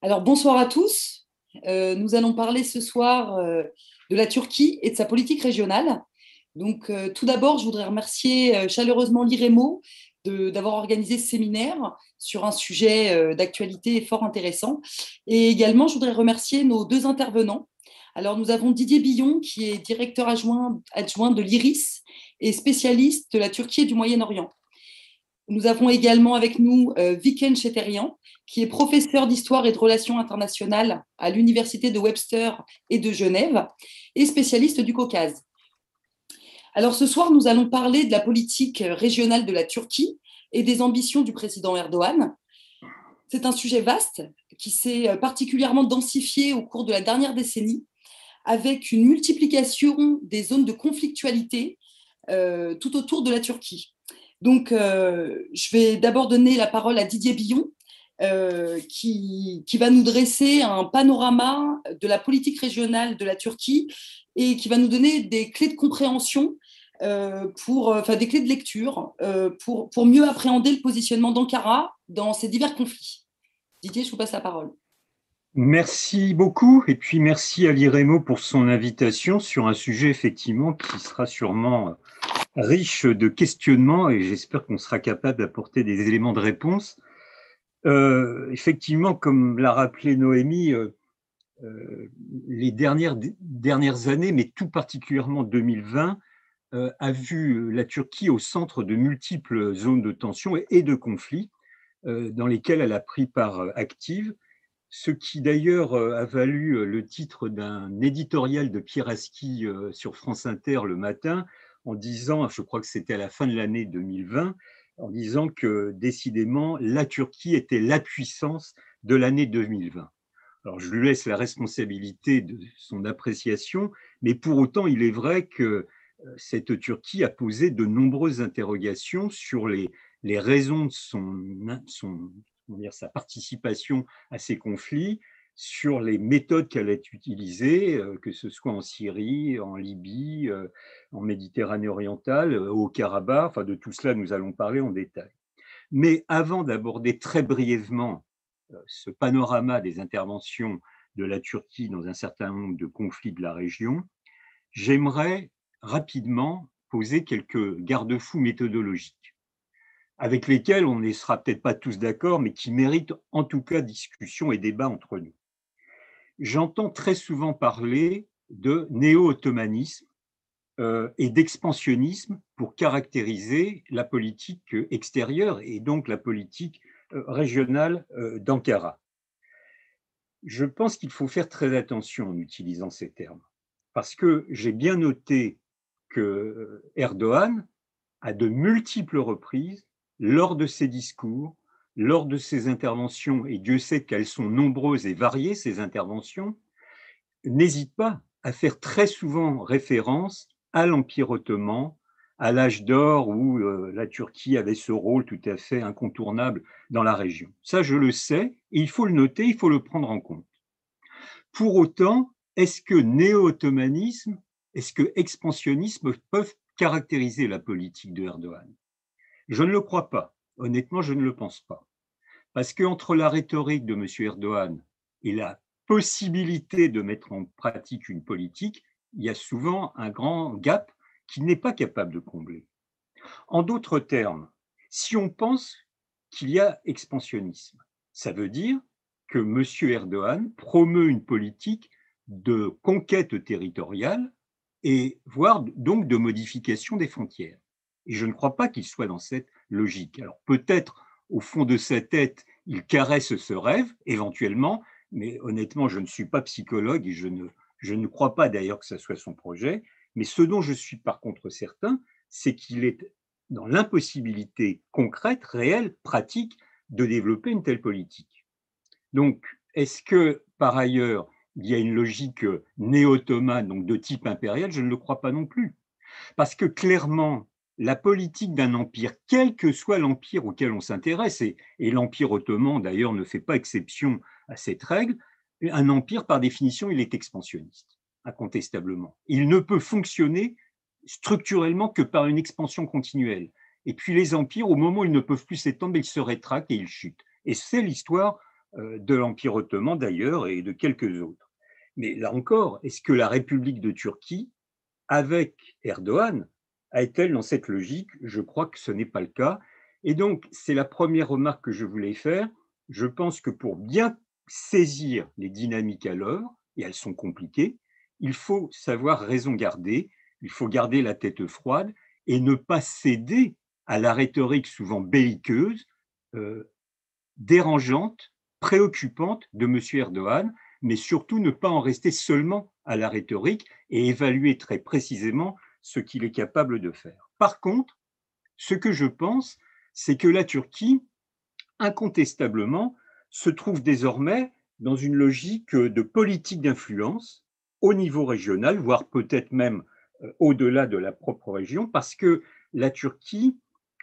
Alors bonsoir à tous. Euh, nous allons parler ce soir euh, de la Turquie et de sa politique régionale. Donc euh, tout d'abord, je voudrais remercier chaleureusement l'IREMO d'avoir organisé ce séminaire sur un sujet d'actualité fort intéressant. Et également, je voudrais remercier nos deux intervenants. Alors nous avons Didier Billon, qui est directeur adjoint, adjoint de l'IRIS et spécialiste de la Turquie et du Moyen-Orient. Nous avons également avec nous Viken Cheterian, qui est professeur d'histoire et de relations internationales à l'Université de Webster et de Genève et spécialiste du Caucase. Alors ce soir, nous allons parler de la politique régionale de la Turquie et des ambitions du président Erdogan. C'est un sujet vaste qui s'est particulièrement densifié au cours de la dernière décennie avec une multiplication des zones de conflictualité euh, tout autour de la Turquie. Donc, euh, je vais d'abord donner la parole à Didier Billon, euh, qui, va nous dresser un panorama de la politique régionale de la Turquie et qui va nous donner des clés de compréhension, euh, pour, enfin des clés de lecture pour, pour mieux appréhender le positionnement d'Ankara dans ces divers conflits. Didier, je vous passe la parole. Merci beaucoup et puis merci à l'IREMO pour son invitation sur un sujet effectivement qui sera sûrement riche de questionnements et j'espère qu'on sera capable d'apporter des éléments de réponse. Euh, effectivement, comme l'a rappelé Noémie, euh, euh, les dernières, années, mais tout particulièrement 2020, a vu la Turquie au centre de multiples zones de tension et, de conflits dans lesquels elle a pris part active, ce qui d'ailleurs a valu le titre d'un éditorial de Pierre Aski sur France Inter le matin, en disant, je crois que c'était à la fin de l'année 2020, en disant que décidément, la Turquie était la puissance de l'année 2020. Alors, je lui laisse la responsabilité de son appréciation, mais pour autant, il est vrai que euh, cette Turquie a posé de nombreuses interrogations sur les, les raisons de son, son, dire, sa participation à ces conflits, sur les méthodes qu'elle a utilisées, euh, que ce soit en Syrie, en Libye, euh, en Méditerranée orientale, euh, au Karabakh. Enfin, de tout cela, nous allons parler en détail. Mais avant d'aborder très brièvement ce panorama des interventions de la Turquie dans un certain nombre de conflits de la région, j'aimerais rapidement poser quelques garde-fous méthodologiques avec lesquels on ne sera peut-être pas tous d'accord, mais qui méritent en tout cas discussion et débat entre nous j'entends très souvent parler de néo-ottomanisme euh, et d'expansionnisme pour caractériser la politique extérieure et donc la politique euh, régionale euh, d'Ankara. Je pense qu'il faut faire très attention en utilisant ces termes, parce que j'ai bien noté que Erdogan, à de multiples reprises, lors de ses discours, lors de ces interventions, et Dieu sait qu'elles sont nombreuses et variées, ces interventions, n'hésite pas à faire très souvent référence à l'Empire ottoman, à l'âge d'or où euh, la Turquie avait ce rôle tout à fait incontournable dans la région. Ça, je le sais, il faut le noter, il faut le prendre en compte. Pour autant, est-ce que néo-ottomanisme, est-ce que expansionnisme peuvent caractériser la politique de Erdogan? Je ne le crois pas. Honnêtement, je ne le pense pas. Parce qu'entre la rhétorique de M. Erdogan et la possibilité de mettre en pratique une politique, il y a souvent un grand gap qu'il n'est pas capable de combler. En d'autres termes, si on pense qu'il y a expansionnisme, ça veut dire que M. Erdogan promeut une politique de conquête territoriale et voire donc de modification des frontières. Et je ne crois pas qu'il soit dans cette logique. Alors peut-être au fond de sa tête, il caresse ce rêve, éventuellement, mais honnêtement, je ne suis pas psychologue et je ne, je ne crois pas d'ailleurs que ce soit son projet. Mais ce dont je suis par contre certain, c'est qu'il est dans l'impossibilité concrète, réelle, pratique de développer une telle politique. Donc, est-ce que par ailleurs, il y a une logique néo-ottomane, donc de type impérial? Je ne le crois pas non plus. Parce que clairement, la politique d'un empire, quel que soit l'empire auquel on s'intéresse, et, l'empire ottoman d'ailleurs ne fait pas exception à cette règle, un empire par définition, il est expansionniste, incontestablement. Il ne peut fonctionner structurellement que par une expansion continuelle. Et puis les empires, au moment où ils ne peuvent plus s'étendre, ils se rétractent et ils chutent. Et c'est l'histoire de l'Empire ottoman d'ailleurs et de quelques autres. Mais là encore, est-ce que la République de Turquie, avec Erdogan, est-elle dans cette logique? Je crois que ce n'est pas le cas. Et donc, c'est la première remarque que je voulais faire. Je pense que pour bien saisir les dynamiques à l'œuvre, et elles sont compliquées, il faut savoir raison garder, il faut garder la tête froide et ne pas céder à la rhétorique souvent belliqueuse, euh, dérangeante, préoccupante de M. Erdogan, mais surtout ne pas en rester seulement à la rhétorique et évaluer très précisément ce qu'il est capable de faire. Par contre, ce que je pense, c'est que la Turquie, incontestablement, se trouve désormais dans une logique de politique d'influence au niveau régional, voire peut-être même euh, au-delà de la propre région, parce que la Turquie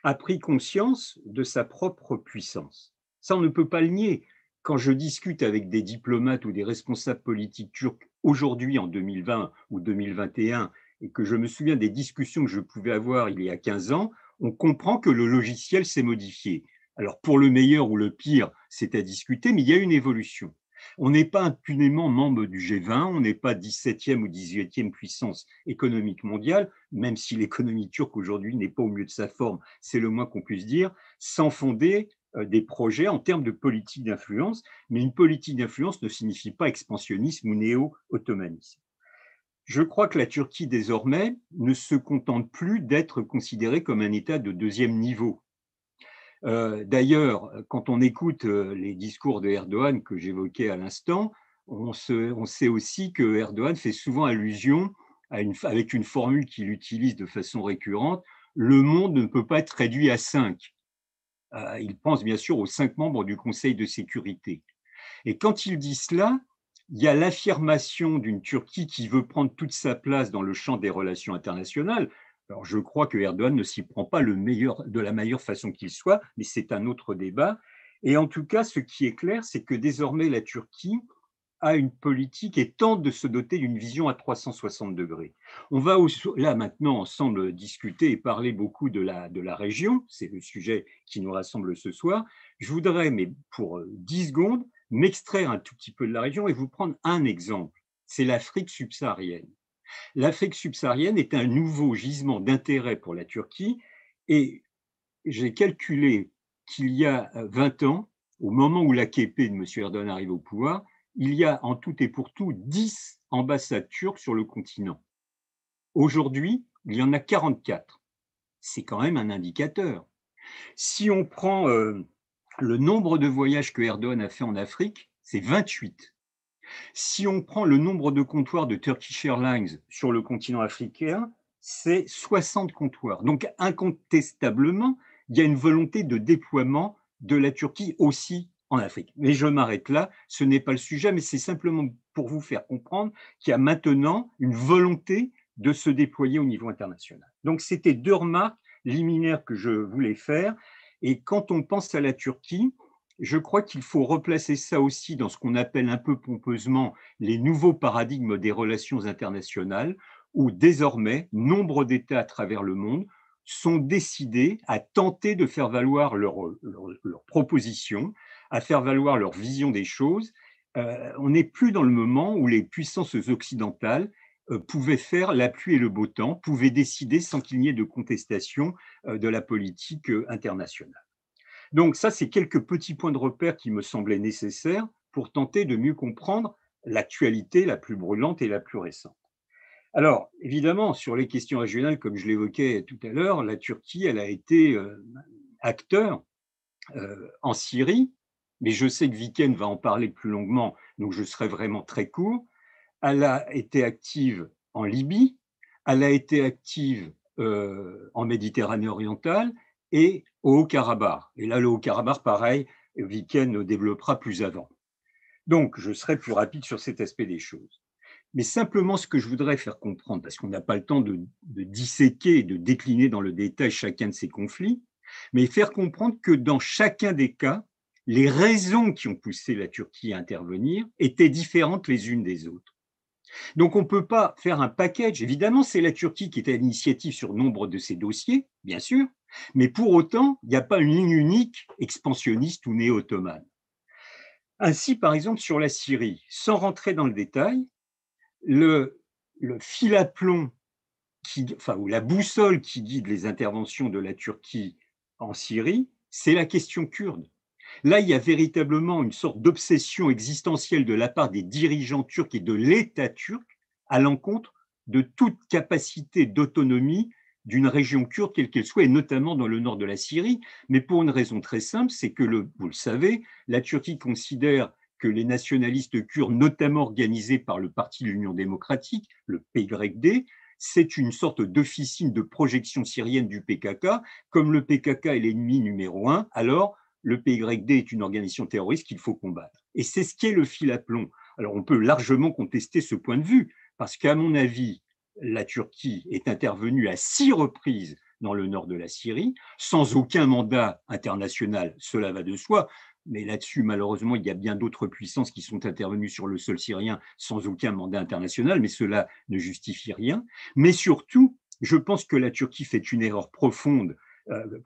a pris conscience de sa propre puissance. Ça, on ne peut pas le nier. Quand je discute avec des diplomates ou des responsables politiques turcs aujourd'hui, en 2020 ou 2021, et que je me souviens des discussions que je pouvais avoir il y a 15 ans, on comprend que le logiciel s'est modifié. Alors, pour le meilleur ou le pire, c'est à discuter, mais il y a une évolution. On n'est pas impunément membre du G20, on n'est pas 17e ou 18e puissance économique mondiale, même si l'économie turque aujourd'hui n'est pas au mieux de sa forme, c'est le moins qu'on puisse dire, sans fonder euh, des projets en termes de politique d'influence. Mais une politique d'influence ne signifie pas expansionnisme ou néo-ottomanisme. Je crois que la Turquie, désormais, ne se contente plus d'être considérée comme un État de deuxième niveau. Euh, d'ailleurs, quand on écoute euh, les discours de Erdogan que j'évoquais à l'instant, on, sait aussi que Erdogan fait souvent allusion avec une formule qu'il utilise de façon récurrente, le monde ne peut pas être réduit à cinq. Euh, il pense bien sûr aux cinq membres du Conseil de sécurité. Et quand il dit cela, il y a l'affirmation d'une Turquie qui veut prendre toute sa place dans le champ des relations internationales. Alors, je crois que Erdogan ne s'y prend pas le meilleur, de la meilleure façon qu'il soit, mais c'est un autre débat. Et en tout cas, ce qui est clair, c'est que désormais, la Turquie a une politique et tente de se doter d'une vision à 360 degrés. On va là maintenant ensemble discuter et parler beaucoup de la, de la région, c'est le sujet qui nous rassemble ce soir. Je voudrais, mais pour 10 secondes, m'extraire un tout petit peu de la région et vous prendre un exemple. C'est l'Afrique subsaharienne. L'Afrique subsaharienne est un nouveau gisement d'intérêt pour la Turquie et j'ai calculé qu'il y a 20 ans, au moment où l'AKP de M. Erdogan arrive au pouvoir, il y a en tout et pour tout 10 ambassades turques sur le continent. Aujourd'hui, il y en a 44. C'est quand même un indicateur. Si on prend euh, le nombre de voyages que Erdogan a fait en Afrique, c'est 28. Si on prend le nombre de comptoirs de Turkish Airlines sur le continent africain, c'est 60 comptoirs. Donc incontestablement, il y a une volonté de déploiement de la Turquie aussi en Afrique. Mais je m'arrête là, ce n'est pas le sujet, mais c'est simplement pour vous faire comprendre qu'il y a maintenant une volonté de se déployer au niveau international. Donc c'était deux remarques liminaires que je voulais faire. Et quand on pense à la Turquie, je crois qu'il faut replacer ça aussi dans ce qu'on appelle un peu pompeusement les nouveaux paradigmes des relations internationales, où désormais, nombre d'États à travers le monde sont décidés à tenter de faire valoir leurs leur, propositions, à faire valoir leur vision des choses. Euh, on n'est plus dans le moment où les puissances occidentales euh, pouvaient faire la pluie et le beau temps, pouvaient décider sans qu'il n'y ait de contestation euh, de la politique internationale. Donc ça, c'est quelques petits points de repère qui me semblaient nécessaires pour tenter de mieux comprendre l'actualité la plus brûlante et la plus récente. Alors, évidemment, sur les questions régionales, comme je l'évoquais tout à l'heure, la Turquie, elle a été euh, acteur euh, en Syrie, mais je sais que Viken va en parler plus longuement, donc je serai vraiment très court. Elle a été active en Libye, elle a été active euh, en Méditerranée orientale et au Haut-Karabakh. Et là, le Haut-Karabakh, pareil, Viken développera plus avant. Donc, je serai plus rapide sur cet aspect des choses. Mais simplement, ce que je voudrais faire comprendre, parce qu'on n'a pas le temps de, de disséquer et de décliner dans le détail chacun de ces conflits, mais faire comprendre que dans chacun des cas, les raisons qui ont poussé la Turquie à intervenir étaient différentes les unes des autres. Donc on ne peut pas faire un package. Évidemment, c'est la Turquie qui est à l'initiative sur nombre de ces dossiers, bien sûr, mais pour autant, il n'y a pas une ligne unique expansionniste ou néo-ottomane. Ainsi, par exemple, sur la Syrie, sans rentrer dans le détail, le, fil à plomb, enfin, ou la boussole qui guide les interventions de la Turquie en Syrie, c'est la question kurde. Là, il y a véritablement une sorte d'obsession existentielle de la part des dirigeants turcs et de l'État turc à l'encontre de toute capacité d'autonomie d'une région kurde, quelle qu'elle soit, et notamment dans le nord de la Syrie, mais pour une raison très simple, c'est que, vous le savez, la Turquie considère que les nationalistes kurdes, notamment organisés par le Parti de l'Union démocratique, le PYD, c'est une sorte d'officine de projection syrienne du PKK. Comme le PKK est l'ennemi numéro un, alors le PYD est une organisation terroriste qu'il faut combattre. Et c'est ce qui est le fil à plomb. Alors on peut largement contester ce point de vue, parce qu'à mon avis, la Turquie est intervenue à six reprises dans le nord de la Syrie, sans aucun mandat international, cela va de soi. Mais là-dessus, malheureusement, il y a bien d'autres puissances qui sont intervenues sur le sol syrien sans aucun mandat international, mais cela ne justifie rien. Mais surtout, je pense que la Turquie fait une erreur profonde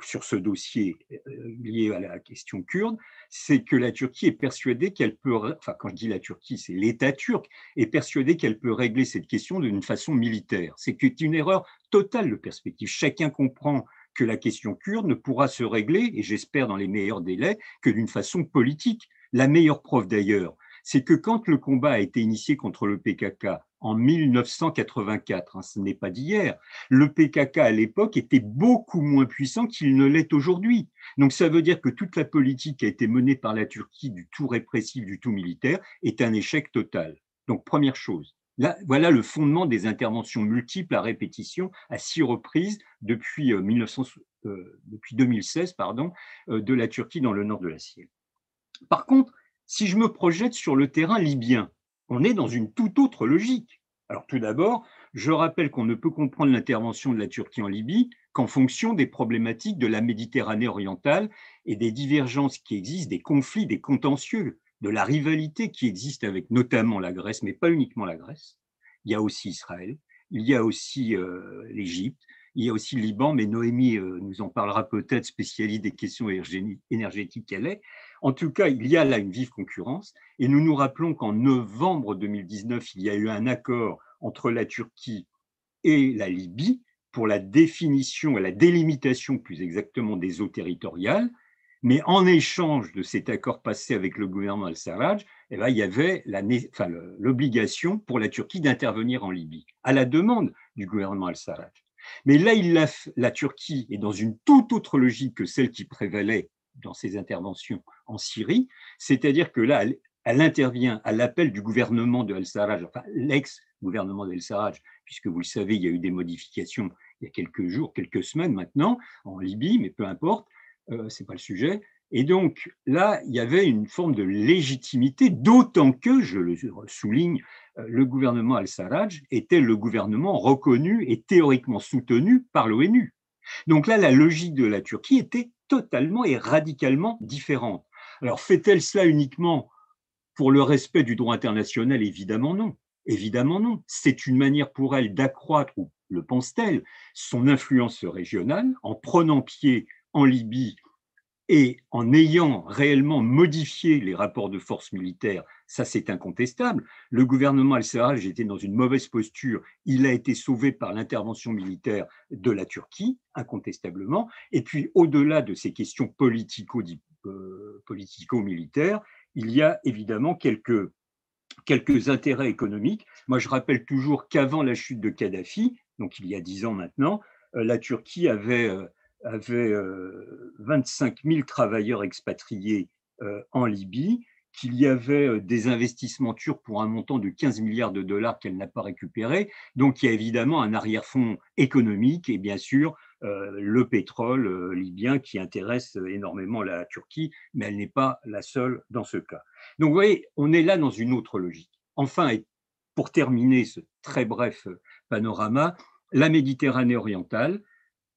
sur ce dossier euh, lié à la question kurde, c'est que la Turquie est persuadée qu'elle peut, enfin quand je dis la Turquie, c'est l'État turc, est persuadé qu'elle peut régler cette question d'une façon militaire. C'est une erreur totale de perspective. Chacun comprend que la question kurde ne pourra se régler, et j'espère dans les meilleurs délais, que d'une façon politique. La meilleure preuve d'ailleurs, c'est que quand le combat a été initié contre le PKK en 1984, hein, ce n'est pas d'hier, le PKK à l'époque était beaucoup moins puissant qu'il ne l'est aujourd'hui. Donc ça veut dire que toute la politique qui a été menée par la Turquie, du tout répressif, du tout militaire, est un échec total. Donc première chose. Là, voilà le fondement des interventions multiples à répétition à six reprises depuis, 1900, euh, euh, 2016 pardon, euh, de la Turquie dans le nord de la Syrie. Par contre, si je me projette sur le terrain libyen, on est dans une toute autre logique. Alors tout d'abord, je rappelle qu'on ne peut comprendre l'intervention de la Turquie en Libye qu'en fonction des problématiques de la Méditerranée orientale et des divergences qui existent, des conflits, des contentieux, de la rivalité qui existe avec notamment la Grèce, mais pas uniquement la Grèce. Il y a aussi Israël, il y a aussi euh, l'Égypte, il y a aussi le Liban, mais Noémie euh, nous en parlera peut-être, spécialiste des questions énergétiques qu'elle est. En tout cas, il y a là une vive concurrence. Et nous nous rappelons qu'en novembre 2019, il y a eu un accord entre la Turquie et la Libye pour la définition et la délimitation plus exactement des eaux territoriales. Mais en échange de cet accord passé avec le gouvernement al-Sarraj, eh ben, il y avait l'obligation pour la Turquie d'intervenir en Libye, à la demande du gouvernement al-Sarraj. Mais là, il la Turquie est dans une toute autre logique que celle qui prévalait dans ses interventions en Syrie, c'est-à-dire que là, elle, intervient à l'appel du gouvernement de El-Sarraj, enfin l'ex-gouvernement de El-Sarraj, puisque vous le savez, il y a eu des modifications il y a quelques jours, quelques semaines maintenant, en Libye, mais peu importe, euh, ce n'est pas le sujet. Et donc là, il y avait une forme de légitimité, d'autant que, je le souligne, le gouvernement al-Sarraj était le gouvernement reconnu et théoriquement soutenu par l'ONU. Donc là, la logique de la Turquie était totalement et radicalement différente. Alors fait-elle cela uniquement pour le respect du droit international? Évidemment non. Évidemment non. C'est une manière pour elle d'accroître, ou le pense-t-elle, son influence régionale en prenant pied en Libye et en ayant réellement modifié les rapports de force militaires, ça c'est incontestable. Le gouvernement al-Sarraj était dans une mauvaise posture, il a été sauvé par l'intervention militaire de la Turquie, incontestablement. Et puis au-delà de ces questions euh, politico-militaires, il y a évidemment quelques, intérêts économiques. Moi je rappelle toujours qu'avant la chute de Kadhafi, donc il y a dix ans maintenant, euh, la Turquie avait euh, avait 25 euh, 000 travailleurs expatriés en Libye, qu'il y avait euh, des investissements turcs pour un montant de 15 milliards de dollars qu'elle n'a pas récupéré. Donc il y a évidemment un arrière-fond économique et bien sûr le pétrole libyen qui intéresse énormément la Turquie, mais elle n'est pas la seule dans ce cas. Donc vous voyez, on est là dans une autre logique. Enfin, et pour terminer ce très bref panorama, la Méditerranée orientale,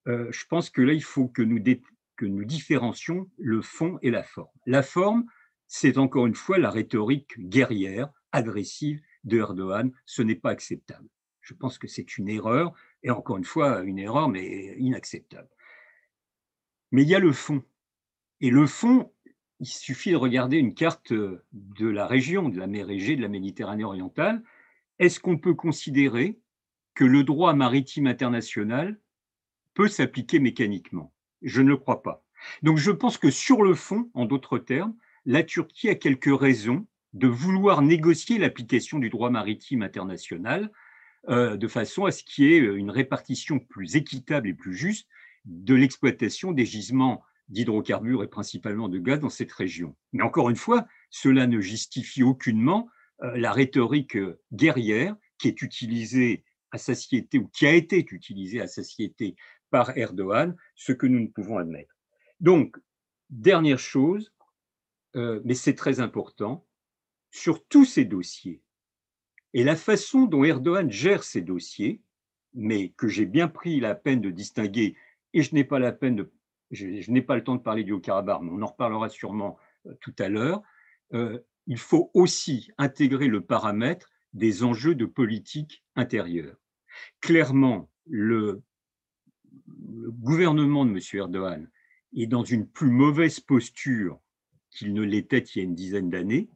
euh, je pense que là, il faut que nous, que nous différencions le fond et la forme. La forme, c'est encore une fois la rhétorique guerrière, agressive de Erdogan. Ce n'est pas acceptable. Je pense que c'est une erreur, et encore une fois, une erreur, mais inacceptable. Mais il y a le fond. Et le fond, il suffit de regarder une carte de la région, de la mer Égée, de la Méditerranée orientale. Est-ce qu'on peut considérer que le droit maritime international peut s'appliquer mécaniquement? Je ne le crois pas. Donc je pense que sur le fond, en d'autres termes, la Turquie a quelques raisons de vouloir négocier l'application du droit maritime international euh, de façon à ce qu'il y ait une répartition plus équitable et plus juste de l'exploitation des gisements d'hydrocarbures et principalement de gaz dans cette région. Mais encore une fois, cela ne justifie aucunement euh, la rhétorique euh, guerrière qui est utilisée à satiété ou qui a été utilisée à satiété par Erdogan, ce que nous ne pouvons admettre. Donc, dernière chose, euh, mais c'est très important, sur tous ces dossiers, et la façon dont Erdogan gère ces dossiers, mais que j'ai bien pris la peine de distinguer, et je n'ai pas la peine de je, n'ai pas le temps de parler du Haut-Karabakh, mais on en reparlera sûrement euh, tout à l'heure, euh, il faut aussi intégrer le paramètre des enjeux de politique intérieure. Clairement, le, gouvernement de M. Erdogan est dans une plus mauvaise posture qu'il ne l'était il y a une dizaine d'années,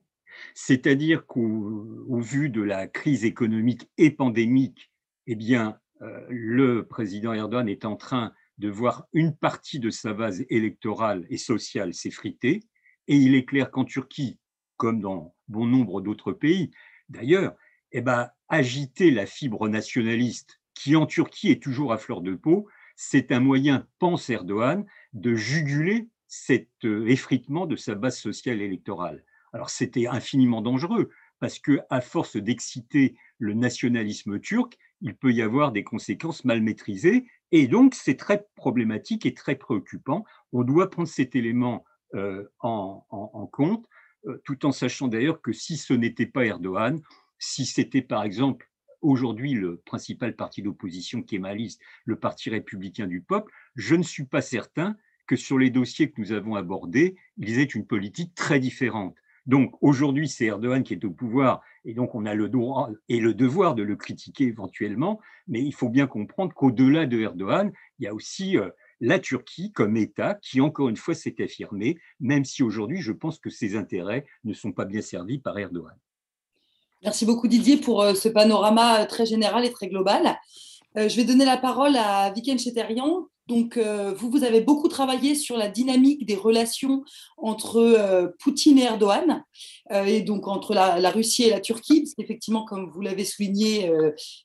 c'est-à-dire qu'au vu de la crise économique et pandémique, eh bien, euh, le président Erdogan est en train de voir une partie de sa base électorale et sociale s'effriter. Et il est clair qu'en Turquie, comme dans bon nombre d'autres pays d'ailleurs, eh ben, agiter la fibre nationaliste, qui en Turquie est toujours à fleur de peau, c'est un moyen, pense Erdogan, de juguler cet euh, effritement de sa base sociale électorale. Alors c'était infiniment dangereux, parce que à force d'exciter le nationalisme turc, il peut y avoir des conséquences mal maîtrisées et donc, c'est très problématique et très préoccupant. On doit prendre cet élément euh, en, compte, euh, tout en sachant d'ailleurs que si ce n'était pas Erdogan, si c'était par exemple aujourd'hui le principal parti d'opposition kémaliste, le Parti républicain du peuple, je ne suis pas certain que sur les dossiers que nous avons abordés, ils aient une politique très différente. Donc aujourd'hui, c'est Erdogan qui est au pouvoir et donc on a le droit et le devoir de le critiquer éventuellement, mais il faut bien comprendre qu'au-delà de Erdogan, il y a aussi euh, la Turquie comme État qui, encore une fois, s'est affirmé, même si aujourd'hui, je pense que ses intérêts ne sont pas bien servis par Erdogan. Merci beaucoup Didier pour euh, ce panorama très général et très global. Euh, je vais donner la parole à Viken Cheterian, donc, euh, vous, vous avez beaucoup travaillé sur la dynamique des relations entre euh, Poutine et Erdogan, euh, et donc entre la, Russie et la Turquie, parce qu'effectivement, comme vous l'avez souligné,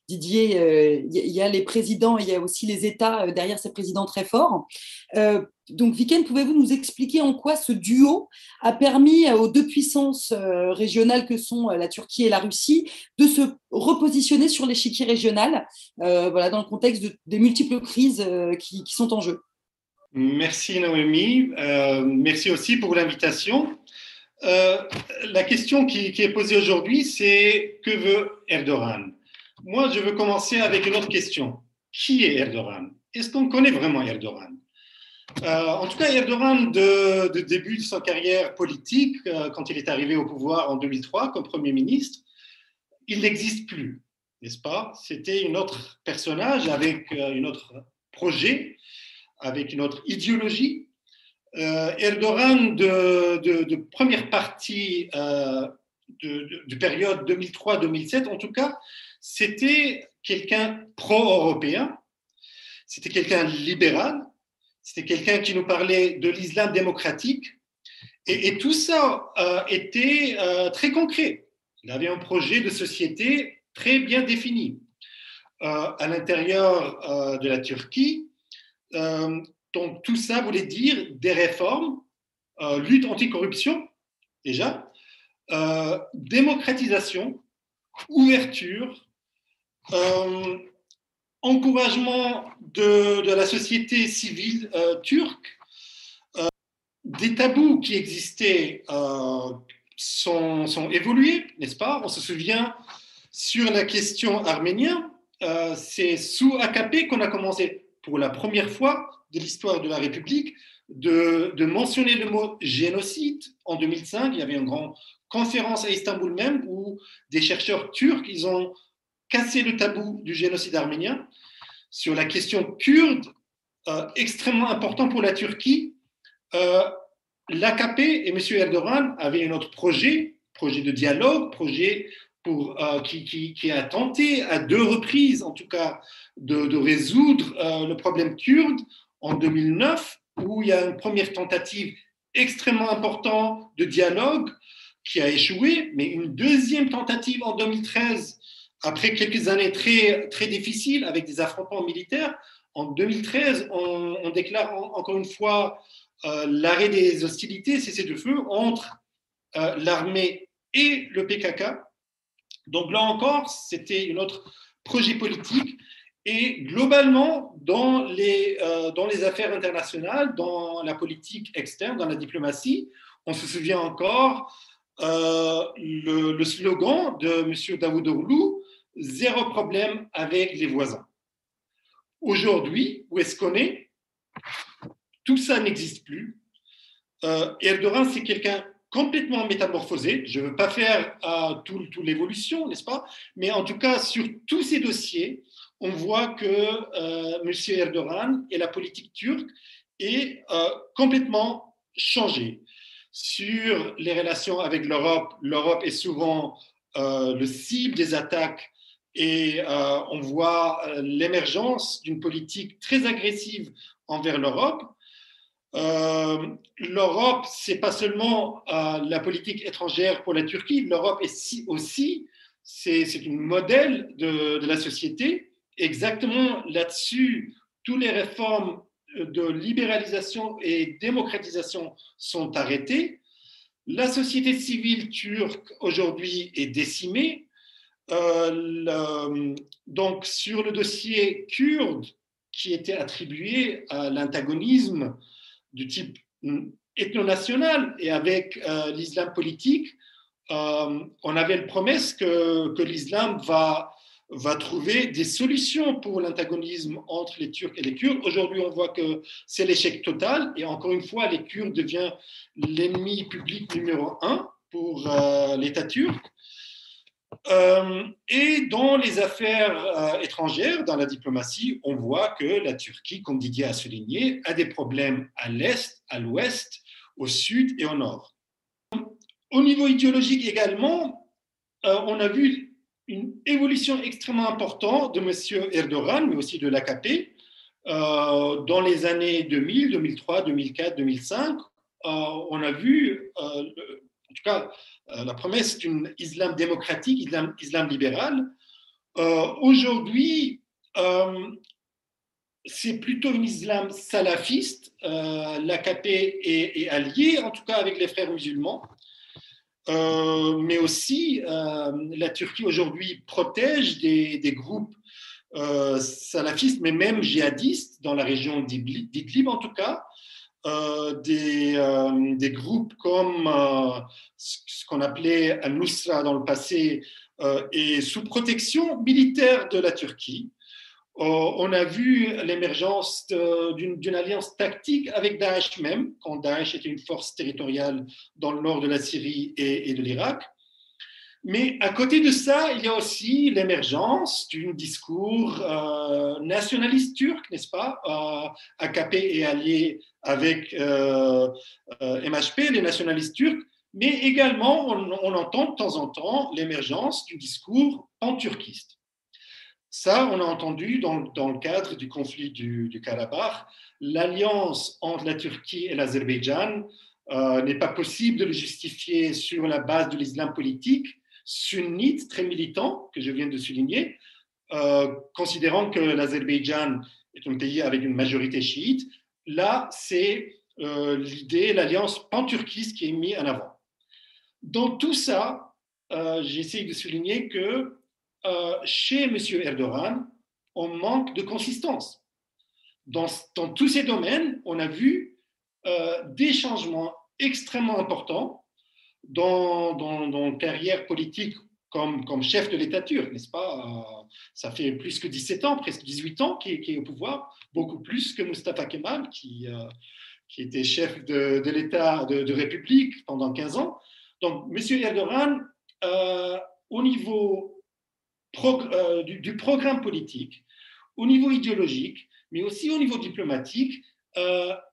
Didier, il y, a les présidents, il y a aussi les États derrière ces présidents très forts. Donc, Viken, pouvez-vous nous expliquer en quoi ce duo a permis aux deux puissances régionales que sont la Turquie et la Russie de se repositionner sur l'échiquier régional, voilà, dans le contexte des multiples crises qui sont en jeu? Merci Noémie. Euh, merci aussi pour l'invitation. Euh, la question qui, est posée aujourd'hui, c'est que veut Erdogan? Moi, je veux commencer avec une autre question. Qui est Erdogan? Est-ce qu'on connaît vraiment Erdogan? Euh, En tout cas, Erdogan, de, début de sa carrière politique, quand il est arrivé au pouvoir en 2003 comme Premier ministre, il n'existe plus, n'est-ce pas? C'était un autre personnage avec une autre projet, avec une autre idéologie. Euh, Erdogan, de, première partie euh, de, période 2003-2007, en tout cas, c'était quelqu'un pro-européen, c'était quelqu'un libéral, c'était quelqu'un qui nous parlait de l'islam démocratique, et, tout ça euh, était euh, très concret. Il avait un projet de société très bien défini. Euh, à l'intérieur de la Turquie. Donc tout ça voulait dire des réformes, lutte anticorruption déjà, démocratisation, ouverture, encouragement de, de, la société civile turque, des tabous qui existaient sont, sont, évolués, n'est-ce pas? On se souvient sur la question arménienne, euh, c'est sous AKP qu'on a commencé pour la première fois de l'histoire de la République de, mentionner le mot génocide. En 2005, il y avait une grande conférence à Istanbul même où des chercheurs turcs, ils ont cassé le tabou du génocide arménien sur la question kurde, euh, extrêmement important pour la Turquie. Euh, l'AKP et M. Erdogan avaient un autre projet, projet de dialogue, projet pour, euh, qui, qui, a tenté à deux reprises, en tout cas, de, de résoudre le problème kurde en 2009, où il y a une première tentative extrêmement importante de dialogue qui a échoué, mais une deuxième tentative en 2013, après quelques années très, très difficiles avec des affrontements militaires. En 2013, on, déclare encore une fois euh, l'arrêt des hostilités, cessez de feu entre euh, l'armée et le PKK. Donc là encore, c'était un autre projet politique. Et globalement, dans les, euh, dans les affaires internationales, dans la politique externe, dans la diplomatie, on se souvient encore le, le, slogan de M. Daoudoglou, zéro problème avec les voisins. Aujourd'hui, où est-ce qu'on est? Tout ça n'existe plus. Euh, Erdogan, c'est quelqu'un complètement métamorphosé. Je ne veux pas faire euh, toute l'évolution, n'est-ce pas? Mais en tout cas, sur tous ces dossiers, on voit que euh, M. Erdogan et la politique turque est euh, complètement changée. Sur les relations avec l'Europe, l'Europe est souvent le cible des attaques et euh, on voit euh, l'émergence d'une politique très agressive envers l'Europe. Euh, L'Europe, c'est pas seulement la politique étrangère pour la Turquie, l'Europe est aussi, c'est un modèle de, de, la société. Exactement là-dessus, toutes les réformes de libéralisation et démocratisation sont arrêtées. La société civile turque aujourd'hui est décimée. Euh, donc, sur le dossier kurde qui était attribué à l'antagonisme du type ethno-national et avec euh, l'islam politique, euh, on avait la promesse que, l'islam va trouver des solutions pour l'antagonisme entre les Turcs et les Kurdes. Aujourd'hui, on voit que c'est l'échec total et encore une fois, les Kurdes deviennent l'ennemi public numéro un pour l'État turc. Euh, et dans les affaires euh, étrangères, dans la diplomatie, on voit que la Turquie, comme Didier a souligné, a des problèmes à l'est, à l'ouest, au sud et au nord. Au niveau idéologique également, euh, on a vu une évolution extrêmement importante de M. Erdogan, mais aussi de l'AKP, dans les années 2000, 2003, 2004, 2005. on a vu, en tout cas, euh, la promesse d'un islam démocratique, islam, islam libéral. Euh, aujourd'hui, euh, c'est plutôt un islam salafiste. L'AKP est, est, allié, en tout cas avec les frères musulmans. mais aussi, la Turquie aujourd'hui protège des, des groupes salafistes, mais même djihadistes dans la région d'Idlib en tout cas, des, euh, des, groupes comme euh, ce qu'on appelait Al-Nusra dans le passé et sous protection militaire de la Turquie. on a vu l'émergence d'une alliance tactique avec Daesh même, quand Daesh était une force territoriale dans le nord de la Syrie et, et de l'Irak. Mais à côté de ça, il y a aussi l'émergence d'un discours euh, nationaliste turc, n'est-ce pas euh, AKP est allié avec euh, MHP, les nationalistes turcs, mais également on, entend de temps en temps l'émergence du discours pan-turquiste. Ça, on a entendu dans, le cadre du conflit du, du Karabakh, l'alliance entre la Turquie et l'Azerbaïdjan n'est pas possible de le justifier sur la base de l'islam politique, sunnite très militant, que je viens de souligner, euh, considérant que l'Azerbaïdjan est un pays avec une majorité chiite, là, c'est euh, l'idée, l'alliance pan-turquiste qui est mise en avant. Dans tout ça, euh, j'essaie de souligner que chez M. Erdogan, on manque de consistance. Dans tous ces domaines, on a vu des changements extrêmement importants dans, dans, carrière politique comme, comme chef de l'État turc, n'est-ce pas? Euh, Ça fait plus que 17 ans, presque 18 ans qu'il est au pouvoir, beaucoup plus que Mustafa Kemal, qui, euh, qui était chef de, l'État de, République pendant 15 ans. Donc, M. Erdogan, euh, au niveau du, du, programme politique, au niveau idéologique, mais aussi au niveau diplomatique,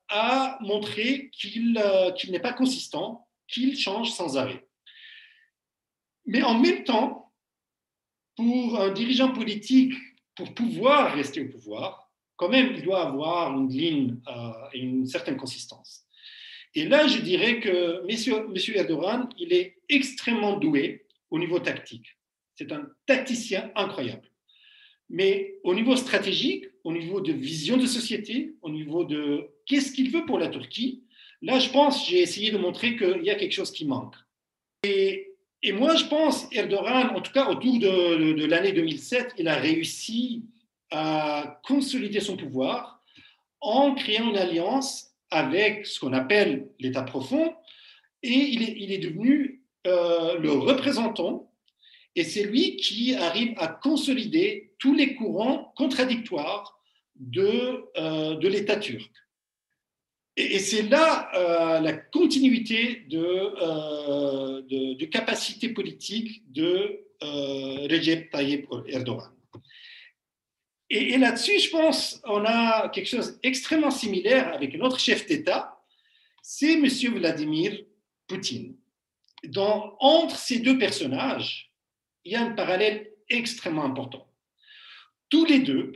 a montré qu'il n'est pas consistant, qu'il change sans arrêt. Mais en même temps, pour un dirigeant politique, pour pouvoir rester au pouvoir, quand même, il doit avoir une ligne et une certaine consistance. Et là, je dirais que M. Erdogan, il est extrêmement doué au niveau tactique. C'est un tacticien incroyable. Mais au niveau stratégique, au niveau de vision de société, au niveau de qu'est-ce qu'il veut pour la Turquie, là, je pense, j'ai essayé de montrer qu'il y a quelque chose qui manque. Et, moi, je pense, Erdogan, en tout cas autour de, l'année 2007, il a réussi à consolider son pouvoir en créant une alliance avec ce qu'on appelle l'État profond, et il est, il est devenu euh, le représentant, et c'est lui qui arrive à consolider tous les courants contradictoires de, euh, de l'État turc. Et, c'est là euh, la continuité de, de, capacité politique de Recep Tayyip Erdogan. Et, là-dessus, je pense, on a quelque chose d'extrêmement similaire avec un autre chef d'État, c'est M. Vladimir Poutine. Donc, entre ces deux personnages, il y a un parallèle extrêmement important. Tous les deux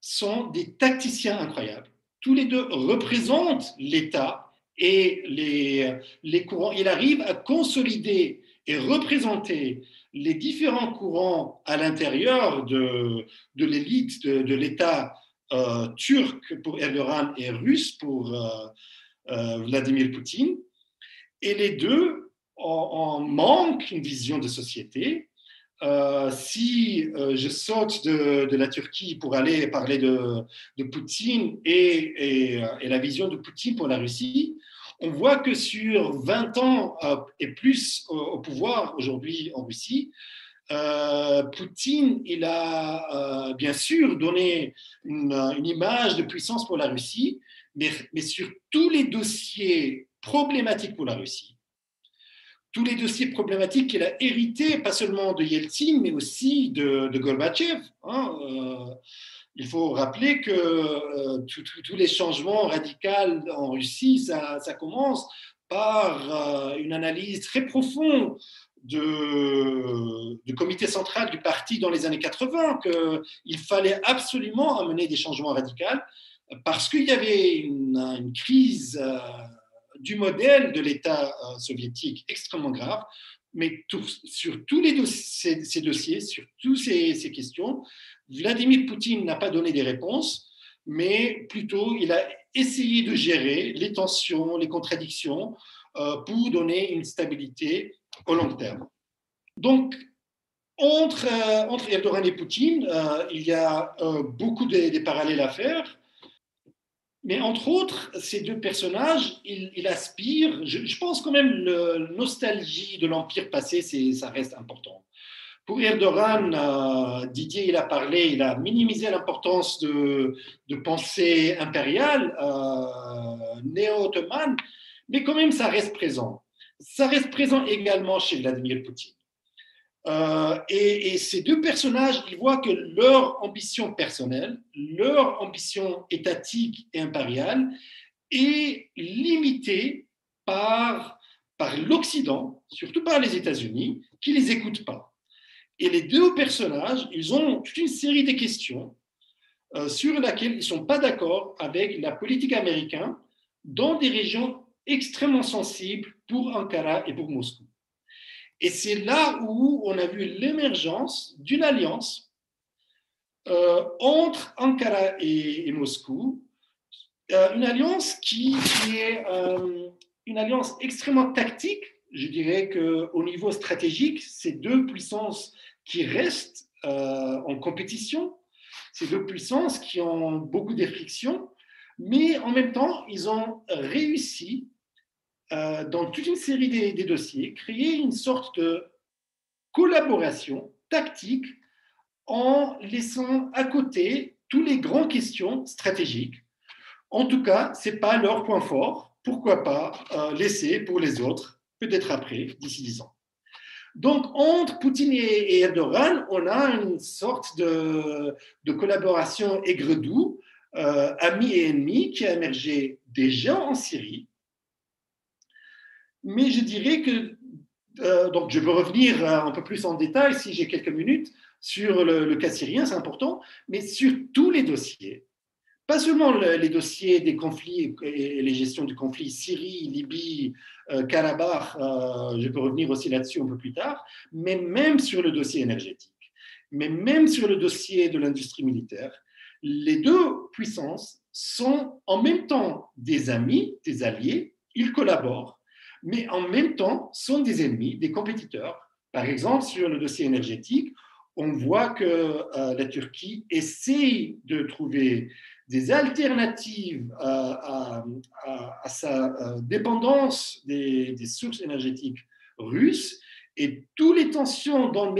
sont des tacticiens incroyables. Tous les deux représentent l'État et les, les courants. Il arrive à consolider et représenter les différents courants à l'intérieur de, de l'élite de, l'État euh, turc pour Erdogan et russe pour euh, euh, Vladimir Poutine. Et les deux en, manquent une vision de société. Si je saute de, la Turquie pour aller parler de, Poutine et, et, la vision de Poutine pour la Russie, on voit que sur 20 ans euh, et plus au, pouvoir aujourd'hui en Russie, euh, Poutine, il a euh, bien sûr donné une, image de puissance pour la Russie, mais, sur tous les dossiers problématiques pour la Russie, tous les dossiers problématiques qu'il a hérités, pas seulement de Yeltsin, mais aussi de, de Gorbatchev. Hein, il faut rappeler que euh, tous les changements radicaux en Russie, ça, commence par euh, une analyse très profonde du comité central du parti dans les années 80, qu'il fallait absolument amener des changements radicaux parce qu'il y avait une, crise euh, du modèle de l'État soviétique extrêmement grave mais sur tous ces, dossiers, sur toutes ces, questions, Vladimir Poutine n'a pas donné des réponses, mais plutôt il a essayé de gérer les tensions, les contradictions euh, pour donner une stabilité au long terme. Donc, entre, euh, entre Erdogan et Poutine, euh, il y a beaucoup de, parallèles à faire. Mais entre autres, ces deux personnages, ils, aspirent, je, pense quand même, la nostalgie de l'empire passé, ça reste important. Pour Erdogan, euh, Didier, il a parlé, il a minimisé l'importance de, pensée impériale, euh, néo-ottomane, mais quand même, ça reste présent. Ça reste présent également chez Vladimir Poutine. Euh, et, ces deux personnages, ils voient que leur ambition personnelle, leur ambition étatique et impériale est limitée par, l'Occident, surtout par les États-Unis, qui ne les écoutent pas. Et les deux personnages, ils ont toute une série de questions euh, sur lesquelles ils ne sont pas d'accord avec la politique américaine dans des régions extrêmement sensibles pour Ankara et pour Moscou. Et c'est là où on a vu l'émergence d'une alliance euh, entre Ankara et, Moscou, euh, une alliance qui, est une alliance extrêmement tactique. Je dirais qu'au niveau stratégique, ces deux puissances qui restent euh, en compétition, ces deux puissances qui ont beaucoup de frictions, mais en même temps, ils ont réussi, euh, dans toute une série des, dossiers, créer une sorte de collaboration tactique en laissant à côté toutes les grandes questions stratégiques. En tout cas, ce n'est pas leur point fort. Pourquoi pas euh, laisser pour les autres, peut-être après, d'ici dix ans. Donc, entre Poutine et Erdogan, on a une sorte de, collaboration aigre-doux ami et ennemi qui a émergé déjà en Syrie. Mais je dirais que, donc je peux revenir un peu plus en détail si j'ai quelques minutes sur le, le cas syrien, c'est important, mais sur tous les dossiers. Pas seulement les dossiers des conflits et les gestions du conflit Syrie, Libye, euh, Karabakh, euh, je peux revenir aussi là-dessus un peu plus tard, mais même sur le dossier énergétique, mais même sur le dossier de l'industrie militaire, les deux puissances sont en même temps des amis, des alliés, ils collaborent, mais en même temps sont des ennemis, des compétiteurs. Par exemple, sur le dossier énergétique, on voit que euh, la Turquie essaie de trouver des alternatives à, sa euh, dépendance des, sources énergétiques russes et toutes les tensions dans,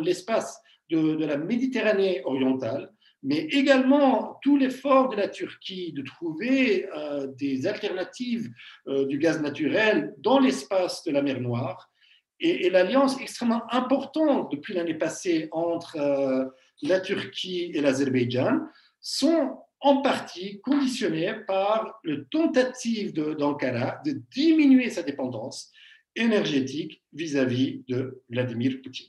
l'espace de, la Méditerranée orientale, mais également tout l'effort de la Turquie de trouver euh, des alternatives euh, du gaz naturel dans l'espace de la mer Noire et, l'alliance extrêmement importante depuis l'année passée entre la Turquie et l'Azerbaïdjan sont en partie conditionné par la tentative d'Ankara de, diminuer sa dépendance énergétique vis-à-vis de Vladimir Poutine.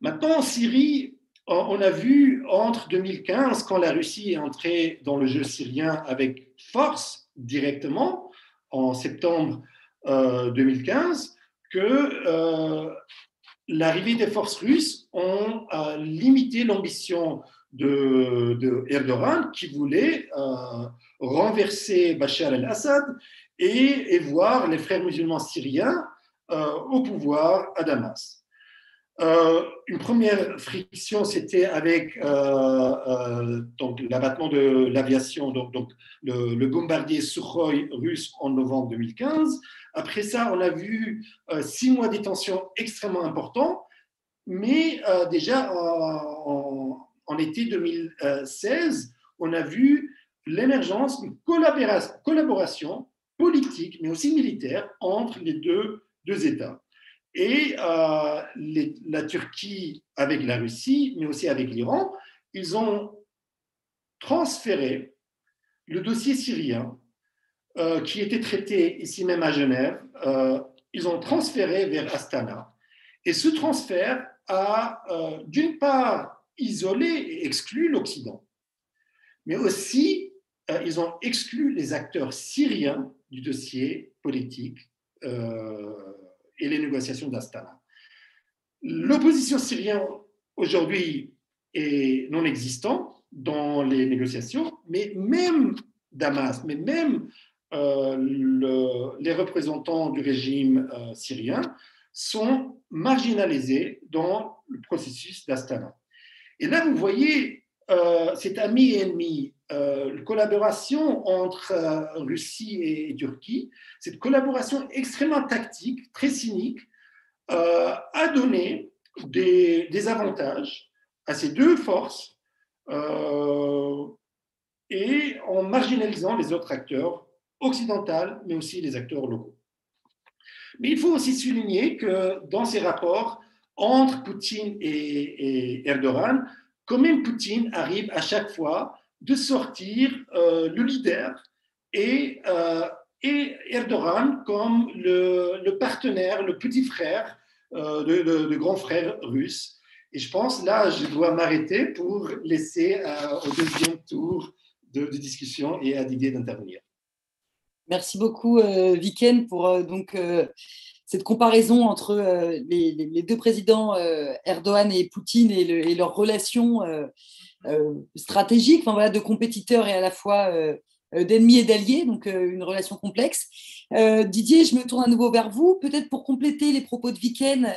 Maintenant, en Syrie, on a vu entre 2015, quand la Russie est entrée dans le jeu syrien avec force directement, en septembre 2015, euh, que euh, l'arrivée des forces russes ont euh, limité l'ambition de, Erdogan qui voulait renverser Bachar el-Assad et, voir les frères musulmans syriens au pouvoir à Damas. Euh, une première friction, c'était avec l'abattement de l'aviation, donc, le, bombardier Sukhoi russe en novembre 2015. Après ça, on a vu six mois de détention extrêmement importants, mais déjà en, été 2016, on a vu l'émergence d'une collaboration politique, mais aussi militaire, entre les deux États. Et euh, la Turquie avec la Russie, mais aussi avec l'Iran, ils ont transféré le dossier syrien euh, qui était traité ici même à Genève, euh, ils ont transféré vers Astana. Et ce transfert a, d'une part, isolé et exclu l'Occident. Mais aussi, ils ont exclu les acteurs syriens du dossier politique euh, et les négociations d'Astana. L'opposition syrienne aujourd'hui est non existante dans les négociations, mais même Damas, mais même euh, les représentants du régime syrien sont marginalisés dans le processus d'Astana. Et là, vous voyez euh, cet ami et ennemi, euh, la collaboration entre euh, Russie et, Turquie, cette collaboration extrêmement tactique, très cynique, a donné des, des, avantages à ces deux forces et en marginalisant les autres acteurs occidentaux, mais aussi les acteurs locaux. Mais il faut aussi souligner que dans ces rapports, entre Poutine et, Erdogan, quand même Poutine arrive à chaque fois de sortir euh, le leader et, euh, et, Erdogan comme le, partenaire, le petit frère euh, de, grand frère russe. Et je pense là, je dois m'arrêter pour laisser au deuxième tour de, discussion et à Didier d'intervenir. Merci beaucoup, Viken, pour donc cette comparaison entre euh, les, deux présidents euh, Erdogan et Poutine et, leurs relations euh, stratégiques, enfin, voilà, de compétiteurs et à la fois d'ennemis et d'alliés, donc une relation complexe. Didier, je me tourne à nouveau vers vous, peut-être pour compléter les propos de Viken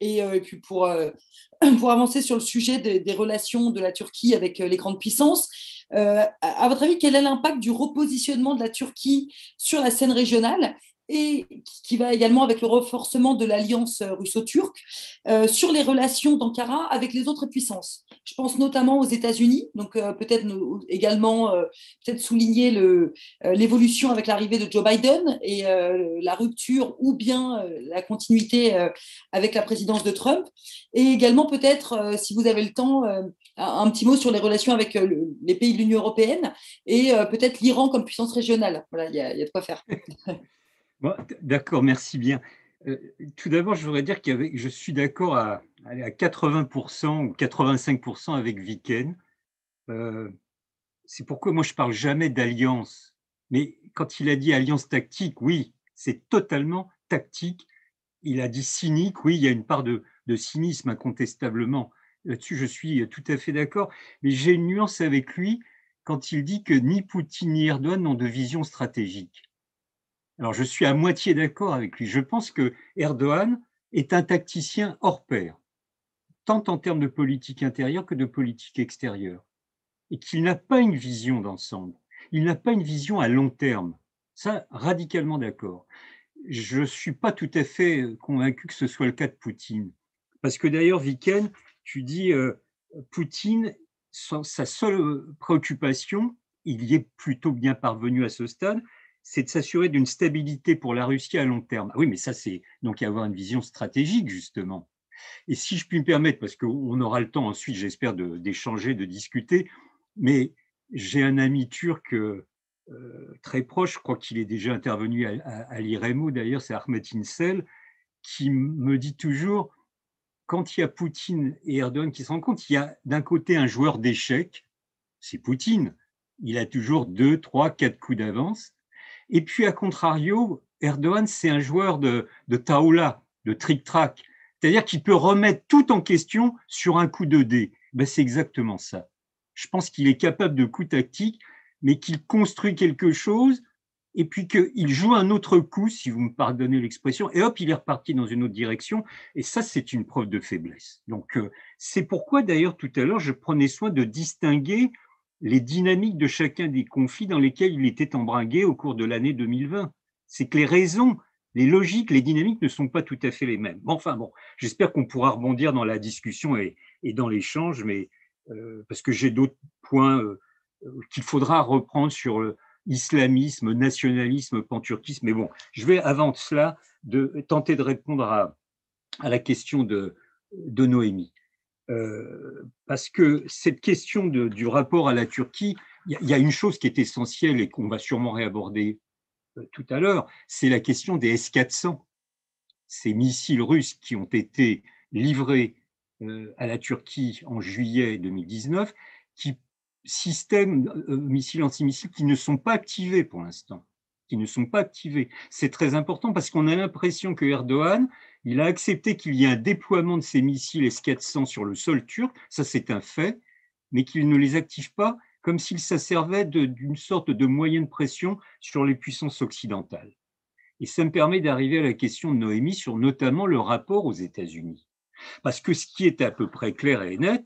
et, puis pour, pour avancer sur le sujet des relations de la Turquie avec les grandes puissances. à votre avis, quel est l'impact du repositionnement de la Turquie sur la scène régionale? Et qui va également avec le renforcement de l'alliance russo-turque sur les relations d'Ankara avec les autres puissances. Je pense notamment aux États-Unis, donc peut-être également peut-être souligner l'évolution avec l'arrivée de Joe Biden et la rupture ou bien la continuité avec la présidence de Trump, et également peut-être, si vous avez le temps, un petit mot sur les relations avec euh, les pays de l'Union européenne et euh, peut-être l'Iran comme puissance régionale. Voilà, il y, a de quoi faire. d'accord, merci bien. Euh, tout d'abord, je voudrais dire que je suis d'accord à, à 80% ou 85% avec Viken. c'est pourquoi moi je parle jamais d'alliance. Mais quand il a dit alliance tactique, oui, c'est totalement tactique. Il a dit cynique, oui, il y a une part de, de cynisme incontestablement. Là-dessus, je suis tout à fait d'accord. Mais j'ai une nuance avec lui quand il dit que ni Poutine ni Erdogan n'ont de vision stratégique. Alors, je suis à moitié d'accord avec lui. Je pense que Erdogan est un tacticien hors pair, tant en termes de politique intérieure que de politique extérieure, et qu'il n'a pas une vision d'ensemble. Il n'a pas une vision à long terme. Ça, radicalement d'accord. Je ne suis pas tout à fait convaincu que ce soit le cas de Poutine. Parce que d'ailleurs, Viken, tu dis, euh, Poutine, sa seule préoccupation, il y est plutôt bien parvenu à ce stade, c'est de s'assurer d'une stabilité pour la Russie à long terme. Ah oui, mais ça, c'est donc avoir une vision stratégique, justement. Et si je puis me permettre, parce qu'on aura le temps ensuite, j'espère, d'échanger, de, discuter, mais j'ai un ami turc euh, très proche, je crois qu'il est déjà intervenu à, à, l'IREMO d'ailleurs, c'est Ahmet Insel, qui me dit toujours quand il y a Poutine et Erdogan qui se compte, il y a d'un côté un joueur d'échecs, c'est Poutine, il a toujours deux, trois, quatre coups d'avance. Et puis, à contrario, Erdogan, c'est un joueur de, de taoula, de trick-track, c'est-à-dire qu'il peut remettre tout en question sur un coup de dé. Ben, c'est exactement ça. Je pense qu'il est capable de coups tactiques, mais qu'il construit quelque chose et puis qu'il joue un autre coup, si vous me pardonnez l'expression, et hop, il est reparti dans une autre direction. Et ça, c'est une preuve de faiblesse. Donc, euh, c'est pourquoi, d'ailleurs, tout à l'heure, je prenais soin de distinguer les dynamiques de chacun des conflits dans lesquels il était embringué au cours de l'année 2020. C'est que les raisons, les logiques, les dynamiques ne sont pas tout à fait les mêmes. enfin, j'espère qu'on pourra rebondir dans la discussion et, dans l'échange, mais euh, parce que j'ai d'autres points euh, qu'il faudra reprendre sur le islamisme, nationalisme, panturquisme. Mais bon, je vais avant cela tenter de répondre à, la question de Noémie. Euh, parce que cette question de, du rapport à la Turquie, il y, a une chose qui est essentielle et qu'on va sûrement réaborder euh, tout à l'heure, c'est la question des S-400, ces missiles russes qui ont été livrés euh, à la Turquie en juillet 2019, qui systèmes missiles antimissiles qui ne sont pas activés pour l'instant, qui ne sont pas activés. C'est très important parce qu'on a l'impression que Erdogan, il a accepté qu'il y ait un déploiement de ces missiles S-400 sur le sol turc, ça c'est un fait, mais qu'il ne les active pas comme s'il servait d'une sorte de moyen de pression sur les puissances occidentales. Et ça me permet d'arriver à la question de Noémie sur notamment le rapport aux États-Unis. Parce que ce qui est à peu près clair et net,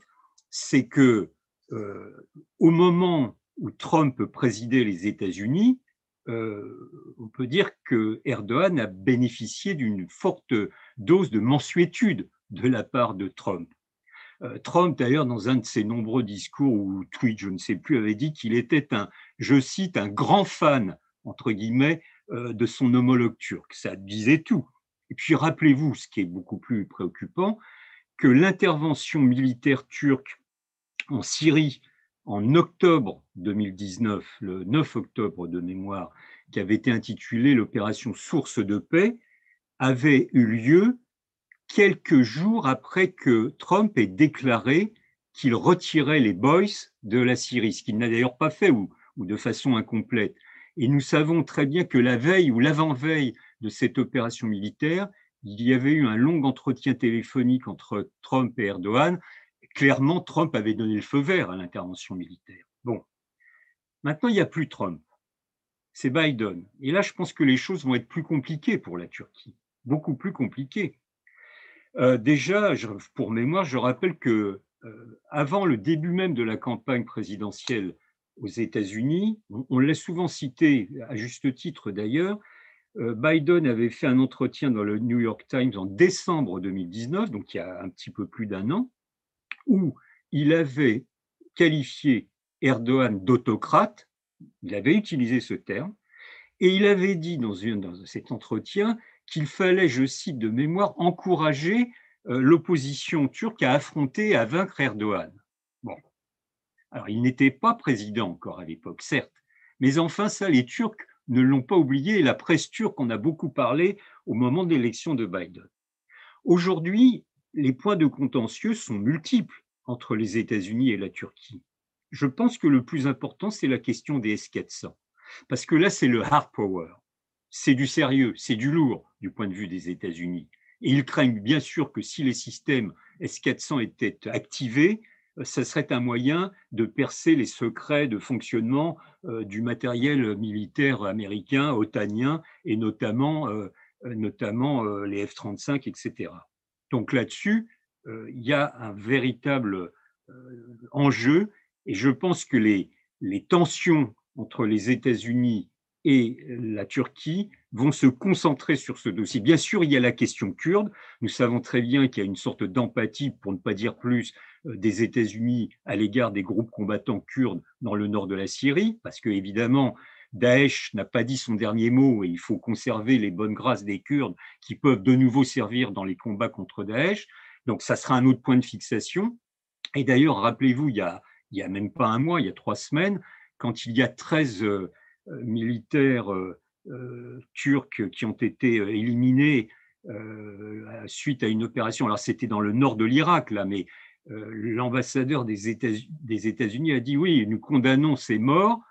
c'est que euh, au moment où Trump présidait les États-Unis, euh, on peut dire que Erdogan a bénéficié d'une forte dose de mensuétude de la part de Trump. Euh, Trump, d'ailleurs, dans un de ses nombreux discours ou tweets, je ne sais plus, avait dit qu'il était un, je cite, un grand fan, entre guillemets, de son homologue turc. Ça disait tout. Et puis rappelez-vous, ce qui est beaucoup plus préoccupant, que l'intervention militaire turque en Syrie en octobre 2019, le 9 octobre de mémoire, qui avait été intitulé l'opération Source de paix, avait eu lieu quelques jours après que Trump ait déclaré qu'il retirait les boys de la Syrie, ce qu'il n'a d'ailleurs pas fait ou, ou, de façon incomplète. Et nous savons très bien que la veille ou l'avant-veille de cette opération militaire, il y avait eu un long entretien téléphonique entre Trump et Erdogan clairement, Trump avait donné le feu vert à l'intervention militaire. Bon, maintenant, il n'y a plus Trump. C'est Biden. Et là, je pense que les choses vont être plus compliquées pour la Turquie, beaucoup plus compliquées. Euh, déjà, pour mémoire, je rappelle que euh, avant le début même de la campagne présidentielle aux États-Unis, on, l'a souvent cité, à juste titre d'ailleurs, Biden avait fait un entretien dans le New York Times en décembre 2019, donc il y a un petit peu plus d'un an, où il avait qualifié Erdogan d'autocrate, il avait utilisé ce terme, et il avait dit dans, cet entretien qu'il fallait, je cite de mémoire, encourager euh, l'opposition turque à affronter, à vaincre Erdogan. Bon. Alors, il n'était pas président encore à l'époque, certes, mais enfin, ça, les Turcs ne l'ont pas oublié, et la presse turque en a beaucoup parlé au moment de l'élection de Biden. Aujourd'hui, les points de contentieux sont multiples entre les États-Unis et la Turquie. Je pense que le plus important, c'est la question des S-400, parce que là, c'est le hard power, c'est du sérieux, c'est du lourd du point de vue des États-Unis. Et ils craignent bien sûr que si les systèmes S-400 étaient activés, euh, ce serait un moyen de percer les secrets de fonctionnement euh, du matériel militaire américain, otanien, et notamment, euh, notamment les F-35, etc. Donc là-dessus, il y a un véritable enjeu, et je pense que les, les tensions entre les États-Unis et la Turquie vont se concentrer sur ce dossier. Bien sûr, il y a la question kurde. Nous savons très bien qu'il y a une sorte d'empathie, pour ne pas dire plus, euh, des États-Unis à l'égard des groupes combattants kurdes dans le nord de la Syrie, parce que évidemment, Daesh n'a pas dit son dernier mot et il faut conserver les bonnes grâces des Kurdes qui peuvent de nouveau servir dans les combats contre Daesh. Donc, ça sera un autre point de fixation. Et d'ailleurs, rappelez-vous, il y a, même pas un mois, il y a trois semaines, quand il y a 13 euh, militaires euh, euh, turcs qui ont été éliminés suite à une opération. Alors c'était dans le nord de l'Irak, là, mais l'ambassadeur des États-Unis a dit oui, nous condamnons ces morts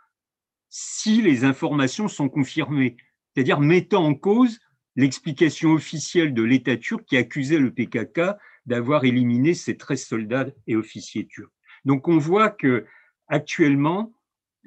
si les informations sont confirmées, c'est-à-dire mettant en cause l'explication officielle de l'État turc qui accusait le PKK d'avoir éliminé ses 13 soldats et officiers turcs. Donc on voit que actuellement,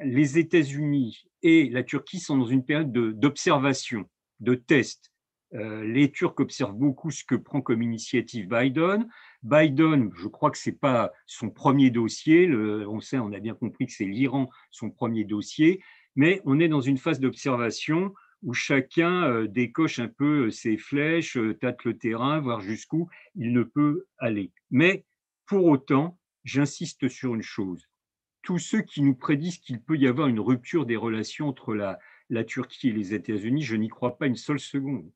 les États-Unis et la Turquie sont dans une période d'observation, de, test. Euh, les Turcs observent beaucoup ce que prend comme initiative Biden. Biden, je crois que ce n'est pas son premier dossier. on sait, on a bien compris que c'est l'Iran son premier dossier, mais on est dans une phase d'observation où chacun euh, décoche un peu euh, ses flèches, tâte le terrain, voir jusqu'où il ne peut aller. Mais pour autant, j'insiste sur une chose tous ceux qui nous prédisent qu'il peut y avoir une rupture des relations entre la, Turquie et les États-Unis, je n'y crois pas une seule seconde.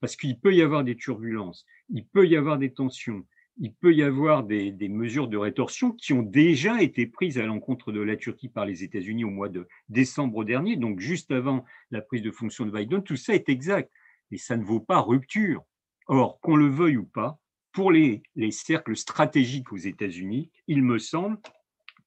Parce qu'il peut y avoir des turbulences, il peut y avoir des tensions, il peut y avoir des, mesures de rétorsion qui ont déjà été prises à l'encontre de la Turquie par les États-Unis au mois de décembre dernier, donc juste avant la prise de fonction de Biden. Tout ça est exact, mais ça ne vaut pas rupture. Or, qu'on le veuille ou pas, pour les, les cercles stratégiques aux États-Unis, il me semble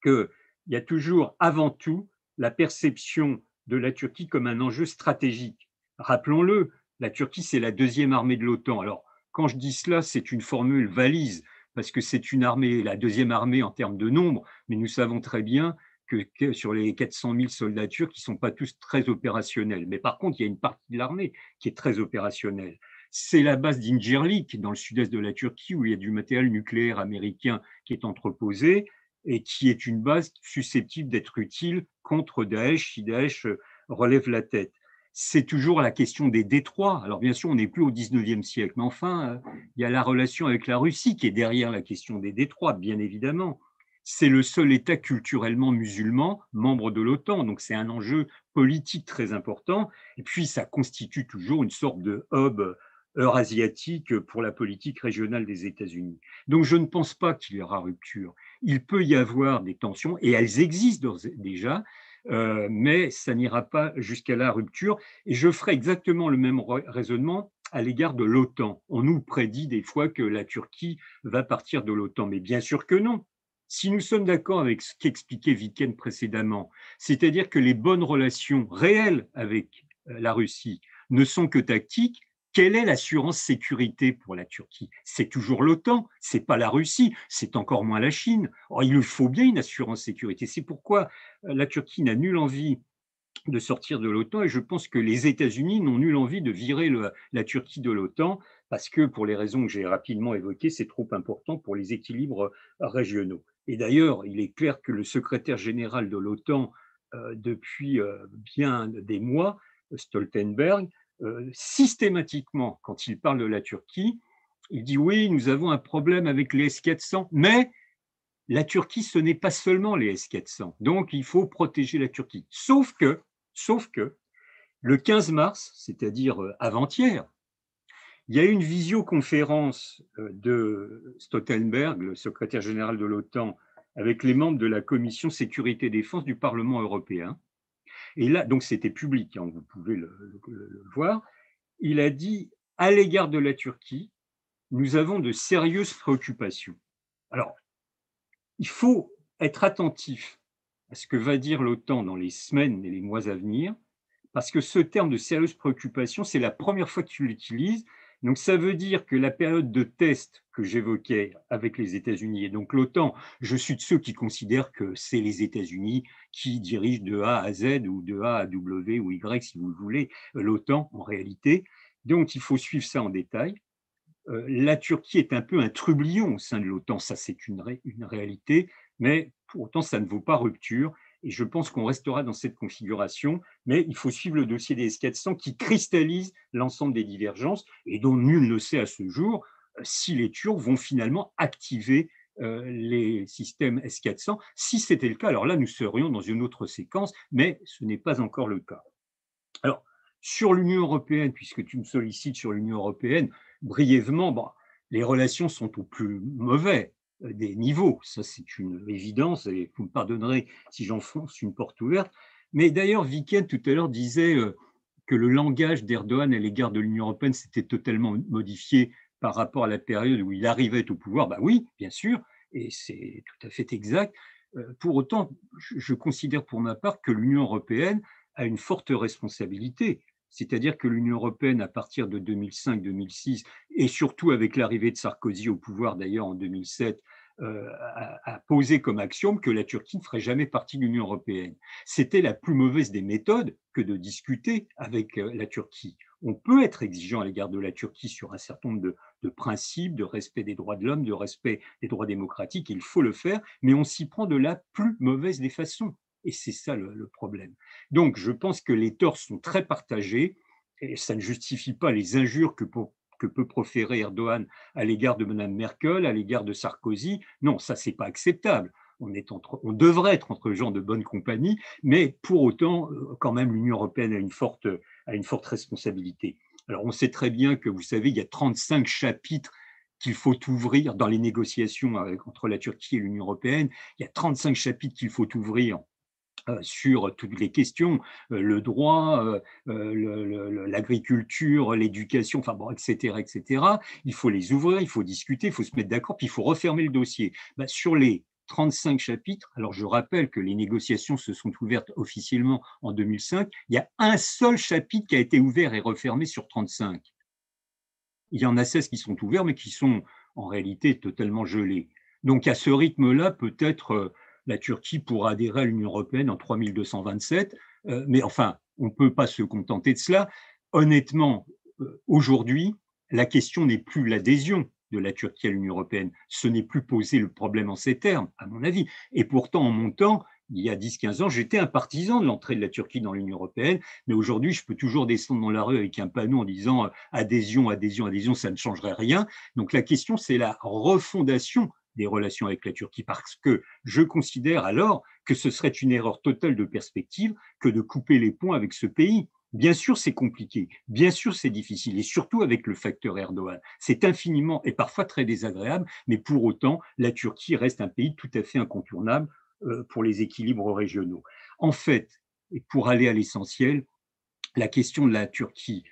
que il y a toujours avant tout la perception de la Turquie comme un enjeu stratégique. Rappelons-le, la Turquie, c'est la deuxième armée de l'OTAN. Alors, quand je dis cela, c'est une formule valise, parce que c'est une armée, la deuxième armée en termes de nombre, mais nous savons très bien que, sur les 400 000 soldats turcs, ils ne sont pas tous très opérationnels. Mais par contre, il y a une partie de l'armée qui est très opérationnelle. C'est la base d'Injirlik, dans le sud-est de la Turquie, où il y a du matériel nucléaire américain qui est entreposé et qui est une base susceptible d'être utile contre Daesh si Daesh relève la tête. C'est toujours la question des détroits. Alors bien sûr, on n'est plus au 19e siècle, mais enfin, euh, il y a la relation avec la Russie qui est derrière la question des détroits, bien évidemment. C'est le seul État culturellement musulman membre de l'OTAN, donc c'est un enjeu politique très important. Et puis, ça constitue toujours une sorte de hub eurasiatique pour la politique régionale des États-Unis. Donc je ne pense pas qu'il y aura rupture. Il peut y avoir des tensions, et elles existent déjà, euh, mais ça n'ira pas jusqu'à la rupture. Et je ferai exactement le même raisonnement à l'égard de l'OTAN. On nous prédit des fois que la Turquie va partir de l'OTAN, mais bien sûr que non. Si nous sommes d'accord avec ce qu'expliquait Viken précédemment, c'est-à-dire que les bonnes relations réelles avec euh, la Russie ne sont que tactiques, quelle est l'assurance sécurité pour la Turquie? C'est toujours l'OTAN, c'est pas la Russie, c'est encore moins la Chine. il lui faut bien une assurance sécurité. C'est pourquoi euh, la Turquie n'a nulle envie de sortir de l'OTAN et je pense que les États-Unis n'ont nulle envie de virer la Turquie de l'OTAN parce que pour les raisons que j'ai rapidement évoquées, c'est trop important pour les équilibres régionaux. Et d'ailleurs, il est clair que le secrétaire général de l'OTAN, euh, depuis euh, bien des mois, Stoltenberg, systématiquement, quand il parle de la Turquie, il dit oui, nous avons un problème avec les S-400, mais la Turquie, ce n'est pas seulement les S-400. Donc, il faut protéger la Turquie. Sauf que, sauf que, le 15 mars, c'est-à-dire euh, avant-hier, il y a eu une visioconférence euh, de Stoltenberg, le secrétaire général de l'OTAN, avec les membres de la commission sécurité défense du Parlement européen. Et là, donc c'était public, hein, vous pouvez le, le voir. Il a dit à l'égard de la Turquie, nous avons de sérieuses préoccupations. Alors, il faut être attentif à ce que va dire l'OTAN dans les semaines et les mois à venir, parce que ce terme de sérieuse préoccupation, c'est la première fois que tu l'utilises. Donc ça veut dire que la période de test que j'évoquais avec les États-Unis, et donc l'OTAN, je suis de ceux qui considèrent que c'est les États-Unis qui dirigent de A à Z ou de A à W ou Y, si vous le voulez, l'OTAN en réalité. Donc il faut suivre ça en détail. Euh, la Turquie est un peu un trublion au sein de l'OTAN, ça c'est une réalité, mais pour autant ça ne vaut pas rupture. Et je pense qu'on restera dans cette configuration, mais il faut suivre le dossier des S-400 qui cristallise l'ensemble des divergences et dont nul ne sait à ce jour euh, si les Turcs vont finalement activer euh, les systèmes S-400. Si c'était le cas, alors là, nous serions dans une autre séquence, mais ce n'est pas encore le cas. Alors, sur l'Union européenne, puisque tu me sollicites sur l'Union européenne, brièvement, les relations sont au plus mauvais des niveaux. Ça, c'est une évidence et vous me pardonnerez si j'enfonce une porte ouverte. Mais d'ailleurs, Viken, tout à l'heure, disait euh, que le langage d'Erdogan à l'égard de l'Union européenne s'était totalement modifié par rapport à la période où il arrivait au pouvoir. Bah oui, bien sûr, et c'est tout à fait exact. Euh, pour autant, je considère pour ma part que l'Union européenne a une forte responsabilité c'est-à-dire que l'Union européenne, à partir de 2005-2006, et surtout avec l'arrivée de Sarkozy au pouvoir d'ailleurs en 2007, euh, a, posé comme axiome que la Turquie ne ferait jamais partie de l'Union européenne. C'était la plus mauvaise des méthodes que de discuter avec euh, la Turquie. On peut être exigeant à l'égard de la Turquie sur un certain nombre de principes, de respect des droits de l'homme, de respect des droits démocratiques, il faut le faire, mais on s'y prend de la plus mauvaise des façons. Et c'est ça le, problème. Donc, je pense que les torts sont très partagés et ça ne justifie pas les injures que, peut proférer Erdogan à l'égard de Mme Merkel, à l'égard de Sarkozy. Non, ça, c'est pas acceptable. On, est entre, on devrait être entre gens de bonne compagnie, mais pour autant, euh, quand même, l'Union européenne a une forte, a une forte responsabilité. Alors, on sait très bien que, vous savez, il y a 35 chapitres qu'il faut ouvrir dans les négociations entre la Turquie et l'Union européenne. Il y a 35 chapitres qu'il faut ouvrir sur toutes les questions, euh, le droit, euh, l'agriculture, l'éducation, enfin bon, etc., etc. Il faut les ouvrir, il faut discuter, il faut se mettre d'accord, puis il faut refermer le dossier. Bah, sur les 35 chapitres, alors je rappelle que les négociations se sont ouvertes officiellement en 2005, il y a un seul chapitre qui a été ouvert et refermé sur 35. Il y en a 16 qui sont ouverts, mais qui sont en réalité totalement gelés. Donc à ce rythme-là, peut-être la Turquie pourra adhérer à l'Union européenne en 3227. Euh, mais enfin, on ne peut pas se contenter de cela. Honnêtement, euh, aujourd'hui, la question n'est plus l'adhésion de la Turquie à l'Union européenne. Ce n'est plus poser le problème en ces termes, à mon avis. Et pourtant, en mon temps, il y a 10-15 ans, j'étais un partisan de l'entrée de la Turquie dans l'Union européenne, mais aujourd'hui, je peux toujours descendre dans la rue avec un panneau en disant euh, adhésion, adhésion, adhésion, ça ne changerait rien. Donc la question, c'est la refondation des relations avec la Turquie, parce que je considère alors que ce serait une erreur totale de perspective que de couper les ponts avec ce pays. Bien sûr, c'est compliqué, bien sûr, c'est difficile, et surtout avec le facteur Erdogan. C'est infiniment et parfois très désagréable, mais pour autant, la Turquie reste un pays tout à fait incontournable euh, pour les équilibres régionaux. En fait, et pour aller à l'essentiel, la question de la Turquie,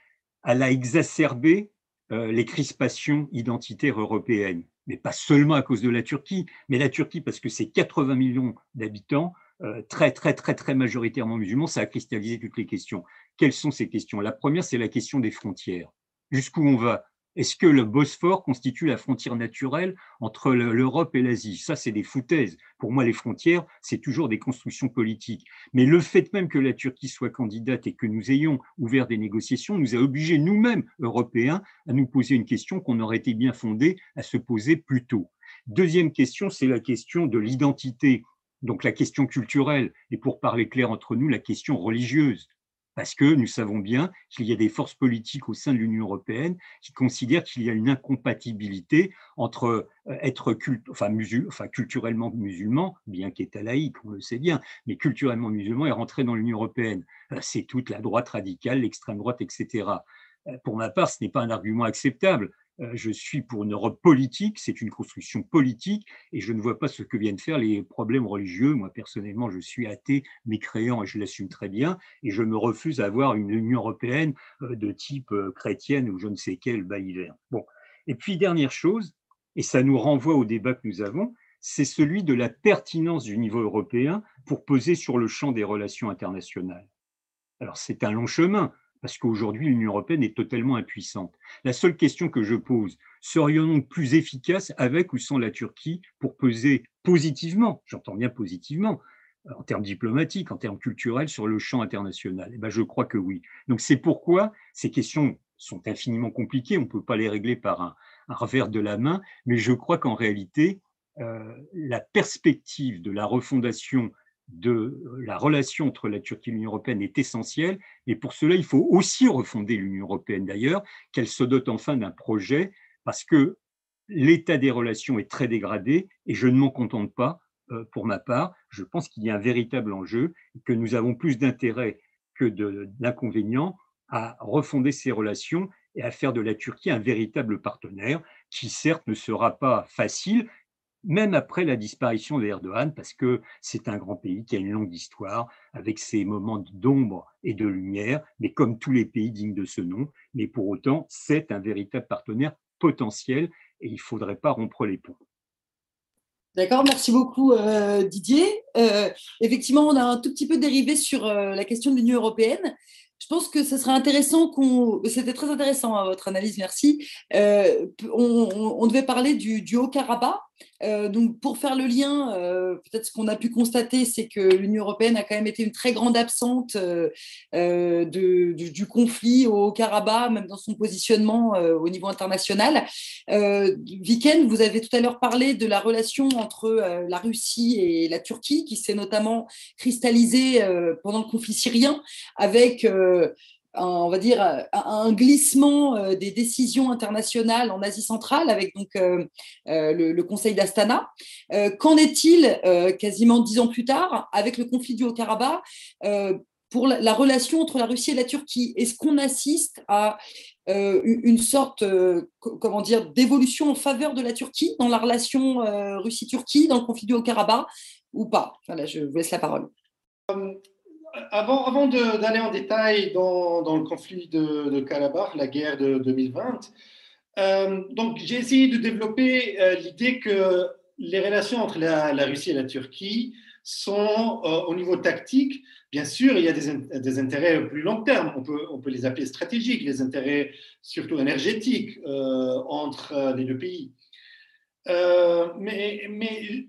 elle a exacerbé euh, les crispations identitaires européennes mais pas seulement à cause de la Turquie, mais la Turquie parce que c'est 80 millions d'habitants, euh, très, très, très, très majoritairement musulmans, ça a cristallisé toutes les questions. Quelles sont ces questions? La première, c'est la question des frontières. Jusqu'où on va? Est-ce que le Bosphore constitue la frontière naturelle entre l'Europe et l'Asie? Ça, c'est des foutaises. Pour moi, les frontières, c'est toujours des constructions politiques. Mais le fait même que la Turquie soit candidate et que nous ayons ouvert des négociations nous a obligés, nous-mêmes, Européens, à nous poser une question qu'on aurait été bien fondé à se poser plus tôt. Deuxième question, c'est la question de l'identité, donc la question culturelle, et pour parler clair entre nous, la question religieuse. Parce que nous savons bien qu'il y a des forces politiques au sein de l'Union européenne qui considèrent qu'il y a une incompatibilité entre euh, être culturellement musulman, bien qu'état laïque, on le sait bien, mais culturellement musulman et rentrer dans l'Union européenne. Euh, c'est toute la droite radicale, l'extrême droite, etc. Euh, pour ma part, ce n'est pas un argument acceptable. Euh, je suis pour une Europe politique, c'est une construction politique, et je ne vois pas ce que viennent faire les problèmes religieux. Moi, personnellement, je suis athée, mécréant, et je l'assume très bien, et je me refuse à avoir une Union européenne euh, de type euh, chrétienne ou je ne sais quel baïlaire. Bon. Et puis, dernière chose, et ça nous renvoie au débat que nous avons, c'est celui de la pertinence du niveau européen pour peser sur le champ des relations internationales. Alors, c'est un long chemin parce qu'aujourd'hui, l'Union européenne est totalement impuissante. La seule question que je pose, serions-nous plus efficaces avec ou sans la Turquie pour peser positivement, j'entends bien positivement, euh, en termes diplomatiques, en termes culturels, sur le champ international? Eh bien, Je crois que oui. Donc c'est pourquoi ces questions sont infiniment compliquées, on ne peut pas les régler par un, revers de la main, mais je crois qu'en réalité, euh, la perspective de la refondation de la relation entre la Turquie et l'Union européenne est essentielle. Et pour cela, il faut aussi refonder l'Union européenne d'ailleurs, qu'elle se dote enfin d'un projet, parce que l'état des relations est très dégradé et je ne m'en contente pas euh, pour ma part. Je pense qu'il y a un véritable enjeu que nous avons plus d'intérêt que d'inconvénients à refonder ces relations et à faire de la Turquie un véritable partenaire qui certes ne sera pas facile, même après la disparition d'Erdogan, parce que c'est un grand pays qui a une longue histoire, avec ses moments d'ombre et de lumière, mais comme tous les pays dignes de ce nom, mais pour autant, c'est un véritable partenaire potentiel et il ne faudrait pas rompre les ponts. D'accord, merci beaucoup euh, Didier. Euh, effectivement, on a un tout petit peu dérivé sur euh, la question de l'Union européenne. Je pense que ce serait intéressant qu'on. C'était très intéressant hein, votre analyse, merci. on, devait parler du, du Haut-Karabakh. Euh, donc, pour faire le lien, euh, peut-être ce qu'on a pu constater, c'est que l'Union européenne a quand même été une très grande absente euh, du, conflit au Karabakh, même dans son positionnement au niveau international. Viken, vous avez tout à l'heure parlé de la relation entre la Russie et la Turquie, qui s'est notamment cristallisée pendant le conflit syrien, avec on va dire, un glissement euh, des décisions internationales en Asie centrale avec donc euh, euh, le, Conseil d'Astana. Qu'en est-il quasiment dix ans plus tard avec le conflit du Haut-Karabakh pour la, relation entre la Russie et la Turquie? Est-ce qu'on assiste à une sorte, comment dire, d'évolution en faveur de la Turquie dans la relation Russie-Turquie, dans le conflit du Haut-Karabakh ou pas? Voilà, je vous laisse la parole avant, d'aller en détail dans, le conflit de, de Karabakh, la guerre de 2020, euh, donc j'ai essayé de développer euh, l'idée que les relations entre la, Russie et la Turquie sont euh, au niveau tactique. Bien sûr, il y a des, des, intérêts plus long terme, on peut, on peut les appeler stratégiques, les intérêts surtout énergétiques entre les deux pays. mais, mais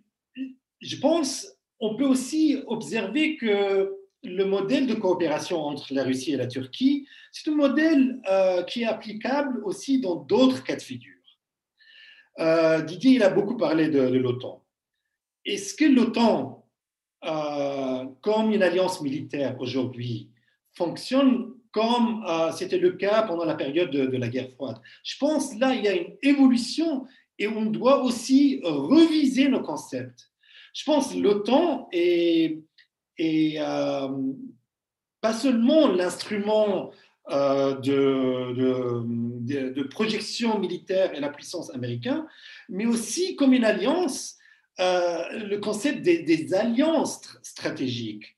je pense on peut aussi observer que le modèle de coopération entre la Russie et la Turquie, c'est un modèle euh, qui est applicable aussi dans d'autres cas de figure. Euh, Didier, il a beaucoup parlé de, l'OTAN. Est-ce que l'OTAN, euh, comme une alliance militaire aujourd'hui, fonctionne comme c'était le cas pendant la période de, de, la guerre froide? Je pense là, il y a une évolution et on doit aussi reviser nos concepts. Je pense l'OTAN est et euh, pas seulement l'instrument euh, de, de, projection militaire et la puissance américaine, mais aussi comme une alliance, euh, le concept des, alliances stratégiques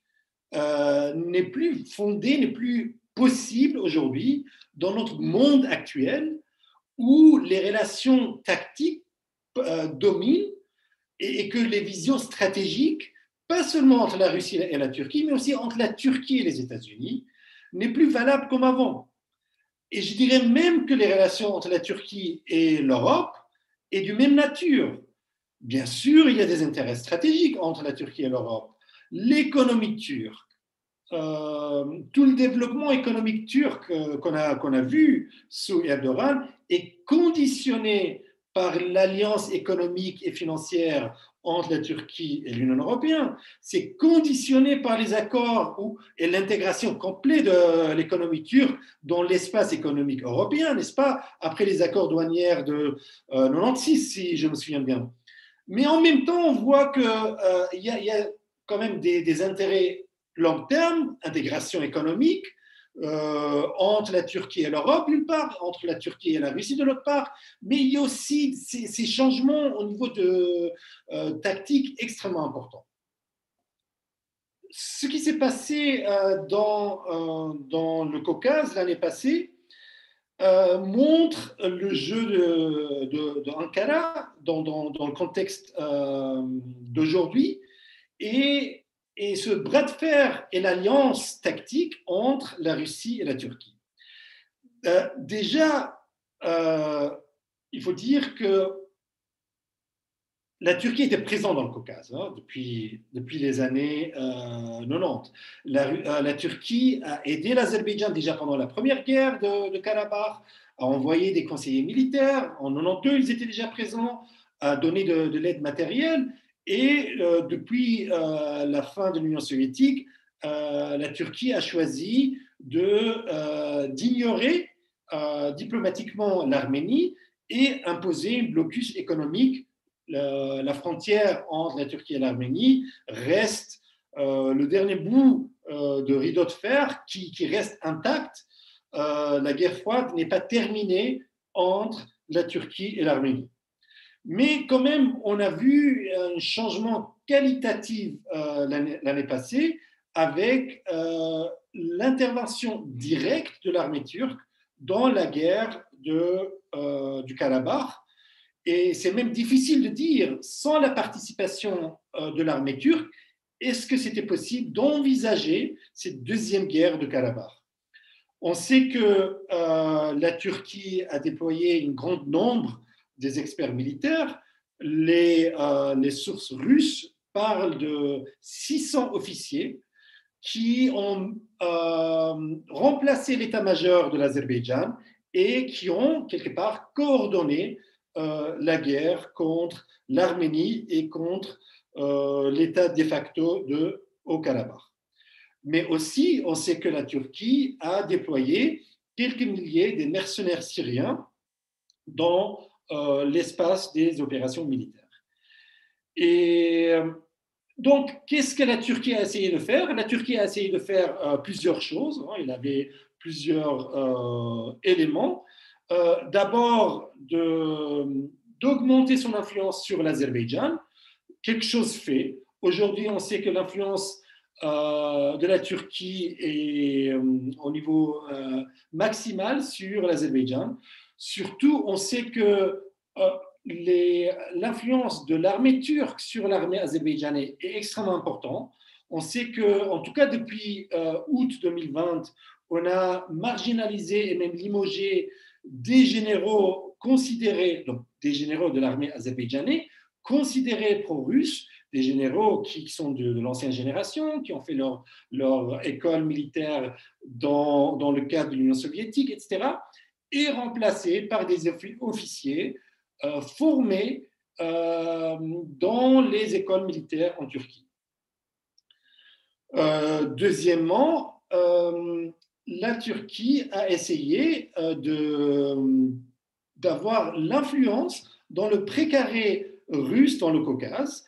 n'est plus fondé, n'est plus possible aujourd'hui dans notre monde actuel où les relations tactiques dominent et, que les visions stratégiques pas seulement entre la Russie et la Turquie, mais aussi entre la Turquie et les États-Unis, n'est plus valable comme avant. Et je dirais même que les relations entre la Turquie et l'Europe est du même nature. Bien sûr, il y a des intérêts stratégiques entre la Turquie et l'Europe. L'économie turque, euh, tout le développement économique turc euh, qu'on a, qu'on a vu sous Erdogan est conditionné par l'alliance économique et financière entre la Turquie et l'Union européenne, c'est conditionné par les accords ou, et l'intégration complète de l'économie turque dans l'espace économique européen, n'est-ce pas, après les accords douanières de 96, euh, si je me souviens bien. Mais en même temps, on voit qu'il euh, y, a quand même des intérêts long terme, intégration économique, euh, entre la Turquie et l'Europe d'une part, entre la Turquie et la Russie de l'autre part, mais il y a aussi ces, changements au niveau de euh, tactique extrêmement importants. Ce qui s'est passé euh, dans, le Caucase l'année passée montre le jeu de, dans, dans, le contexte d'aujourd'hui et et ce bras de fer et l'alliance tactique entre la Russie et la Turquie. Euh, déjà, euh, il faut dire que la Turquie était présente dans le Caucase hein, depuis, depuis les années 90. Euh, la, Turquie a aidé l'Azerbaïdjan déjà pendant la première guerre de, de Karabakh, a envoyé des conseillers militaires. En 92, ils étaient déjà présents, a donné de l'aide matérielle. Et euh, depuis euh, la fin de l'Union soviétique, euh, la Turquie a choisi d'ignorer diplomatiquement l'Arménie et imposer un blocus économique. La, frontière entre la Turquie et l'Arménie reste le dernier bout de rideau de fer qui, qui reste intact. la guerre froide n'est pas terminée entre la Turquie et l'Arménie. Mais quand même, on a vu un changement qualitatif euh, l'année passée avec euh, l'intervention directe de l'armée turque dans la guerre de, euh, du Karabakh. Et c'est même difficile de dire, sans la participation de l'armée turque, est-ce que c'était possible d'envisager cette deuxième guerre de Karabakh? On sait que la Turquie a déployé un grand nombre des experts militaires, les, euh, les sources russes parlent de 600 officiers qui ont euh, remplacé l'état-major de l'Azerbaïdjan et qui ont quelque part coordonné euh, la guerre contre l'Arménie et contre l'état de facto de Haut-Karabakh. Mais aussi, on sait que la Turquie a déployé quelques milliers de mercenaires syriens dans l'espace des opérations militaires. Et euh, donc, qu'est-ce que la Turquie a essayé de faire? La Turquie a essayé de faire euh, plusieurs choses. Hein. il avait plusieurs éléments. D'abord, d'augmenter son influence sur l'Azerbaïdjan. Quelque chose fait. Aujourd'hui, on sait que l'influence de la Turquie est au niveau maximal sur l'Azerbaïdjan. Surtout, on sait que euh, l'influence de l'armée turque sur l'armée azerbaïdjanaise est extrêmement importante. On sait que, en tout cas depuis euh, août 2020, on a marginalisé et même limogé des généraux considérés, donc des généraux de l'armée azerbaïdjanaise, considérés pro-russes, des généraux qui, sont de, l'ancienne génération, qui ont fait leur, école militaire dans le cadre de l'Union soviétique, etc est remplacé par des officiers euh, formés euh, dans les écoles militaires en Turquie. Euh, deuxièmement, la Turquie a essayé d'avoir l'influence dans le précaré russe dans le Caucase.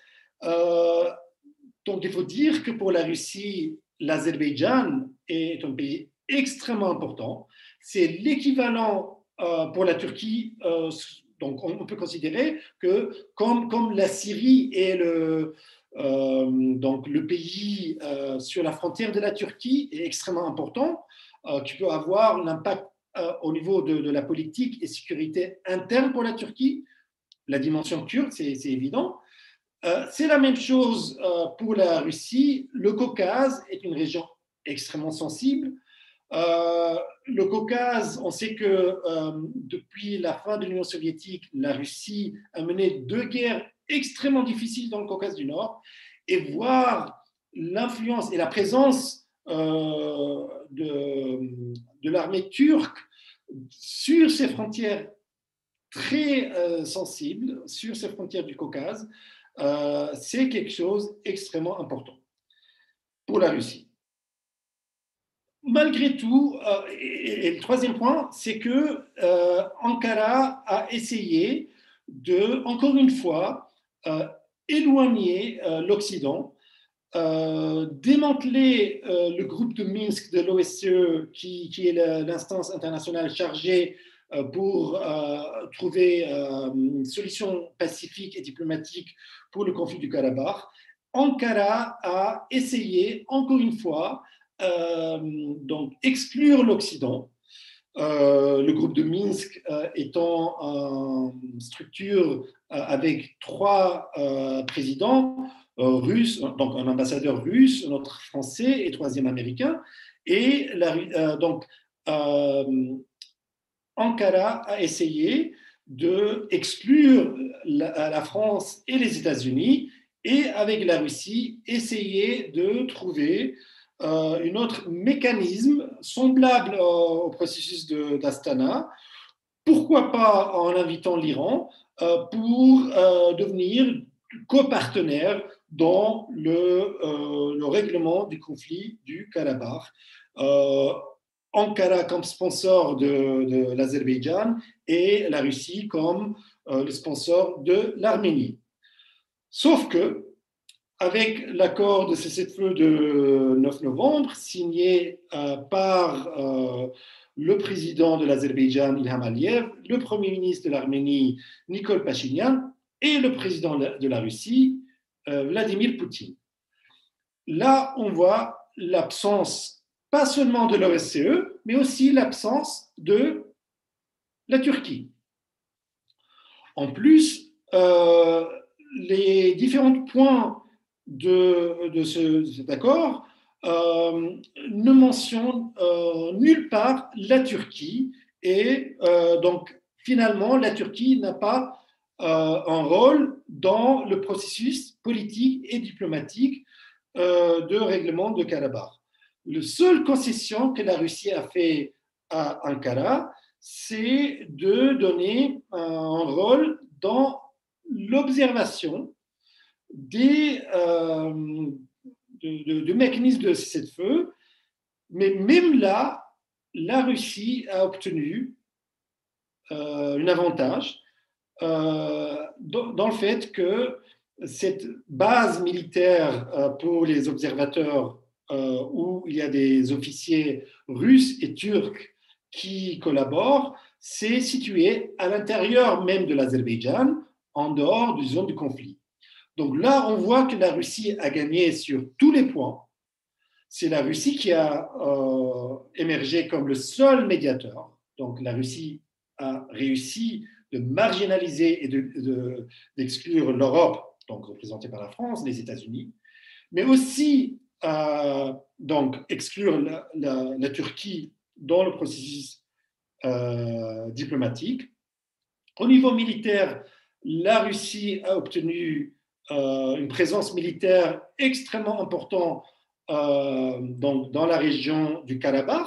donc il faut dire que pour la Russie, l'Azerbaïdjan est un pays extrêmement important c'est l'équivalent euh, pour la Turquie. Euh, donc, on, peut considérer que comme, comme la Syrie est le, euh, donc le pays sur la frontière de la Turquie est extrêmement important, tu peux avoir l'impact au niveau de, de, la politique et sécurité interne pour la Turquie. La dimension turque, c'est évident. c'est la même chose pour la Russie. Le Caucase est une région extrêmement sensible. Euh, le Caucase, on sait que euh, depuis la fin de l'Union soviétique, la Russie a mené deux guerres extrêmement difficiles dans le Caucase du Nord, et voir l'influence et la présence euh, de, de l'armée turque sur ces frontières très sensible sur ces frontières du Caucase, c'est quelque chose d'extrêmement important pour la Russie. Malgré tout, et, le troisième point, c'est que Ankara a essayé de, encore une fois, éloigner l'Occident euh, démanteler euh, le groupe de Minsk de l'OSCE, qui, est l'instance internationale chargée euh, pour trouver une solution pacifique et diplomatique pour le conflit du Karabakh, Ankara a essayé, encore une fois, donc exclure l'Occident. le groupe de Minsk étant une structure avec trois présidents, euh, russe, donc un ambassadeur russe, un autre français et troisième américain. Et euh, donc, euh, Ankara a essayé de exclure la, France et les États-Unis et avec la Russie essayer de trouver un autre mécanisme semblable au processus d'Astana. Pourquoi pas en invitant l'Iran pour devenir copartenaire dans le, euh, le, règlement du conflit du Karabakh. Euh, Ankara comme sponsor de, l'Azerbaïdjan et la Russie comme euh, le sponsor de l'Arménie. Sauf que, avec l'accord de cessez-le-feu de 9 novembre, signé par le président de l'Azerbaïdjan, Ilham Aliyev, le premier ministre de l'Arménie, Nikol Pachinian, et le président de la Russie, euh, Vladimir Poutine. Là, on voit l'absence, pas seulement de l'OSCE, mais aussi l'absence de la Turquie. En plus, euh, les différents points de, cet accord euh, ne mentionnent nulle part la Turquie et donc finalement la Turquie n'a pas euh, un rôle dans le processus politique et diplomatique euh, de règlement de Karabakh. La seule concession que la Russie a fait à Ankara, c'est de donner un rôle dans l'observation des euh, de, mécanismes de cessez-le-feu, mais même là, la Russie a obtenu un avantage euh, dans, le fait que cette base militaire euh, pour les observateurs euh, où il y a des officiers russes et turcs qui collaborent, c'est situé à l'intérieur même de l'Azerbaïdjan, en dehors du zone du conflit. Donc là, on voit que la Russie a gagné sur tous les points. C'est la Russie qui a émergé comme le seul médiateur. Donc la Russie a réussi de marginaliser et d'exclure de, l'Europe, donc représentée par la France, les États-Unis, mais aussi euh, donc exclure la, Turquie dans le processus euh, diplomatique. Au niveau militaire, la Russie a obtenu euh, une présence militaire extrêmement importante dans, dans la région du Karabakh.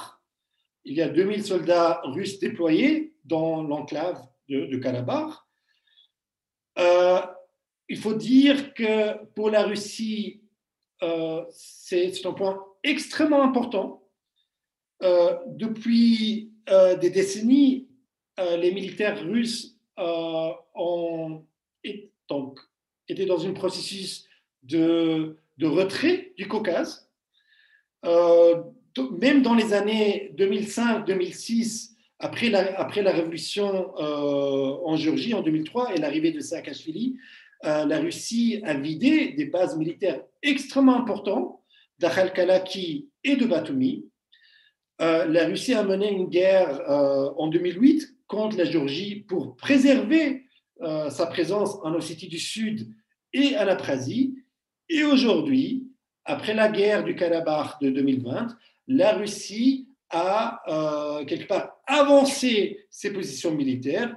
Il y a 2000 soldats russes déployés dans l'enclave de, de euh, il faut dire que pour la Russie, euh, c'est un point extrêmement important. Euh, depuis des décennies, les militaires russes ont donc, été dans un processus de, de retrait du Caucase. même dans les années 2005-2006, après la, après la révolution euh, en Géorgie en 2003 et l'arrivée de Saakashvili, euh, la Russie a vidé des bases militaires extrêmement importantes d'Akhalkalaki et de Batumi. Euh, la Russie a mené une guerre en 2008 contre la Géorgie pour préserver sa présence en Ossétie du Sud et à l'Aprasie. Et aujourd'hui, après la guerre du Karabakh de 2020, la Russie a euh, quelque part avancé ses positions militaires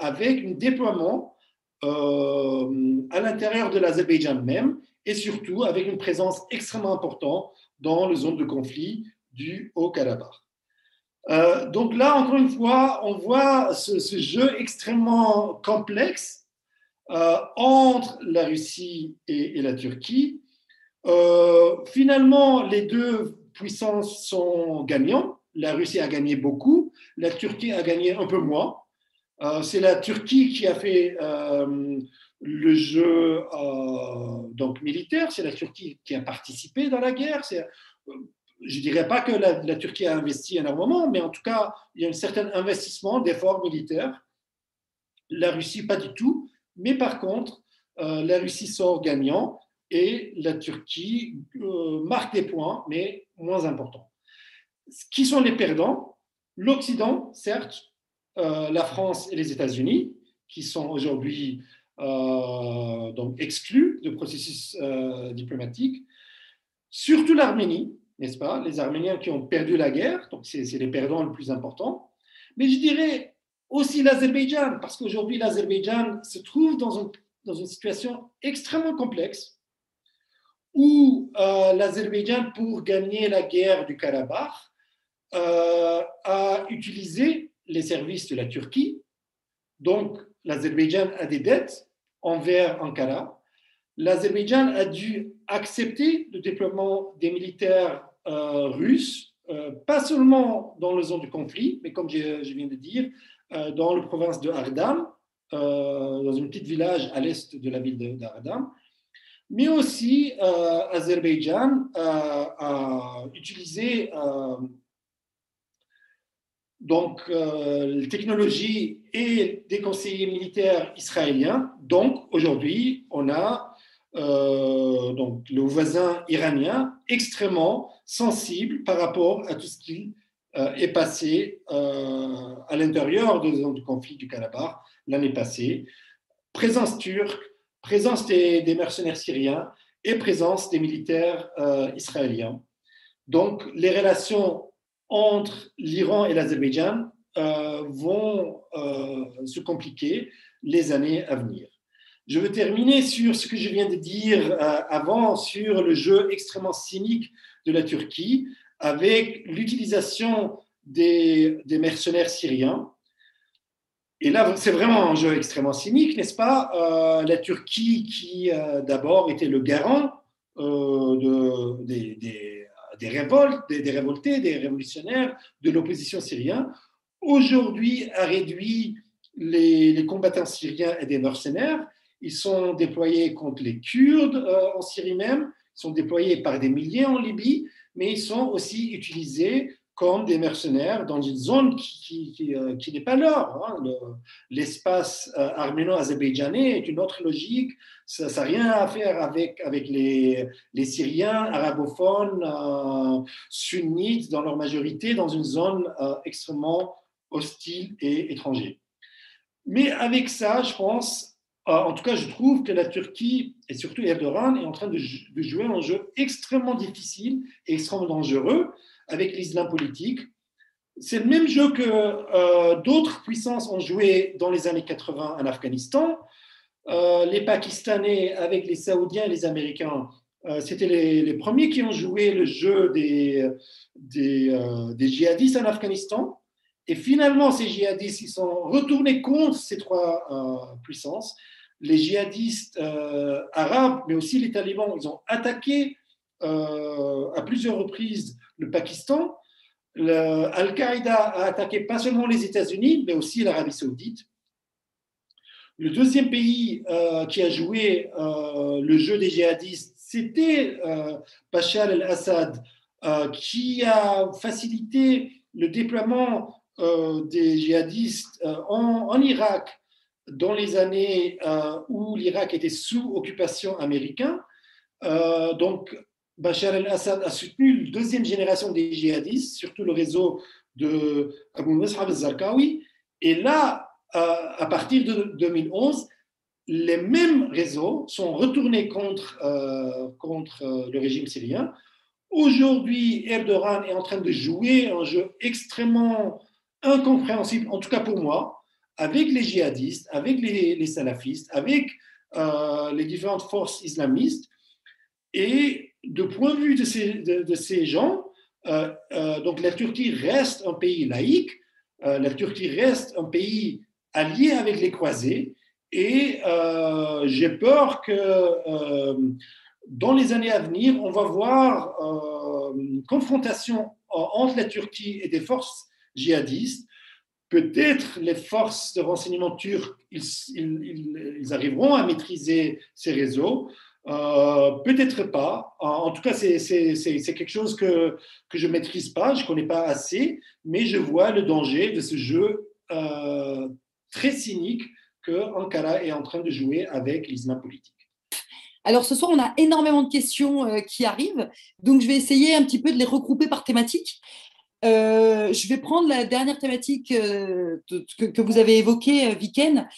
avec un déploiement euh, à l'intérieur de l'Azerbaïdjan même et surtout avec une présence extrêmement importante dans les zones de conflit du Haut-Karabakh. Euh, donc là, encore une fois, on voit ce, jeu extrêmement complexe euh, entre la Russie et, la Turquie. Euh, finalement, les deux puissances sont gagnants. La Russie a gagné beaucoup, la Turquie a gagné un peu moins. C'est la Turquie qui a fait le jeu donc militaire, c'est la Turquie qui a participé dans la guerre. Je ne dirais pas que la, Turquie a investi énormément, mais en tout cas, il y a un certain investissement d'efforts militaires. La Russie, pas du tout. Mais par contre, euh, la Russie sort gagnant et la Turquie euh, marque des points, mais moins importants. Qui sont les perdants L'Occident, certes, euh, la France et les États-Unis, qui sont aujourd'hui donc exclus du processus diplomatique. Surtout l'Arménie, n'est-ce pas? Les Arméniens qui ont perdu la guerre, donc c'est les perdants les plus importants. Mais je dirais aussi l'Azerbaïdjan, parce qu'aujourd'hui l'Azerbaïdjan se trouve dans, une situation extrêmement complexe, où euh, l'Azerbaïdjan, pour gagner la guerre du Karabakh, euh, a utilisé les services de la Turquie. Donc l'Azerbaïdjan a des dettes envers Ankara l'Azerbaïdjan a dû accepter le déploiement des militaires euh, russes, pas seulement dans la zone du conflit, mais comme je, viens de dire, dans la province de Ardam, dans un petit village à l'est de la ville d'Ardam, mais aussi Azerbaïdjan a utilisé donc euh, technologie et des conseillers militaires israéliens. Donc aujourd'hui, on a euh, donc le voisin iranien extrêmement sensible par rapport à tout ce qui euh, est passé euh, à l'intérieur de zone du conflit du Karabakh l'année passée. Présence turque, présence des, des, mercenaires syriens et présence des militaires israéliens. Donc les relations entre l'Iran et l'Azerbaïdjan vont se compliquer les années à venir. Je veux terminer sur ce que je viens de dire euh, avant, sur le jeu extrêmement cynique de la Turquie, avec l'utilisation des, mercenaires syriens. Et là, c'est vraiment un jeu extrêmement cynique, n'est-ce pas? Euh, La Turquie, qui euh, d'abord était le garant de, des, révoltes, des, révoltés, des révolutionnaires, de l'opposition syrienne, aujourd'hui a réduit les, combattants syriens et des mercenaires. Ils sont déployés contre les Kurdes euh, en Syrie même, ils sont déployés par des milliers en Libye, mais ils sont aussi utilisés comme des mercenaires dans une zone qui, euh, n'est pas leur. Hein. L'espace euh, arméno-azerbaïdjanais est une autre logique. Ça n'a rien à faire avec, avec les, les Syriens arabophones, sunnites dans leur majorité, dans une zone extrêmement hostile et étrangère. Mais avec ça, je pense, euh, en tout cas, je trouve que la Turquie, et surtout Erdogan, est en train de, jouer un jeu extrêmement difficile et extrêmement dangereux avec l'islam politique. C'est le même jeu que euh, d'autres puissances ont joué dans les années 80 en Afghanistan. Euh, les Pakistanais avec les Saoudiens et les Américains, c'était les, premiers qui ont joué le jeu des, des djihadistes en Afghanistan. Et finalement, ces djihadistes, ils sont retournés contre ces trois puissances les djihadistes euh, arabes, mais aussi les talibans, ils ont attaqué euh, à plusieurs reprises le Pakistan. Al-Qaïda a attaqué pas seulement les États-Unis, mais aussi l'Arabie saoudite. Le deuxième pays euh, qui a joué le jeu des djihadistes, c'était Bachar el-Assad, qui a facilité le déploiement des djihadistes en, en Irak, dans les années euh, où l'Irak était sous occupation américaine. Euh, donc, Bachar el-Assad a soutenu la deuxième génération des djihadistes, surtout le réseau de Abu Mus'hab al-Zarqawi. Et là, euh, à partir de 2011, les mêmes réseaux sont retournés contre, contre le régime syrien. Aujourd'hui, Erdogan est en train de jouer un jeu extrêmement incompréhensible, en tout cas pour moi, avec les djihadistes, avec les, salafistes, avec euh, les différentes forces islamistes. Et de point de vue de ces, de, ces gens, donc la Turquie reste un pays laïque, la Turquie reste un pays allié avec les croisés, et j'ai peur que dans les années à venir, on va voir une confrontation entre la Turquie et des forces djihadistes peut-être les forces de renseignement turques, ils, arriveront à maîtriser ces réseaux. Euh, peut-être pas. En, tout cas, c'est quelque chose que, que je ne maîtrise pas, je ne connais pas assez, mais je vois le danger de ce jeu euh, très cynique que Ankara est en train de jouer avec l'islam politique. Alors ce soir, on a énormément de questions euh, qui arrivent, donc je vais essayer un petit peu de les regrouper par thématique. Euh, je vais prendre la dernière thématique euh, que, vous avez évoquée, euh, Viken.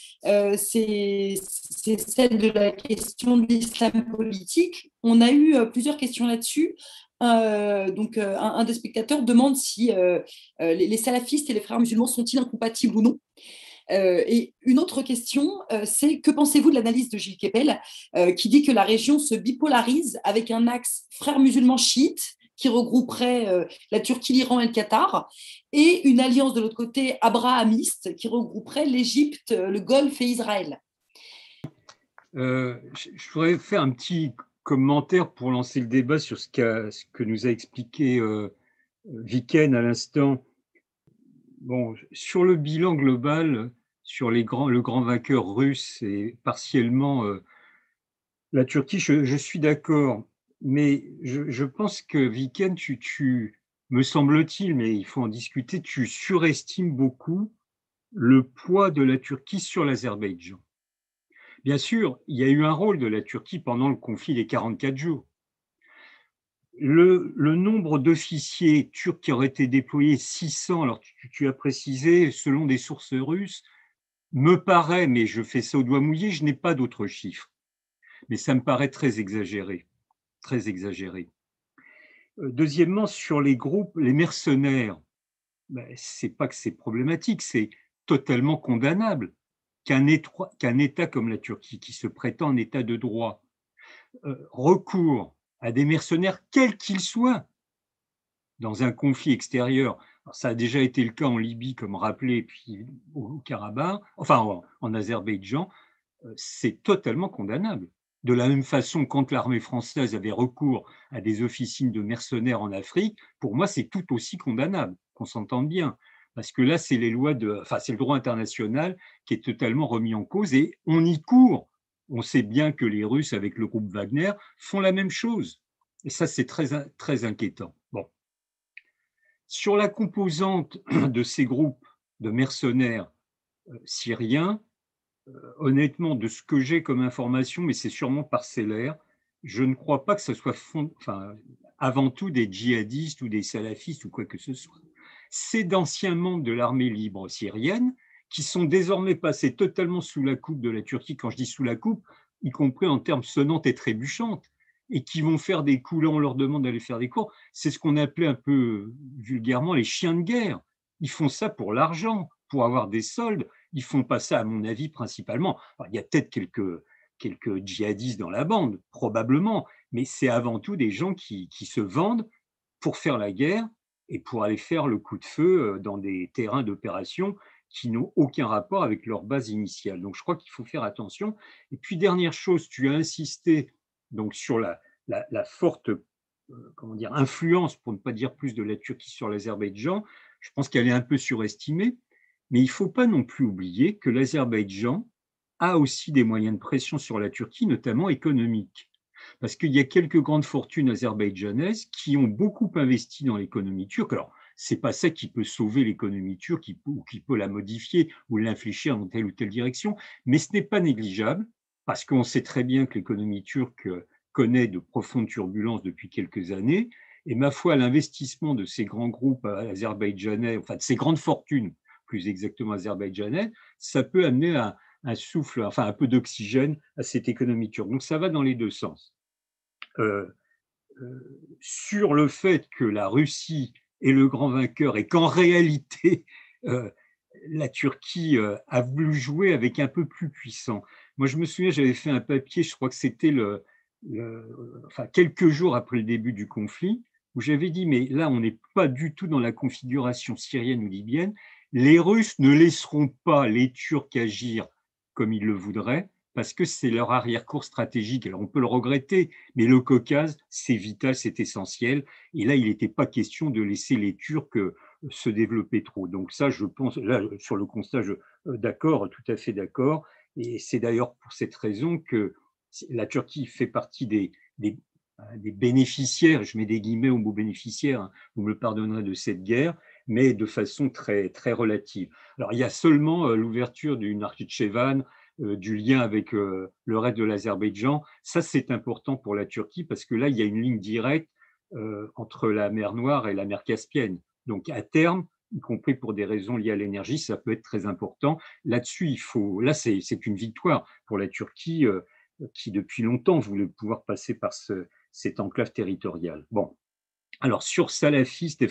c'est celle de la question de l'islam politique. On a eu plusieurs questions là-dessus. donc, un, des spectateurs demande si les, salafistes et les frères musulmans sont-ils incompatibles ou non. et une autre question, c'est que pensez-vous de l'analyse de Gilles Kepel qui dit que la région se bipolarise avec un axe frères musulmans chiites qui regrouperait euh, la Turquie, l'Iran et le Qatar, et une alliance de l'autre côté abrahamiste qui regrouperait l'Égypte, le Golfe et Israël. Euh, je voudrais faire un petit commentaire pour lancer le débat sur ce, que nous a expliqué euh, Viken à l'instant. Bon, sur le bilan global, sur le grand vainqueur russe et partiellement euh, la Turquie, je suis d'accord mais je, pense que Viken, tu, me semble-t-il, mais il faut en discuter, tu surestimes beaucoup le poids de la Turquie sur l'Azerbaïdjan. Bien sûr, il y a eu un rôle de la Turquie pendant le conflit des 44 jours. Le, nombre d'officiers turcs qui auraient été déployés, 600, alors tu, as précisé, selon des sources russes, me paraît, mais je fais ça au doigt mouillé, je n'ai pas d'autres chiffres, mais ça me paraît très exagéré très exagéré. Euh, deuxièmement, sur les groupes, les mercenaires, ben, c'est pas que c'est problématique, c'est totalement condamnable qu'un État comme la Turquie, qui se prétend en État de droit, euh, recourt à des mercenaires, quels qu'ils soient, dans un conflit extérieur. ça a déjà été le cas en Libye, comme rappelé, puis au Karabakh, enfin en Azerbaïdjan, euh, c'est totalement condamnable. De la même façon, quand l'armée française avait recours à des officines de mercenaires en Afrique, pour moi, c'est tout aussi condamnable, qu'on s'entende bien. Parce que là, c'est les lois de, enfin, c'est le droit international qui est totalement remis en cause et on y court. On sait bien que les Russes, avec le groupe Wagner, font la même chose. Et ça, c'est très, très inquiétant. Bon. Sur la composante de ces groupes de mercenaires euh, syriens, honnêtement, de ce que j'ai comme information, mais c'est sûrement parcellaire, je ne crois pas que ce soit avant tout des djihadistes ou des salafistes ou quoi que ce soit. C'est d'anciens membres de l'armée libre syrienne qui sont désormais passés totalement sous la coupe de la Turquie. Quand je dis sous la coupe, y compris en termes sonnantes et trébuchantes, et qui vont faire des coups, on leur demande d'aller faire des cours, c'est ce qu'on appelait un peu vulgairement les chiens de guerre. Ils font ça pour l'argent, pour avoir des soldes, ils font pas ça, à mon avis, principalement. il y a peut-être quelques, quelques djihadistes dans la bande, probablement, mais c'est avant tout des gens qui, qui, se vendent pour faire la guerre et pour aller faire le coup de feu euh, dans des terrains d'opération qui n'ont aucun rapport avec leur base initiale. Donc je crois qu'il faut faire attention. Et puis dernière chose, tu as insisté donc sur la, la, forte euh, comment dire, influence, pour ne pas dire plus, de la Turquie sur l'Azerbaïdjan. Je pense qu'elle est un peu surestimée. Mais il ne faut pas non plus oublier que l'Azerbaïdjan a aussi des moyens de pression sur la Turquie, notamment économiques. Parce qu'il y a quelques grandes fortunes azerbaïdjanaises qui ont beaucoup investi dans l'économie turque. Alors, c'est pas ça qui peut sauver l'économie turque ou qui peut la modifier ou l'infléchir dans telle ou telle direction, mais ce n'est pas négligeable parce qu'on sait très bien que l'économie turque connaît de profondes turbulences depuis quelques années. Et ma foi, l'investissement de ces grands groupes azerbaïdjanais, enfin de ces grandes fortunes plus exactement azerbaïdjanais, ça peut amener un, souffle, enfin un peu d'oxygène à cette économie turque. Donc ça va dans les deux sens. Euh, euh, sur le fait que la Russie est le grand vainqueur et qu'en réalité, euh, la Turquie a voulu jouer avec un peu plus puissant. Moi, je me souviens, j'avais fait un papier, je crois que c'était le, enfin, quelques jours après le début du conflit, où j'avais dit, mais là, on n'est pas du tout dans la configuration syrienne ou libyenne. Les Russes ne laisseront pas les Turcs agir comme ils le voudraient, parce que c'est leur arrière-cour stratégique. Alors on peut le regretter, mais le Caucase, c'est vital, c'est essentiel. Et là, il n'était pas question de laisser les Turcs euh, se développer trop. Donc ça, je pense, là, sur le constat, euh, d'accord, tout à fait d'accord. Et c'est d'ailleurs pour cette raison que la Turquie fait partie des, des, des, bénéficiaires, je mets des guillemets au mot bénéficiaire, hein, vous me le pardonnerez de cette guerre, mais de façon très, très relative. Alors il y a seulement euh, l'ouverture du Nakhitchevan, euh, du lien avec euh, le reste de l'Azerbaïdjan. Ça, c'est important pour la Turquie parce que là, il y a une ligne directe entre la mer Noire et la mer Caspienne. Donc à terme, y compris pour des raisons liées à l'énergie, ça peut être très important. Là-dessus, il faut, là, c'est une victoire pour la Turquie qui depuis longtemps voulait pouvoir passer par ce, cette enclave territoriale. Bon, alors sur salafistes et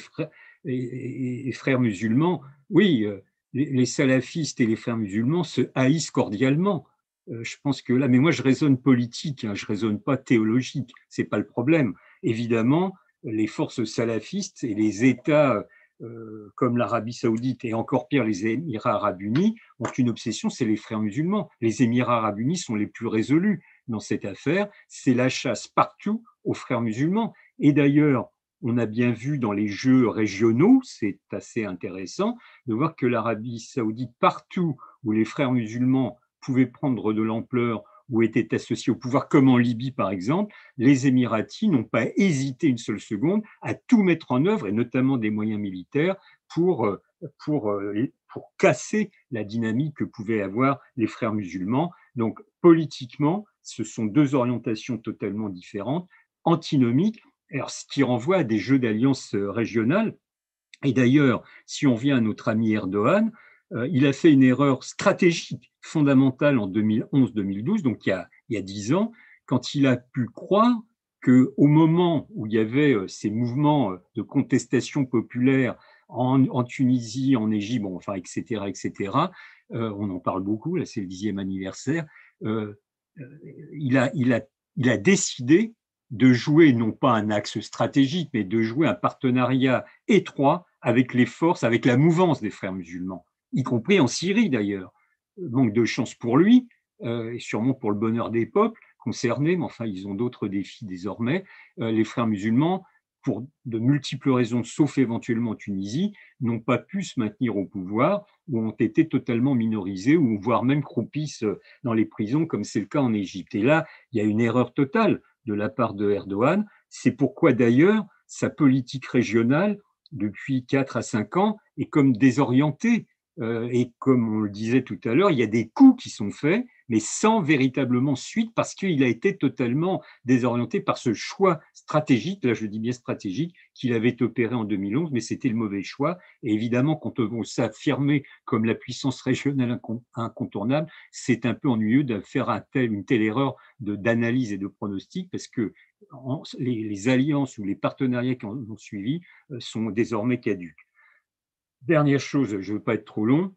frères, musulmans, oui, euh, les, salafistes et les frères musulmans se haïssent cordialement. Euh, je pense que là, mais moi je raisonne politique, hein, je raisonne pas théologique, c'est pas le problème. Évidemment, les forces salafistes et les États euh, comme l'Arabie saoudite et encore pire les Émirats arabes unis ont une obsession, c'est les frères musulmans. Les Émirats arabes unis sont les plus résolus dans cette affaire, c'est la chasse partout aux frères musulmans. Et d'ailleurs, on a bien vu dans les jeux régionaux, c'est assez intéressant de voir que l'Arabie saoudite, partout où les frères musulmans pouvaient prendre de l'ampleur ou étaient associés au pouvoir, comme en Libye par exemple, les Émiratis n'ont pas hésité une seule seconde à tout mettre en œuvre, et notamment des moyens militaires, pour, euh, pour, euh, pour casser la dynamique que pouvaient avoir les frères musulmans. Donc politiquement, ce sont deux orientations totalement différentes, antinomiques, alors, ce qui renvoie à des jeux d'alliance euh, régionales. Et d'ailleurs, si on vient à notre ami Erdogan, il a fait une erreur stratégique fondamentale en 2011-2012, donc il y, a, il y a dix ans, quand il a pu croire qu'au moment où il y avait euh, ces mouvements euh, de contestation populaire en, Tunisie, en Égypte, enfin, etc., etc., euh, on en parle beaucoup, là c'est le dixième anniversaire, il, a, il, a, il a décidé de jouer non pas un axe stratégique, mais de jouer un partenariat étroit avec les forces, avec la mouvance des frères musulmans, y compris en Syrie d'ailleurs manque de chance pour lui, euh, et sûrement pour le bonheur des peuples concernés, mais enfin, ils ont d'autres défis désormais. Euh, les frères musulmans, pour de multiples raisons, sauf éventuellement en Tunisie, n'ont pas pu se maintenir au pouvoir ou ont été totalement minorisés ou voire même croupissent dans les prisons, comme c'est le cas en Égypte. Et là, il y a une erreur totale de la part de Erdogan. C'est pourquoi d'ailleurs sa politique régionale, depuis 4 à 5 ans, est comme désorientée euh, et comme on le disait tout à l'heure, il y a des coups qui sont faits, mais sans véritablement suite, parce qu'il a été totalement désorienté par ce choix stratégique, là je dis bien stratégique, qu'il avait opéré en 2011, mais c'était le mauvais choix. Et évidemment, quand on s'affirmer comme la puissance régionale incontournable, c'est un peu ennuyeux de faire une telle erreur d'analyse et de pronostic, parce que les, alliances ou les partenariats qui ont suivi euh, sont désormais caduques. Dernière chose, je ne veux pas être trop long,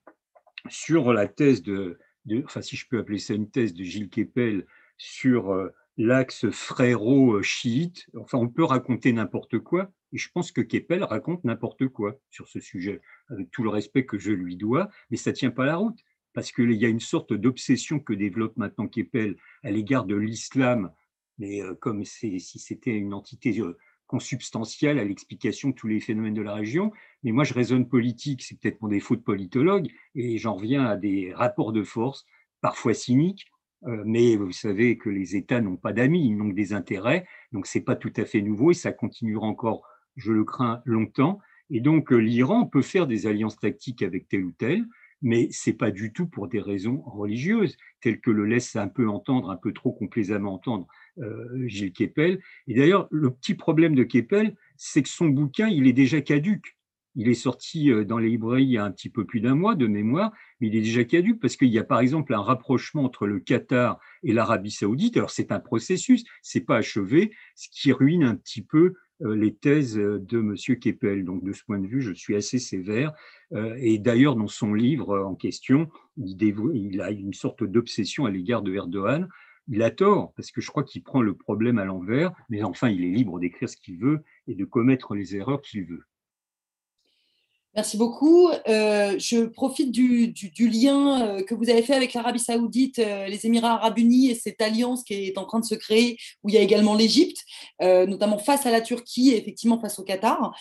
sur la thèse de, enfin si je peux appeler ça une thèse de Gilles Kepel sur euh, l'axe frérot-chiite, enfin on peut raconter n'importe quoi, et je pense que Kepel raconte n'importe quoi sur ce sujet, avec tout le respect que je lui dois, mais ça ne tient pas la route, parce qu'il y a une sorte d'obsession que développe maintenant Kepel à l'égard de l'islam, mais euh, comme si c'était une entité euh, consubstantielle à l'explication de tous les phénomènes de la région. Mais moi, je raisonne politique, c'est peut-être mon défaut de politologue, et j'en reviens à des rapports de force, parfois cyniques, euh, mais vous savez que les États n'ont pas d'amis, ils n'ont que des intérêts, donc c'est pas tout à fait nouveau et ça continuera encore, je le crains, longtemps. Et donc euh, l'Iran peut faire des alliances tactiques avec tel ou tel, mais c'est pas du tout pour des raisons religieuses, telles que le laisse un peu entendre, un peu trop complaisamment entendre Gilles Kepel. Et d'ailleurs, le petit problème de Kepel, c'est que son bouquin, il est déjà caduque. Il est sorti euh, dans les librairies il y a un petit peu plus d'un mois de mémoire, mais il est déjà caduque parce qu'il y a par exemple un rapprochement entre le Qatar et l'Arabie saoudite. Alors c'est un processus, c'est pas achevé, ce qui ruine un petit peu euh, les thèses de M. Keppel. Donc de ce point de vue, je suis assez sévère. Et d'ailleurs, dans son livre en question, il, a une sorte d'obsession à l'égard de Erdogan il a tort, parce que je crois qu'il prend le problème à l'envers, mais enfin, il est libre d'écrire ce qu'il veut, et de commettre les erreurs qu'il veut. Merci beaucoup. Euh, je profite du, lien euh, que vous avez fait avec l'Arabie saoudite, euh, les Émirats arabes unis et cette alliance qui est en train de se créer, où il y a également l'Égypte, notamment face à la Turquie et effectivement face au Qatar.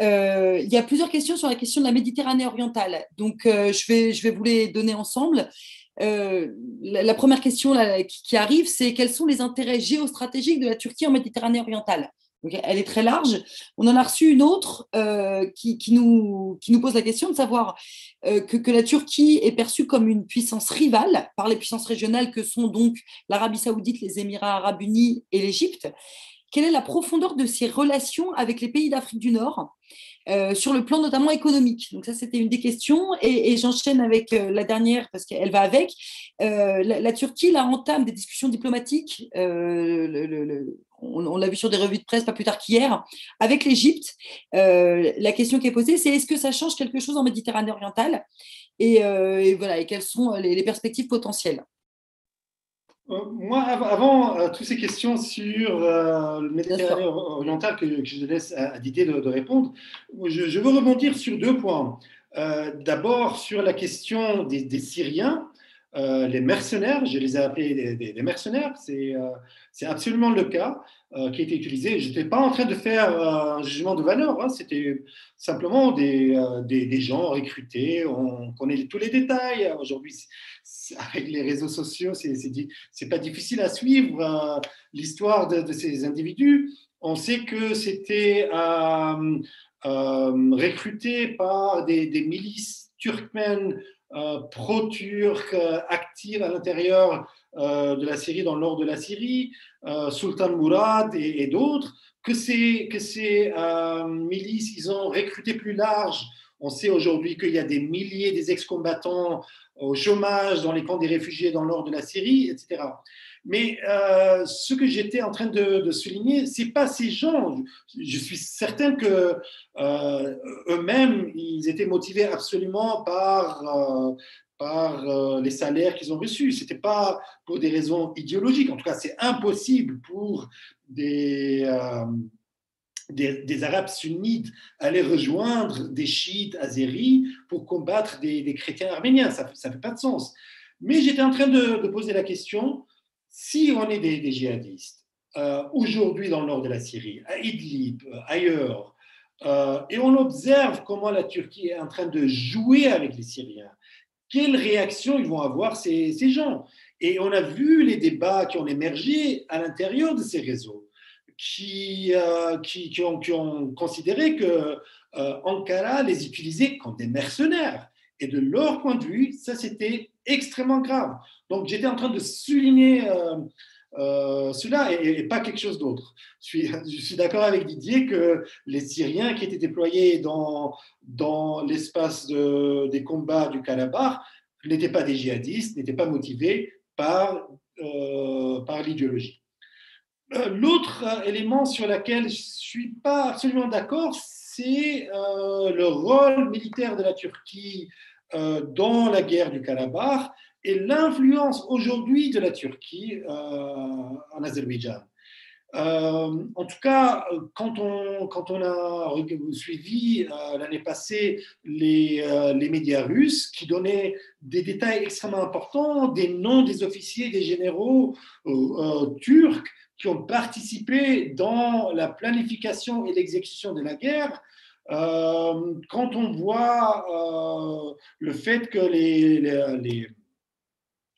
il y a plusieurs questions sur la question de la Méditerranée orientale. Donc, je, vais, je vais vous les donner ensemble. La, première question qui arrive, c'est quels sont les intérêts géostratégiques de la Turquie en Méditerranée orientale? Elle est très large. On en a reçu une autre euh, qui, nous, pose la question de savoir euh, que, la Turquie est perçue comme une puissance rivale par les puissances régionales que sont donc l'Arabie saoudite, les Émirats arabes unis et l'Égypte. Quelle est la profondeur de ces relations avec les pays d'Afrique du Nord? Euh, sur le plan notamment économique. Donc ça, c'était une des questions. Et, j'enchaîne avec la dernière parce qu'elle va avec. la, Turquie, là, entame des discussions diplomatiques. le, on, l'a vu sur des revues de presse pas plus tard qu'hier, avec l'Égypte. Euh, la question qui est posée, c'est est-ce que ça change quelque chose en Méditerranée orientale? Et, euh, voilà, et quelles sont les, perspectives potentielles? euh, moi, avant, toutes ces questions sur le Méditerranée orientale que, je laisse à, Didier de, répondre, je, veux rebondir sur deux points. D'abord, sur la question des Syriens. Euh, les mercenaires, je les ai appelés des, mercenaires, euh, c'est absolument le cas euh, qui a été utilisé. Je n'étais pas en train de faire un jugement de valeur, hein, c'était simplement des, des, gens recrutés, on connaît tous les détails. Aujourd'hui, avec les réseaux sociaux, c'est pas difficile à suivre l'histoire de, ces individus. On sait que c'était recruté par des, milices turkmènes euh, pro-turc euh, active à l'intérieur euh, de la Syrie, dans le nord de la Syrie, Sultan Mourad et, d'autres, que ces, que ces milices, ils ont recruté plus large. On sait aujourd'hui qu'il y a des milliers des ex-combattants au chômage dans les camps des réfugiés dans le nord de la Syrie, etc. Mais euh, ce que j'étais en train de, de souligner, c'est pas ces gens. Je, suis certain que euh, eux-mêmes, ils étaient motivés absolument par euh, par les salaires qu'ils ont reçus. C'était pas pour des raisons idéologiques. En tout cas, c'est impossible pour des des, Arabes sunnites aller rejoindre des chiites azéris pour combattre des, chrétiens arméniens. Ça ne fait pas de sens. Mais j'étais en train de, poser la question si on est des, djihadistes, euh, aujourd'hui dans le nord de la Syrie, à Idlib, euh, ailleurs, euh, et on observe comment la Turquie est en train de jouer avec les Syriens, quelle réaction ils vont avoir ces, gens Et on a vu les débats qui ont émergé à l'intérieur de ces réseaux, qui, ont, qui ont, considéré que Ankara les utilisait comme des mercenaires. Et de leur point de vue, ça c'était extrêmement grave. Donc j'étais en train de souligner euh, euh, cela et, pas quelque chose d'autre. Je suis, d'accord avec Didier que les Syriens qui étaient déployés dans, dans l'espace des combats du Karabakh n'étaient pas des djihadistes, n'étaient pas motivés par, euh, par l'idéologie. L'autre élément sur lequel je ne suis pas absolument d'accord, c'est le rôle militaire de la Turquie euh, dans la guerre du Karabakh et l'influence aujourd'hui de la Turquie euh, en Azerbaïdjan. Euh, en tout cas, quand on, quand on a suivi l'année passée les, les, médias russes qui donnaient des détails extrêmement importants, des noms des officiers, des généraux turcs qui ont participé dans la planification et l'exécution de la guerre, euh, quand on voit euh, le fait que les, les,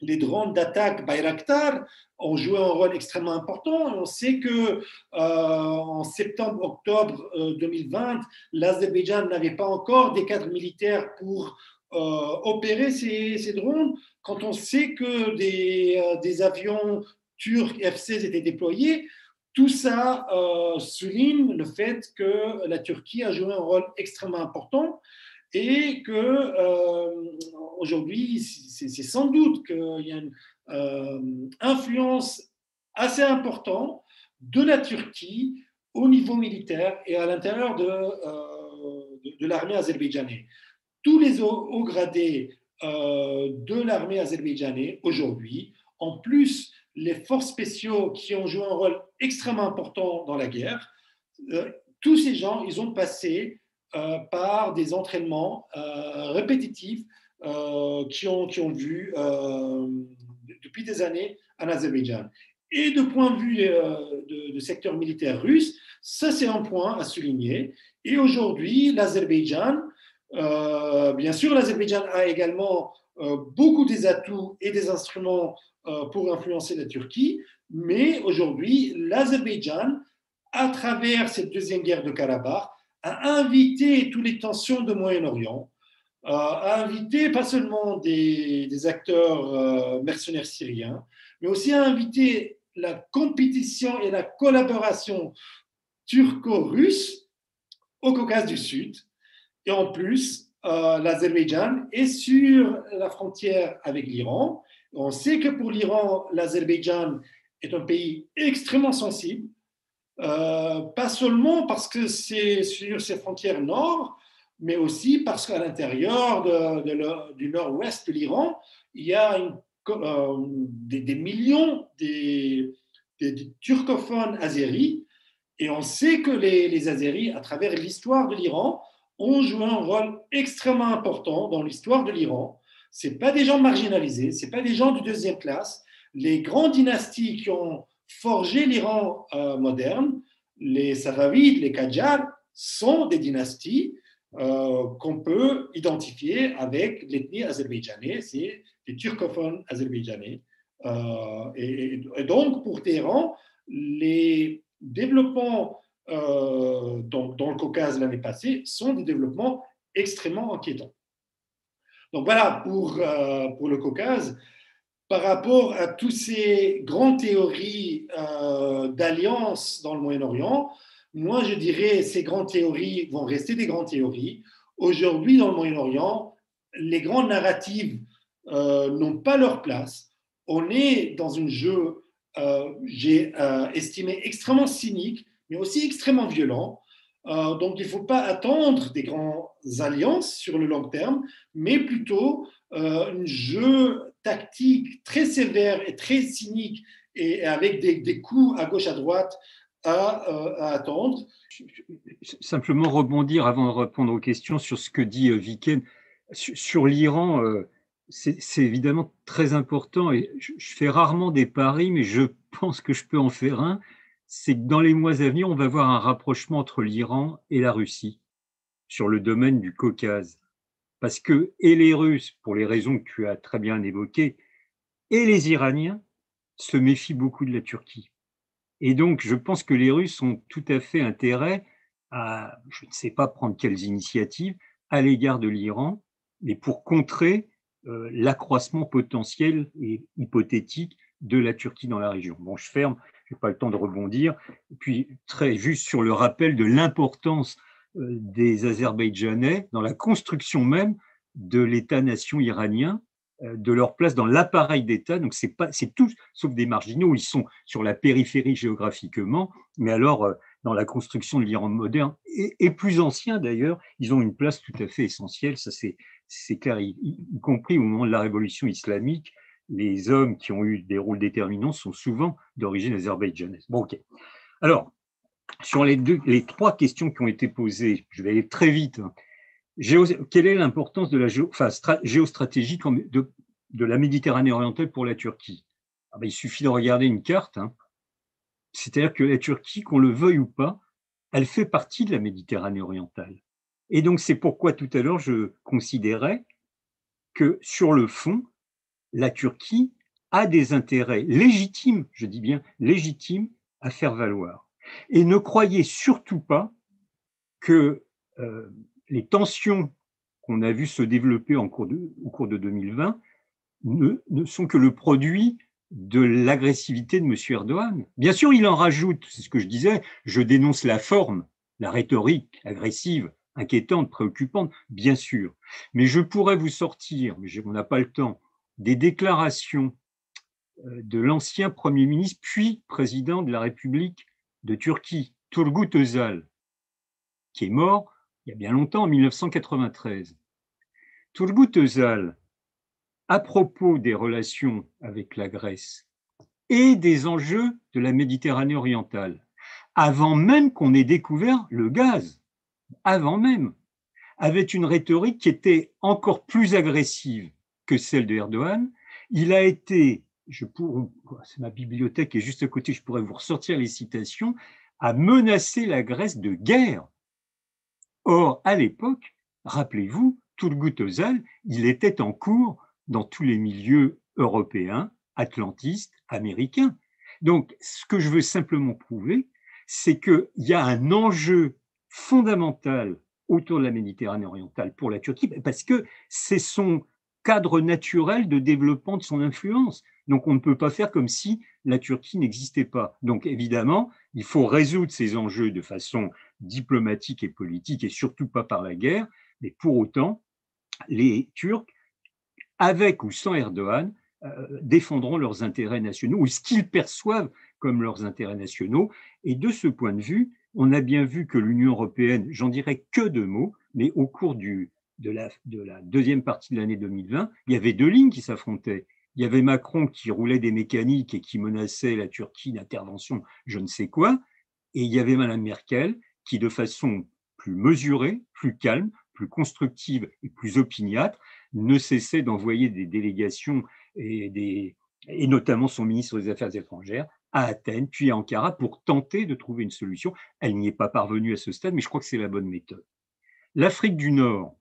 drones d'attaque Bayraktar ont joué un rôle extrêmement important. On sait que euh, en septembre-octobre 2020, l'Azerbaïdjan n'avait pas encore des cadres militaires pour opérer ces, drones. Quand on sait que des, des avions turcs F-16 étaient déployés, tout ça euh, souligne le fait que la Turquie a joué un rôle extrêmement important et que euh, aujourd'hui, c'est sans doute qu'il y a une euh, influence assez importante de la Turquie au niveau militaire et à l'intérieur de, de, l'armée azerbaïdjanaise. Tous les hauts gradés de l'armée azerbaïdjanaise aujourd'hui, en plus les forces spéciaux qui ont joué un rôle extrêmement important dans la guerre, euh, tous ces gens, ils ont passé par des entraînements répétitifs qui, ont, qui ont vu depuis des années en Azerbaïdjan. Et de point de vue de, de secteur militaire russe, ça c'est un point à souligner. Et aujourd'hui, l'Azerbaïdjan, bien sûr, l'Azerbaïdjan a également euh, beaucoup des atouts et des instruments euh, pour influencer la Turquie, mais aujourd'hui, l'Azerbaïdjan, à travers cette deuxième guerre de Karabakh, a invité toutes les tensions de Moyen-Orient, euh, a invité pas seulement des, acteurs mercenaires syriens, mais aussi a invité la compétition et la collaboration turco-russe au Caucase du Sud. Et en plus, euh, l'Azerbaïdjan est sur la frontière avec l'Iran. On sait que pour l'Iran, l'Azerbaïdjan est un pays extrêmement sensible, euh, pas seulement parce que c'est sur ses frontières nord, mais aussi parce qu'à l'intérieur du nord-ouest de l'Iran, il y a euh, des, millions de turcophones azéris, et on sait que les, les Azéris, à travers l'histoire de l'Iran, ont joué un rôle extrêmement important dans l'histoire de l'Iran. Ce pas des gens marginalisés, ce pas des gens de deuxième classe. Les grandes dynasties qui ont forgé l'Iran euh, moderne, les Safavides, les Qajars, sont des dynasties euh, qu'on peut identifier avec l'ethnie azerbaïdjanaise, c'est les turcophones azerbaïdjanais. Euh, et, donc, pour Téhéran, les développements dans, le Caucase l'année passée sont des développements extrêmement inquiétants. Donc voilà pour, pour le Caucase. Par rapport à toutes ces grandes théories euh, d'alliance dans le Moyen-Orient, moi je dirais ces grandes théories vont rester des grandes théories. Aujourd'hui dans le Moyen-Orient, les grandes narratives n'ont pas leur place. On est dans un jeu, j'ai estimé, extrêmement cynique mais aussi extrêmement violent. Euh, donc, il ne faut pas attendre des grandes alliances sur le long terme, mais plutôt euh, un jeu tactique très sévère et très cynique et avec des, coups à gauche à droite à, euh, attendre. Simplement rebondir avant de répondre aux questions sur ce que dit Viken. Sur, l'Iran, c'est évidemment très important et je, fais rarement des paris, mais je pense que je peux en faire un c'est que dans les mois à venir, on va voir un rapprochement entre l'Iran et la Russie sur le domaine du Caucase. Parce que, et les Russes, pour les raisons que tu as très bien évoquées, et les Iraniens se méfient beaucoup de la Turquie. Et donc, je pense que les Russes ont tout à fait intérêt à, je ne sais pas prendre quelles initiatives, à l'égard de l'Iran, mais pour contrer euh, l'accroissement potentiel et hypothétique de la Turquie dans la région. Bon, je ferme je n'ai pas le temps de rebondir. Et puis, très juste sur le rappel de l'importance euh, des Azerbaïdjanais dans la construction même de l'État-nation iranien, euh, de leur place dans l'appareil d'État. Donc, c'est pas, c'est tous, sauf des marginaux, ils sont sur la périphérie géographiquement, mais alors euh, dans la construction de l'Iran moderne et, plus ancien d'ailleurs, ils ont une place tout à fait essentielle. Ça, c'est, c'est clair, y, y, compris au moment de la révolution islamique les hommes qui ont eu des rôles déterminants sont souvent d'origine azerbaïdjanaise. Bon, ok. Alors, sur les, deux, les trois questions qui ont été posées, je vais aller très vite. Hein. quelle est l'importance de la géostratégie de, de, la Méditerranée orientale pour la Turquie? Ah ben, Il suffit de regarder une carte. Hein. C'est-à-dire que la Turquie, qu'on le veuille ou pas, elle fait partie de la Méditerranée orientale. Et donc, c'est pourquoi tout à l'heure, je considérais que sur le fond, la Turquie a des intérêts légitimes, je dis bien légitimes, à faire valoir. Et ne croyez surtout pas que euh, les tensions qu'on a vues se développer au cours de 2020 ne, ne sont que le produit de l'agressivité de M. Erdogan. Bien sûr, il en rajoute, c'est ce que je disais, je dénonce la forme, la rhétorique agressive, inquiétante, préoccupante, bien sûr. Mais je pourrais vous sortir, mais on n'a pas le temps, des déclarations euh, de l'ancien Premier ministre, puis président de la République de Turquie, Turgut Özal, qui est mort il y a bien longtemps, en 1993. Turgut Özal, à propos des relations avec la Grèce et des enjeux de la Méditerranée orientale, avant même qu'on ait découvert le gaz, avant même, avait une rhétorique qui était encore plus agressive que celle de Erdogan. Il a été, je c'est ma bibliothèque est juste à côté, je pourrais vous ressortir les citations, à menacer la Grèce de guerre. Or, à l'époque, rappelez-vous, Turgut Özal, il était en cours dans tous les milieux européens, atlantistes, américains. Donc, ce que je veux simplement prouver, c'est qu'il y a un enjeu fondamental autour de la Méditerranée orientale pour la Turquie, parce que c'est son cadre naturel de développement de son influence. Donc on ne peut pas faire comme si la Turquie n'existait pas. Donc évidemment, il faut résoudre ces enjeux de façon diplomatique et politique, et surtout pas par la guerre, mais pour autant, les Turcs, avec ou sans Erdogan, euh, défendront leurs intérêts nationaux, ou ce qu'ils perçoivent comme leurs intérêts nationaux. Et de ce point de vue, on a bien vu que l'Union européenne, j'en dirais que deux mots, mais au cours du, de, la, de la deuxième partie de l'année 2020, il y avait deux lignes qui s'affrontaient. Il y avait Macron qui roulait des mécaniques et qui menaçait la Turquie d'intervention, je ne sais quoi, et il y avait Madame Merkel qui, de façon plus mesurée, plus calme, plus constructive et plus opiniâtre, ne cessait d'envoyer des délégations et, notamment son ministre des Affaires étrangères à Athènes, puis à Ankara, pour tenter de trouver une solution. Elle n'y est pas parvenue à ce stade, mais je crois que c'est la bonne méthode. L'Afrique du Nord,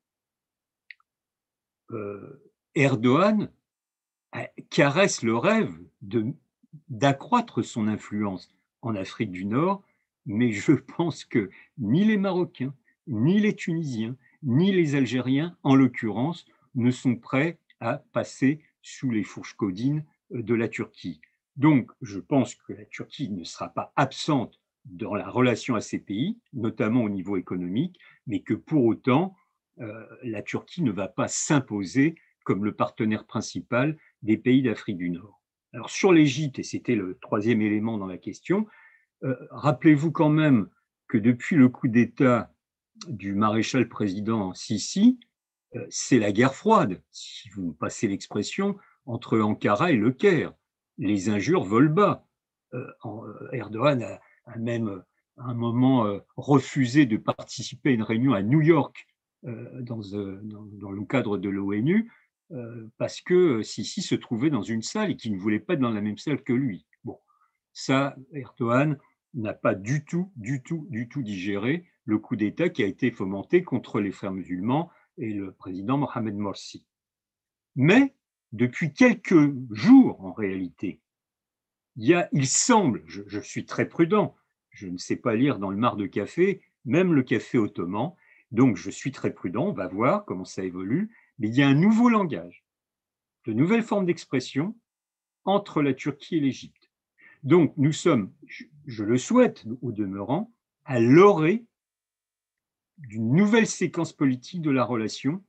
Erdogan caresse le rêve d'accroître son influence en Afrique du Nord, mais je pense que ni les Marocains, ni les Tunisiens, ni les Algériens, en l'occurrence, ne sont prêts à passer sous les fourches codines de la Turquie. Donc, je pense que la Turquie ne sera pas absente dans la relation à ces pays, notamment au niveau économique, mais que pour autant, euh, la Turquie ne va pas s'imposer comme le partenaire principal des pays d'Afrique du Nord. Alors sur l'Égypte, et c'était le troisième élément dans la question, euh, rappelez-vous quand même que depuis le coup d'État du maréchal président Sisi, euh, c'est la guerre froide, si vous me passez l'expression, entre Ankara et Le Caire les injures volent bas. Euh, euh, Erdogan a, même à un moment euh, refusé de participer à une réunion à New York dans, le cadre de l'ONU parce que Sisi se trouvait dans une salle et qu'il ne voulait pas être dans la même salle que lui. Bon, ça, Erdogan n'a pas du tout, du tout, du tout digéré le coup d'État qui a été fomenté contre les frères musulmans et le président Mohamed Morsi. Mais depuis quelques jours en réalité. Il, semble, je, suis très prudent, je ne sais pas lire dans le mar de café, même le café ottoman, donc je suis très prudent, on va voir comment ça évolue, mais il y a un nouveau langage, de nouvelles formes d'expression entre la Turquie et l'Égypte. Donc nous sommes, je le souhaite au demeurant, à l'orée d'une nouvelle séquence politique de la relation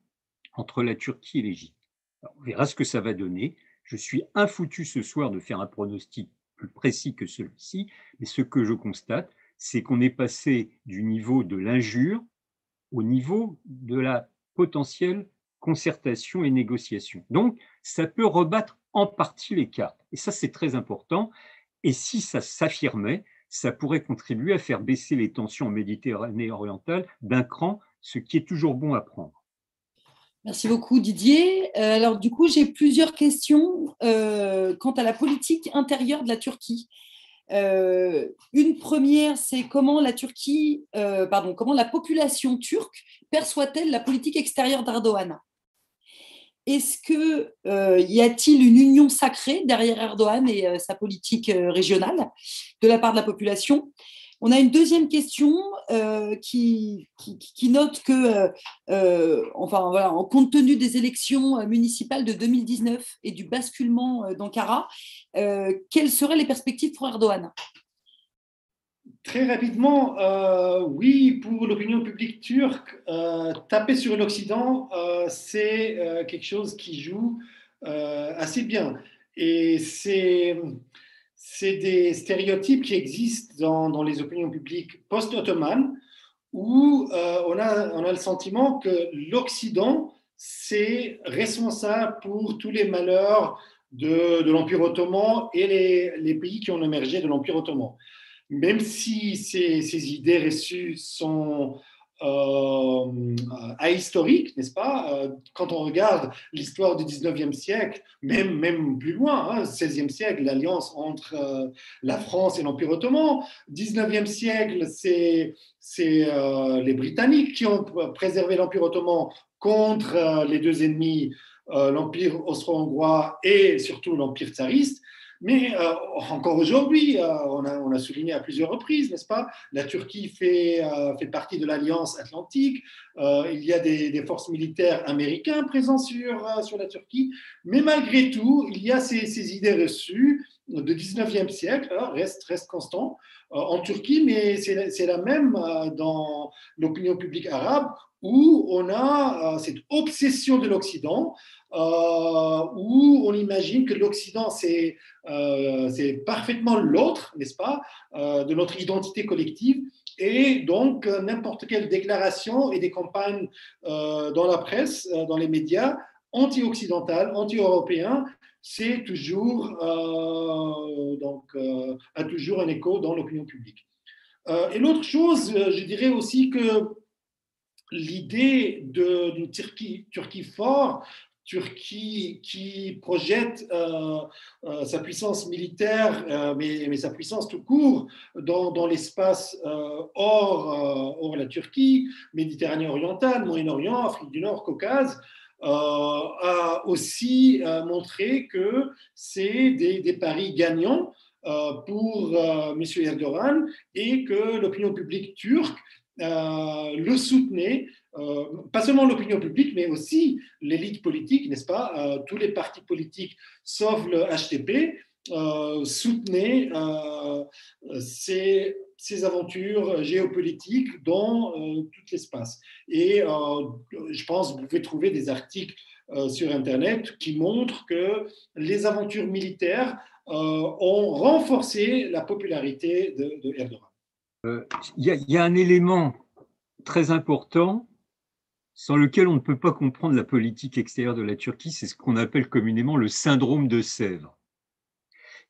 entre la Turquie et l'Égypte on verra ce que ça va donner. Je suis infoutu ce soir de faire un pronostic plus précis que celui-ci, mais ce que je constate, c'est qu'on est passé du niveau de l'injure au niveau de la potentielle concertation et négociation. Donc, ça peut rebattre en partie les cartes. Et ça, c'est très important. Et si ça s'affirmait, ça pourrait contribuer à faire baisser les tensions en Méditerranée orientale d'un cran, ce qui est toujours bon à prendre. Merci beaucoup Didier. Euh, alors du coup, j'ai plusieurs questions euh, quant à la politique intérieure de la Turquie. Euh, une première, c'est comment la Turquie, pardon, comment la population turque perçoit-elle la politique extérieure d'Erdogan? Est-ce que y a-t-il une union sacrée derrière Erdogan et sa politique régionale de la part de la population? On a une deuxième question euh, qui, note que, euh, euh, enfin en compte tenu des élections municipales de 2019 et du basculement d'Ankara, quelles seraient les perspectives pour Erdogan? Très rapidement, oui, pour l'opinion publique turque, taper sur l'Occident, c'est quelque chose qui joue assez bien. Et c'est c'est des stéréotypes qui existent dans, les opinions publiques post-ottomanes, où euh, on, a, on a le sentiment que l'Occident, c'est responsable pour tous les malheurs de, l'Empire ottoman et les, pays qui ont émergé de l'Empire ottoman. même si ces, ces idées reçues sont euh, ahistorique, n'est-ce pas euh, Quand on regarde l'histoire du 19e siècle, même, plus loin, hein, 16e siècle, l'alliance entre euh, la France et l'Empire ottoman, 19e siècle, c'est euh, les Britanniques qui ont préservé l'Empire ottoman contre les deux ennemis, l'Empire austro-hongrois et surtout l'Empire tsariste. Mais euh, encore aujourd'hui, euh, on, a, souligné à plusieurs reprises, n'est-ce pas La Turquie fait, euh, fait partie de l'Alliance atlantique. il y a des, forces militaires américaines présentes sur, sur la Turquie. Mais malgré tout, il y a ces, idées reçues du 19e siècle, hein, reste, reste constant en Turquie, mais c'est la même dans l'opinion publique arabe où on a cette obsession de l'Occident euh, où on imagine que l'Occident, c'est euh, parfaitement l'autre, n'est-ce pas, euh, de notre identité collective. Et donc, n'importe quelle déclaration et des campagnes dans la presse, dans les médias, anti-occidentales, anti-européens, c'est toujours, donc, a toujours un écho dans l'opinion publique. et l'autre chose, je dirais aussi que l'idée d'une Turquie, forte Turquie qui projette euh, euh, sa puissance militaire, euh, mais, sa puissance tout court dans, l'espace hors, la Turquie, Méditerranée orientale, Moyen-Orient, Afrique du Nord, Caucase, a aussi montré que c'est des, paris gagnants pour M. Erdogan et que l'opinion publique turque le soutenait euh, pas seulement l'opinion publique, mais aussi l'élite politique, n'est-ce pas euh, Tous les partis politiques, sauf le HTP, euh, soutenaient ces, aventures géopolitiques dans tout l'espace. Et je pense que vous pouvez trouver des articles sur Internet qui montrent que les aventures militaires ont renforcé la popularité de Erdogan. Il y, a un élément très important sans lequel on ne peut pas comprendre la politique extérieure de la Turquie, c'est ce qu'on appelle communément le syndrome de Sèvres.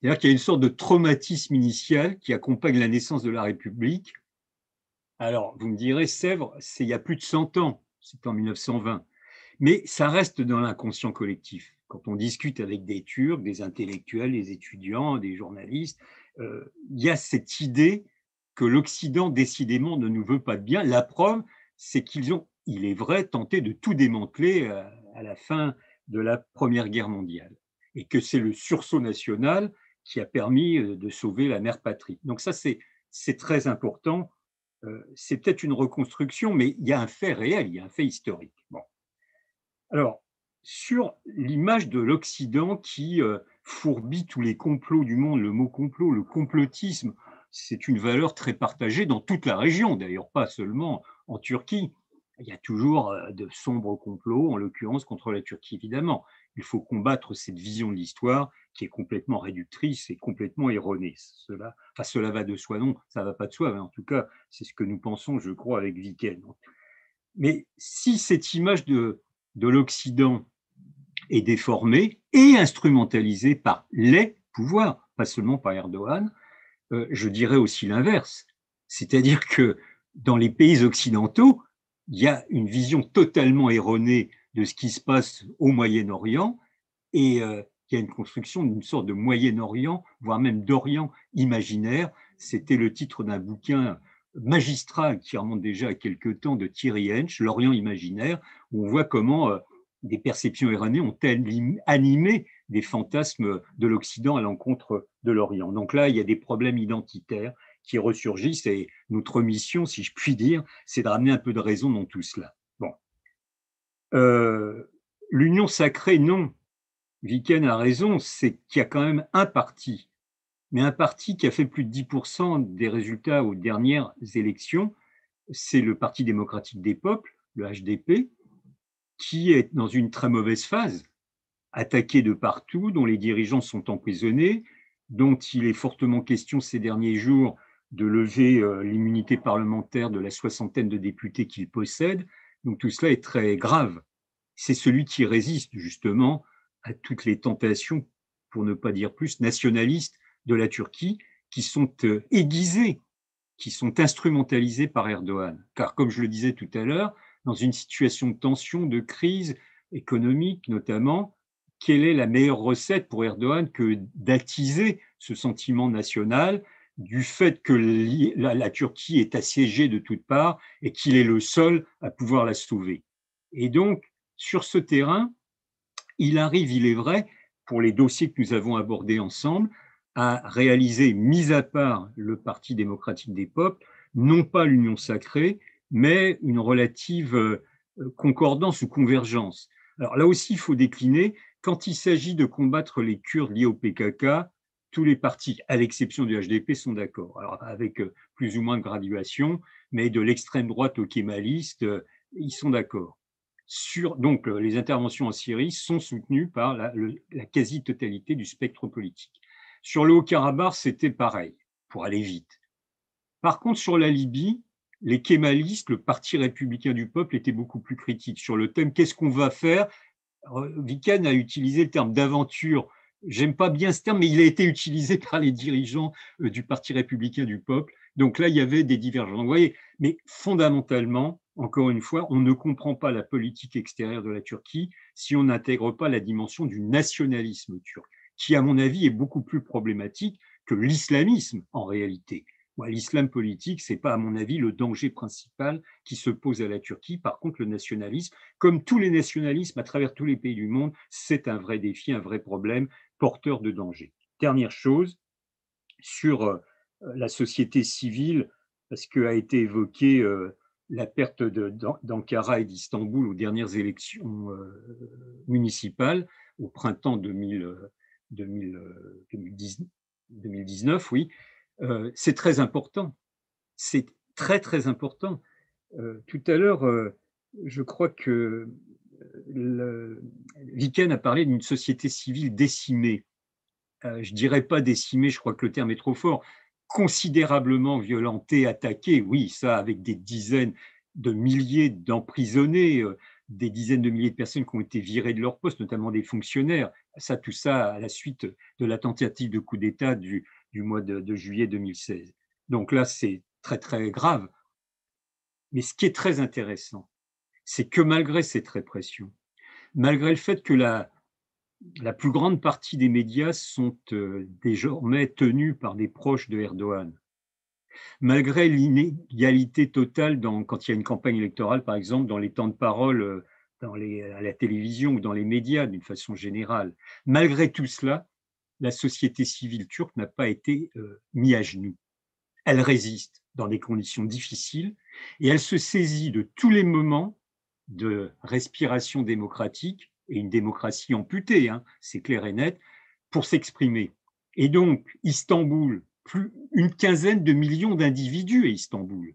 C'est-à-dire qu'il y a une sorte de traumatisme initial qui accompagne la naissance de la République. Alors, vous me direz, Sèvres, c'est il y a plus de 100 ans, c'est en 1920, mais ça reste dans l'inconscient collectif. Quand on discute avec des Turcs, des intellectuels, des étudiants, des journalistes, euh, il y a cette idée que l'Occident, décidément, ne nous veut pas de bien. La preuve, c'est qu'ils ont il est vrai, tenté de tout démanteler euh, à la fin de la Première Guerre mondiale, et que c'est le sursaut national qui a permis euh, de sauver la mère patrie. Donc ça, c'est très important. Euh, c'est peut-être une reconstruction, mais il y a un fait réel, il y a un fait historique. Bon. Alors, sur l'image de l'Occident qui fourbit tous les complots du monde, le mot complot, le complotisme, c'est une valeur très partagée dans toute la région, d'ailleurs pas seulement en Turquie il y a toujours euh, de sombres complots, en l'occurrence contre la Turquie, évidemment. Il faut combattre cette vision de l'histoire qui est complètement réductrice et complètement erronée. Cela, va de soi, non, ça va pas de soi, mais en tout cas, c'est ce que nous pensons, je crois, avec Viken. Mais si cette image de, de l'Occident est déformée et instrumentalisée par les pouvoirs, pas seulement par Erdogan, je dirais aussi l'inverse. C'est-à-dire que dans les pays occidentaux, il y a une vision totalement erronée de ce qui se passe au Moyen-Orient et euh, il y a une construction d'une sorte de Moyen-Orient, voire même d'Orient imaginaire. C'était le titre d'un bouquin magistral qui remonte déjà à quelques temps de Thierry Hench, L'Orient imaginaire, où on voit comment euh, des perceptions erronées ont animé des fantasmes de l'Occident à l'encontre de l'Orient. Donc là, il y a des problèmes identitaires qui ressurgissent. Et notre mission, si je puis dire, c'est de ramener un peu de raison dans tout cela. Bon. Euh, L'union sacrée, non. Viken a raison, c'est qu'il y a quand même un parti, mais un parti qui a fait plus de 10% des résultats aux dernières élections, c'est le Parti démocratique des peuples, le HDP, qui est dans une très mauvaise phase, attaqué de partout, dont les dirigeants sont emprisonnés, dont il est fortement question ces derniers jours de lever euh, l'immunité parlementaire de la soixantaine de députés qu'il possède. Donc tout cela est très grave. C'est celui qui résiste justement à toutes les tentations, pour ne pas dire plus, nationalistes de la Turquie, qui sont aiguisés, qui sont instrumentalisés par Erdogan. Car comme je le disais tout à l'heure, dans une situation de tension, de crise économique notamment, quelle est la meilleure recette pour Erdogan que d'attiser ce sentiment national du fait que la, Turquie est assiégée de toutes parts et qu'il est le seul à pouvoir la sauver? Et donc, sur ce terrain, il arrive, il est vrai, pour les dossiers que nous avons abordés ensemble, à réaliser, mis à part le Parti démocratique des peuples, non pas l'union sacrée, mais une relative euh, concordance ou convergence. Alors là aussi, il faut décliner, quand il s'agit de combattre les Kurdes liés au PKK, tous les partis, à l'exception du HDP, sont d'accord. Alors avec euh, plus ou moins de graduation, mais de l'extrême droite aux kémalistes, euh, ils sont d'accord. Donc les interventions en Syrie sont soutenues par la, la quasi-totalité du spectre politique. Sur le Haut-Karabakh, c'était pareil, pour aller vite. Par contre, sur la Libye, les kémalistes, le Parti républicain du peuple, étaient beaucoup plus critiques sur le thème qu'est-ce qu'on va faire. Viken a utilisé le terme d'aventure. J'aime pas bien ce terme, mais il a été utilisé par les dirigeants euh, du Parti républicain du peuple. Donc là, il y avait des divergences. vous voyez, mais fondamentalement, encore une fois, on ne comprend pas la politique extérieure de la Turquie si on n'intègre pas la dimension du nationalisme turc qui, à mon avis, est beaucoup plus problématique que l'islamisme en réalité. L'islam politique, ce n'est pas, à mon avis, le danger principal qui se pose à la Turquie. Par contre, le nationalisme, comme tous les nationalismes à travers tous les pays du monde, c'est un vrai défi, un vrai problème porteur de danger. Dernière chose, sur euh, la société civile, parce qu'a été évoqué euh, la perte d'Ankara et d'Istanbul aux dernières élections euh, municipales au printemps 2000. 2019, euh, oui, euh, c'est très important. C'est très, très important. Euh, tout à l'heure, je crois que Viken a parlé d'une société civile décimée. je dirais pas décimée, je crois que le terme est trop fort. Considérablement violentée, attaquée, oui, ça, avec des dizaines de milliers d'emprisonnés, des dizaines de milliers de personnes qui ont été virées de leur poste, notamment des fonctionnaires. Ça, tout ça à la suite de la tentative de coup d'État du, mois de, juillet 2016. Donc là, c'est très, très grave. Mais ce qui est très intéressant, c'est que malgré cette répression, malgré le fait que la, la plus grande partie des médias sont euh, désormais tenus par des proches de Erdogan, malgré l'inégalité totale dans, quand il y a une campagne électorale, par exemple, dans les temps de parole euh, dans les, à la télévision ou dans les médias d'une façon générale. Malgré tout cela, la société civile turque n'a pas été euh, mise à genoux. Elle résiste dans des conditions difficiles et elle se saisit de tous les moments de respiration démocratique et une démocratie amputée, hein, c'est clair et net, pour s'exprimer. Et donc, Istanbul, plus une quinzaine de millions d'individus à Istanbul,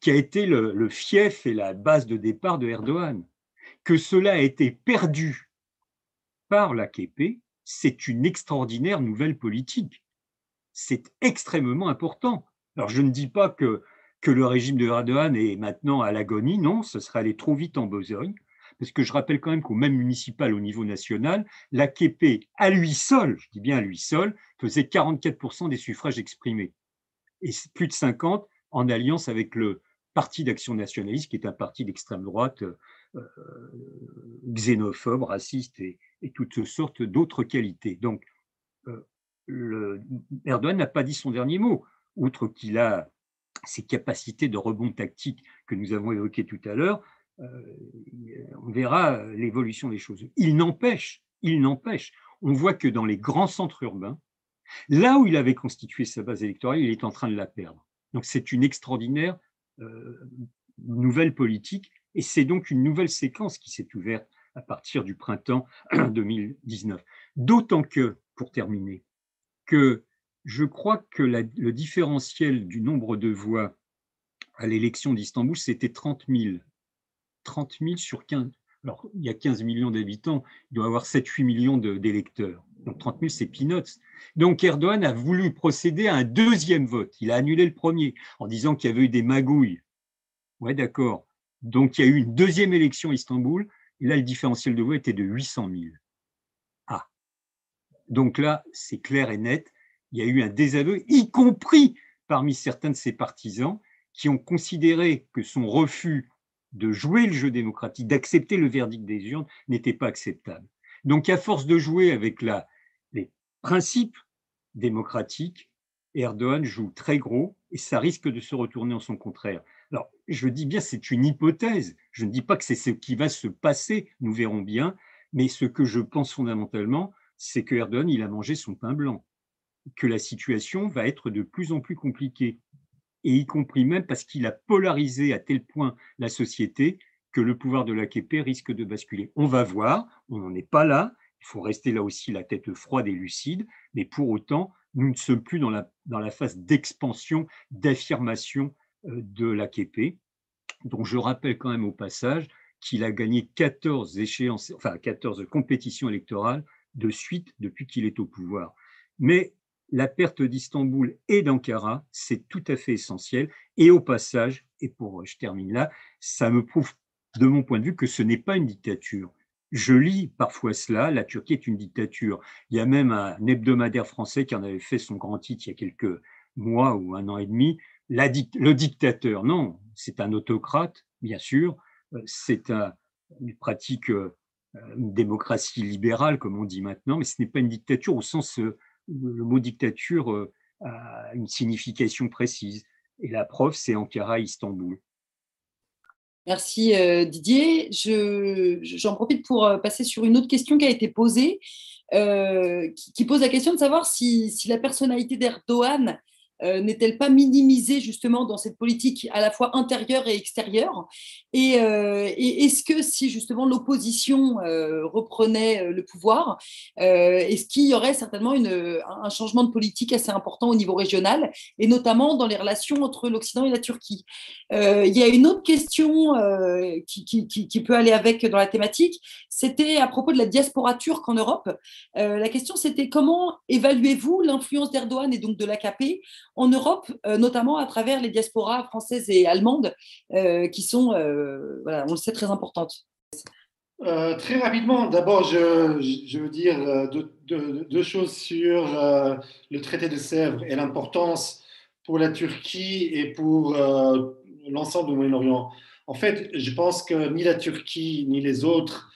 qui a été le, fief et la base de départ de Erdogan. Que cela a été perdu par l'AKP, c'est une extraordinaire nouvelle politique. C'est extrêmement important. Alors je ne dis pas que, le régime de Erdogan est maintenant à l'agonie, non, ce serait aller trop vite en besogne, parce que je rappelle quand même qu'au même municipal, au niveau national, l'AKP, à lui seul, je dis bien à lui seul, faisait 44% des suffrages exprimés, et plus de 50% en alliance avec le Parti d'action nationaliste, qui est un parti d'extrême droite euh, xénophobe, raciste et, toutes sortes d'autres qualités. Donc, euh, Erdogan n'a pas dit son dernier mot, outre qu'il a ses capacités de rebond tactique que nous avons évoquées tout à l'heure, on verra l'évolution des choses. Il n'empêche, il n'empêche, on voit que dans les grands centres urbains, là où il avait constitué sa base électorale, il est en train de la perdre. Donc c'est une extraordinaire euh, nouvelle politique et c'est donc une nouvelle séquence qui s'est ouverte à partir du printemps 2019. D'autant que, pour terminer, que je crois que le différentiel du nombre de voix à l'élection d'Istanbul, c'était 30 000. 30 000 sur 15. Alors, il y a 15 millions d'habitants, il doit y avoir 7-8 millions d'électeurs. Donc 30 000, c'est peanuts. Donc Erdogan a voulu procéder à un deuxième vote. Il a annulé le premier en disant qu'il y avait eu des magouilles. Ouais, d'accord. Donc il y a eu une deuxième élection à Istanbul. Et là, le différentiel de voix était de 800 000. Ah. Donc là, c'est clair et net. il y a eu un désaveu, y compris parmi certains de ses partisans, qui ont considéré que son refus de jouer le jeu démocratique, d'accepter le verdict des urnes, n'était pas acceptable. Donc, à force de jouer avec les principes démocratiques, Erdogan joue très gros et ça risque de se retourner en son contraire. Alors, je dis bien, c'est une hypothèse. Je ne dis pas que c'est ce qui va se passer, nous verrons bien. Mais ce que je pense fondamentalement, c'est que Erdogan, il a mangé son pain blanc, que la situation va être de plus en plus compliquée, et y compris même parce qu'il a polarisé à tel point la société que le pouvoir de l'AKP risque de basculer. On va voir, on n'en est pas là, il faut rester là aussi la tête froide et lucide, mais pour autant, nous ne sommes plus dans la, phase d'expansion, d'affirmation de l'AKP. Donc je rappelle quand même au passage qu'il a gagné 14 échéances, enfin 14 compétitions électorales de suite depuis qu'il est au pouvoir. Mais la perte d'Istanbul et d'Ankara, c'est tout à fait essentiel. Et au passage, et pour je termine là, ça me prouve de mon point de vue que ce n'est pas une dictature. Je lis parfois cela, la Turquie est une dictature. Il y a même un hebdomadaire français qui en avait fait son grand titre il y a quelques mois ou un an et demi, le dictateur. Non, c'est un autocrate, bien sûr, euh, c'est une pratique, euh, une démocratie libérale, comme on dit maintenant, mais ce n'est pas une dictature au sens, euh, le mot dictature a une signification précise. Et la preuve, c'est Ankara, Istanbul. Merci Didier. J'en profite pour passer sur une autre question qui a été posée, qui, pose la question de savoir si, si la personnalité d'Erdogan euh, n'est-elle pas minimisée justement dans cette politique à la fois intérieure et extérieure? Et, euh, est-ce que si justement l'opposition euh, reprenait le pouvoir, est-ce qu'il y aurait certainement un changement de politique assez important au niveau régional et notamment dans les relations entre l'Occident et la Turquie? Il y a une autre question qui, qui, peut aller avec dans la thématique, c'était à propos de la diaspora turque en Europe. la question c'était comment évaluez-vous l'influence d'Erdogan et donc de l'AKP en Europe, euh, notamment à travers les diasporas françaises et allemandes, euh, qui sont, euh, voilà, on le sait, très importantes. très rapidement, d'abord, je, veux dire deux, choses sur le traité de Sèvres et l'importance pour la Turquie et pour l'ensemble du Moyen-Orient. En fait, je pense que ni la Turquie ni les autres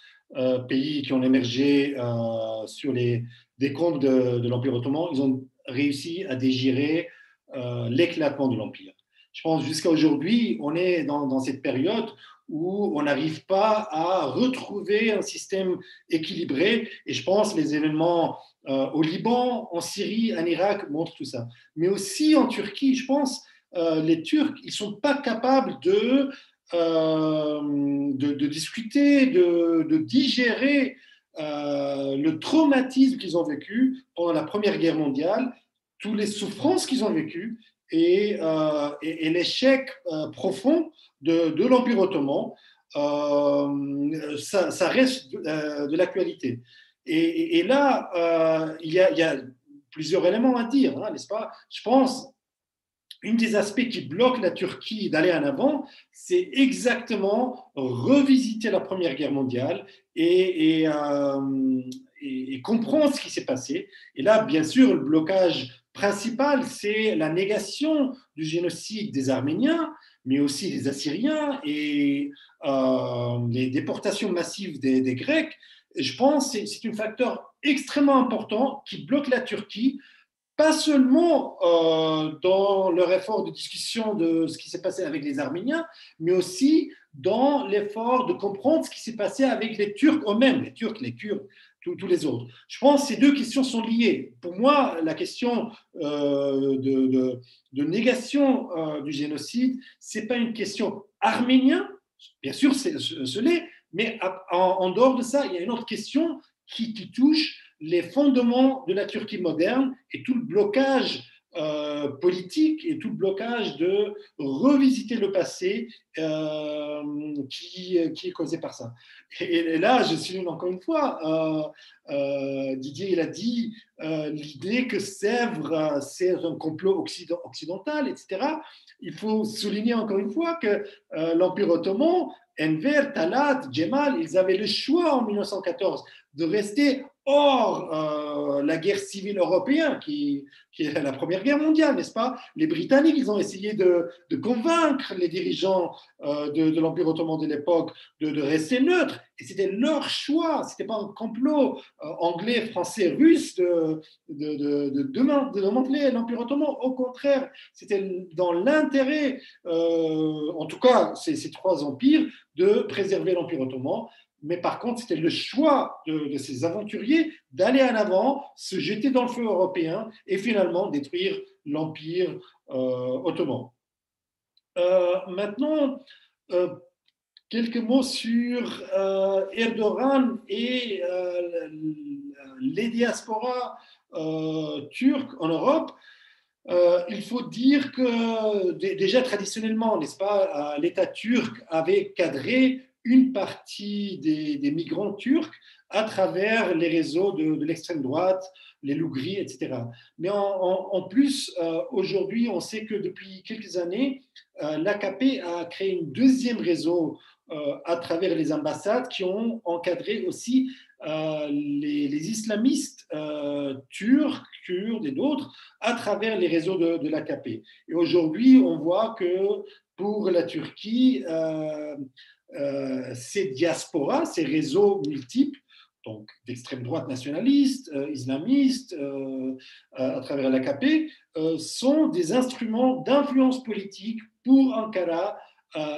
pays qui ont émergé sur les décomptes de, de l'Empire ottoman, ils ont réussi à dégérer euh, l'éclatement de l'Empire. Je pense jusqu'à aujourd'hui, on est dans, cette période où on n'arrive pas à retrouver un système équilibré. Et je pense les événements euh, au Liban, en Syrie, en Irak montrent tout ça. Mais aussi en Turquie, je pense, euh, les Turcs, ils ne sont pas capables de, de, discuter, de, de digérer le traumatisme qu'ils ont vécu pendant la Première Guerre mondiale toutes les souffrances qu'ils ont vécues et, euh, l'échec euh, profond de, l'Empire ottoman, euh, ça, reste de, l'actualité. Et, là, il y, a, plusieurs éléments à dire, hein, n'est-ce pas? Je pense une des aspects qui bloque la Turquie d'aller en avant, c'est exactement revisiter la Première Guerre mondiale et, et, comprendre ce qui s'est passé. Et là, bien sûr, le blocage principal, c'est la négation du génocide des Arméniens, mais aussi des Assyriens et euh, les déportations massives des, Grecs. je pense que c'est un facteur extrêmement important qui bloque la Turquie, pas seulement euh, dans leur effort de discussion de ce qui s'est passé avec les Arméniens, mais aussi dans l'effort de comprendre ce qui s'est passé avec les Turcs eux-mêmes, les Turcs, les Kurdes, tous les autres. Je pense que ces deux questions sont liées. Pour moi, la question euh, de, négation euh, du génocide, ce n'est pas une question arménienne, bien sûr, ce l'est, mais en, dehors de ça, il y a une autre question qui, qui touche les fondements de la Turquie moderne et tout le blocage euh, politique et tout le blocage de revisiter le passé euh, qui, qui, est causé par ça. Et, là, je suis encore une fois, euh, Didier, il a dit l'idée que Sèvres, c'est un complot occidental, etc. Il faut souligner encore une fois que l'Empire ottoman, Enver, Talat, Djemal, ils avaient le choix en 1914 de rester Or, euh, la guerre civile européenne, qui, est la Première Guerre mondiale, n'est-ce pas? Les Britanniques, ils ont essayé de, convaincre les dirigeants euh, de, l'Empire ottoman de l'époque de, rester neutres. Et c'était leur choix, ce n'était pas un complot euh, anglais, français, russe de, de, démanteler l'Empire ottoman. Au contraire, c'était dans l'intérêt, en tout cas, ces trois empires, de préserver l'Empire ottoman mais par contre, c'était le choix de, ces aventuriers d'aller en avant, se jeter dans le feu européen et finalement détruire l'Empire euh, ottoman. Euh, maintenant, euh, quelques mots sur Erdogan et les diasporas turques en Europe. il faut dire que déjà traditionnellement, n'est-ce pas, l'État turc avait cadré une partie des, migrants turcs à travers les réseaux de, l'extrême droite, les loups gris, etc. Mais en, plus, euh, aujourd'hui, on sait que depuis quelques années, euh, l'AKP a créé un deuxième réseau euh, à travers les ambassades qui ont encadré aussi les, islamistes turcs, kurdes et d'autres à travers les réseaux de, de l'AKP. Et aujourd'hui, on voit que pour la Turquie, euh, ces diasporas, ces réseaux multiples, donc d'extrême droite nationaliste, euh, islamiste, euh, à travers l'AKP, sont des instruments d'influence politique pour Ankara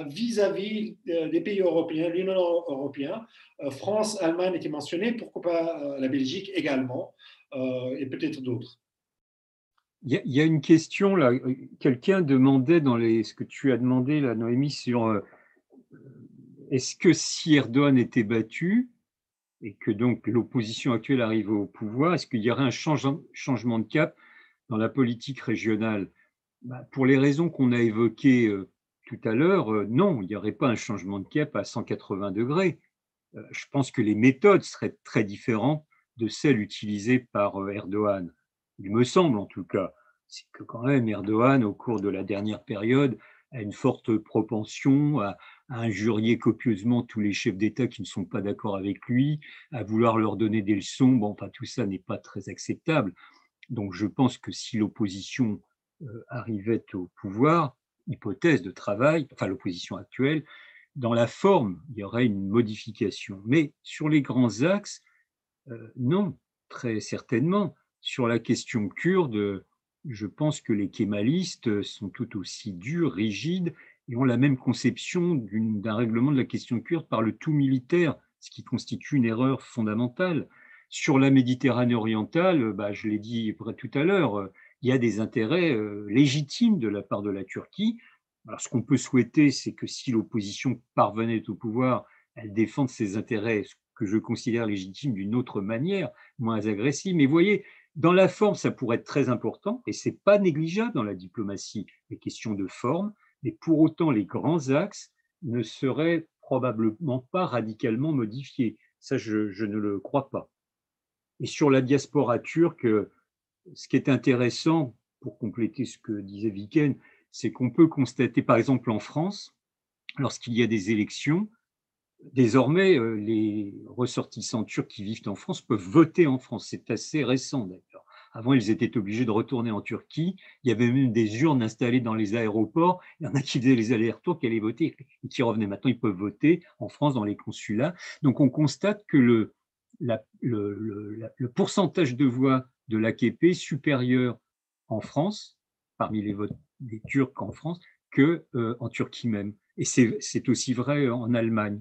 vis-à-vis des pays européens, l'Union européenne. France, Allemagne étaient mentionnés, pourquoi pas la Belgique également, et peut-être d'autres. Il y, a une question là. Quelqu'un demandait dans les, ce que tu as demandé, là, Noémie, sur est-ce que si Erdogan était battu et que donc l'opposition actuelle arrive au pouvoir, est-ce qu'il y aurait un changement de cap dans la politique régionale? Bah, Pour les raisons qu'on a évoquées euh, tout à l'heure, euh, non, il n'y aurait pas un changement de cap à 180 degrés. Euh, je pense que les méthodes seraient très différentes de celles utilisées par Erdogan. Il me semble en tout cas. Que quand même Erdogan, au cours de la dernière période, a une forte propension à, injurier copieusement tous les chefs d'État qui ne sont pas d'accord avec lui, à vouloir leur donner des leçons. Bon, enfin, tout ça n'est pas très acceptable. Donc, je pense que si l'opposition euh, arrivait au pouvoir, hypothèse de travail, enfin l'opposition actuelle, dans la forme, il y aurait une modification. Mais sur les grands axes, euh, non, très certainement. Sur la question kurde, je pense que les kémalistes sont tout aussi durs, rigides et ont la même conception d'un règlement de la question kurde par le tout militaire, ce qui constitue une erreur fondamentale. Sur la Méditerranée orientale, bah, je l'ai dit tout à l'heure, il y a des intérêts euh, légitimes de la part de la Turquie. Alors, ce qu'on peut souhaiter, c'est que si l'opposition parvenait au pouvoir, elle défende ses intérêts, ce que je considère légitimes d'une autre manière, moins agressive. Mais voyez, dans la forme, ça pourrait être très important, et c'est pas négligeable dans la diplomatie, les questions de forme mais pour autant les grands axes ne seraient probablement pas radicalement modifiés. Ça, je, ne le crois pas. Et sur la diaspora turque, ce qui est intéressant, pour compléter ce que disait Viken, c'est qu'on peut constater, par exemple en France, lorsqu'il y a des élections, désormais, euh, les ressortissants turcs qui vivent en France peuvent voter en France. C'est assez récent d'ailleurs. Avant, ils étaient obligés de retourner en Turquie. Il y avait même des urnes installées dans les aéroports. Il y en a qui faisaient les allers-retours, qui allaient voter et qui revenaient. Maintenant, ils peuvent voter en France dans les consulats. Donc, on constate que le, pourcentage de voix de l'AKP est supérieur en France, parmi les votes des Turcs en France, que euh, Turquie même. Et c'est aussi vrai en Allemagne.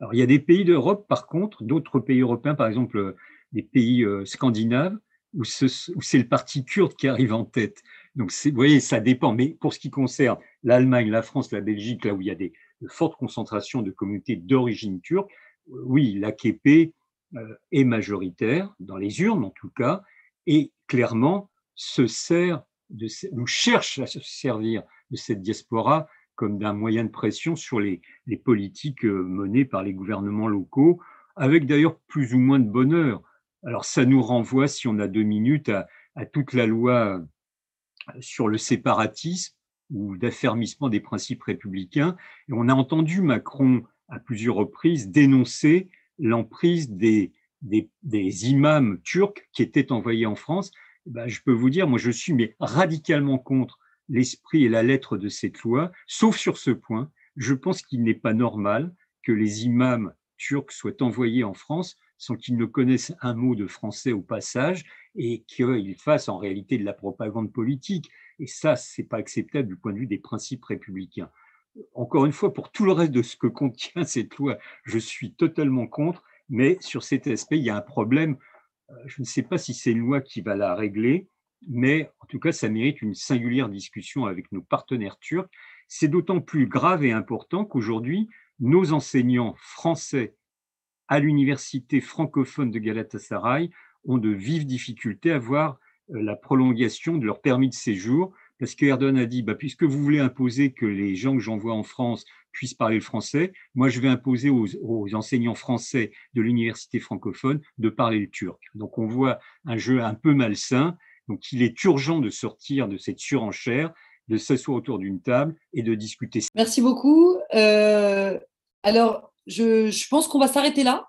Alors, il y a des pays d'Europe, par contre, d'autres pays européens, par exemple des pays euh, scandinaves, où, c'est le parti kurde qui arrive en tête. Donc, vous voyez, ça dépend. Mais pour ce qui concerne l'Allemagne, la France, la Belgique, là où il y a des, de fortes concentrations de communautés d'origine turque, euh, oui, l'AKP euh, est majoritaire, dans les urnes en tout cas, et clairement se sert de, ou cherche à se servir de cette diaspora comme d'un moyen de pression sur les, politiques euh, menées par les gouvernements locaux, avec d'ailleurs plus ou moins de bonheur. Alors ça nous renvoie, si on a deux minutes, à, toute la loi euh, sur le séparatisme ou d'affermissement des principes républicains. Et on a entendu Macron à plusieurs reprises dénoncer l'emprise des, des, imams turcs qui étaient envoyés en France, eh ben, je peux vous dire, moi je suis mais radicalement contre l'esprit et la lettre de cette loi, sauf sur ce point. Je pense qu'il n'est pas normal que les imams turcs soient envoyés en France sans qu'ils ne connaissent un mot de français au passage et qu'ils fassent en réalité de la propagande politique. Et ça, c'est pas acceptable du point de vue des principes républicains. Encore une fois, pour tout le reste de ce que contient cette loi, je suis totalement contre, mais sur cet aspect, il y a un problème. Euh, je ne sais pas si c'est une loi qui va la régler, mais en tout cas, ça mérite une singulière discussion avec nos partenaires turcs. C'est d'autant plus grave et important qu'aujourd'hui, nos enseignants français à l'université francophone de Galatasaray ont de vives difficultés à voir euh, la prolongation de leur permis de séjour, parce qu'Erdogan a dit, bah, puisque vous voulez imposer que les gens que j'envoie en France puissent parler le français, moi je vais imposer aux, aux enseignants français de l'université francophone de parler le turc. Donc on voit un jeu un peu malsain, donc il est urgent de sortir de cette surenchère, de s'asseoir autour d'une table et de discuter. Merci beaucoup. Euh, alors, je, pense qu'on va s'arrêter là.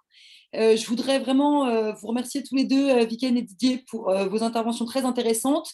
Euh, je voudrais vraiment euh, vous remercier tous les deux, Viken et Didier, pour vos interventions très intéressantes.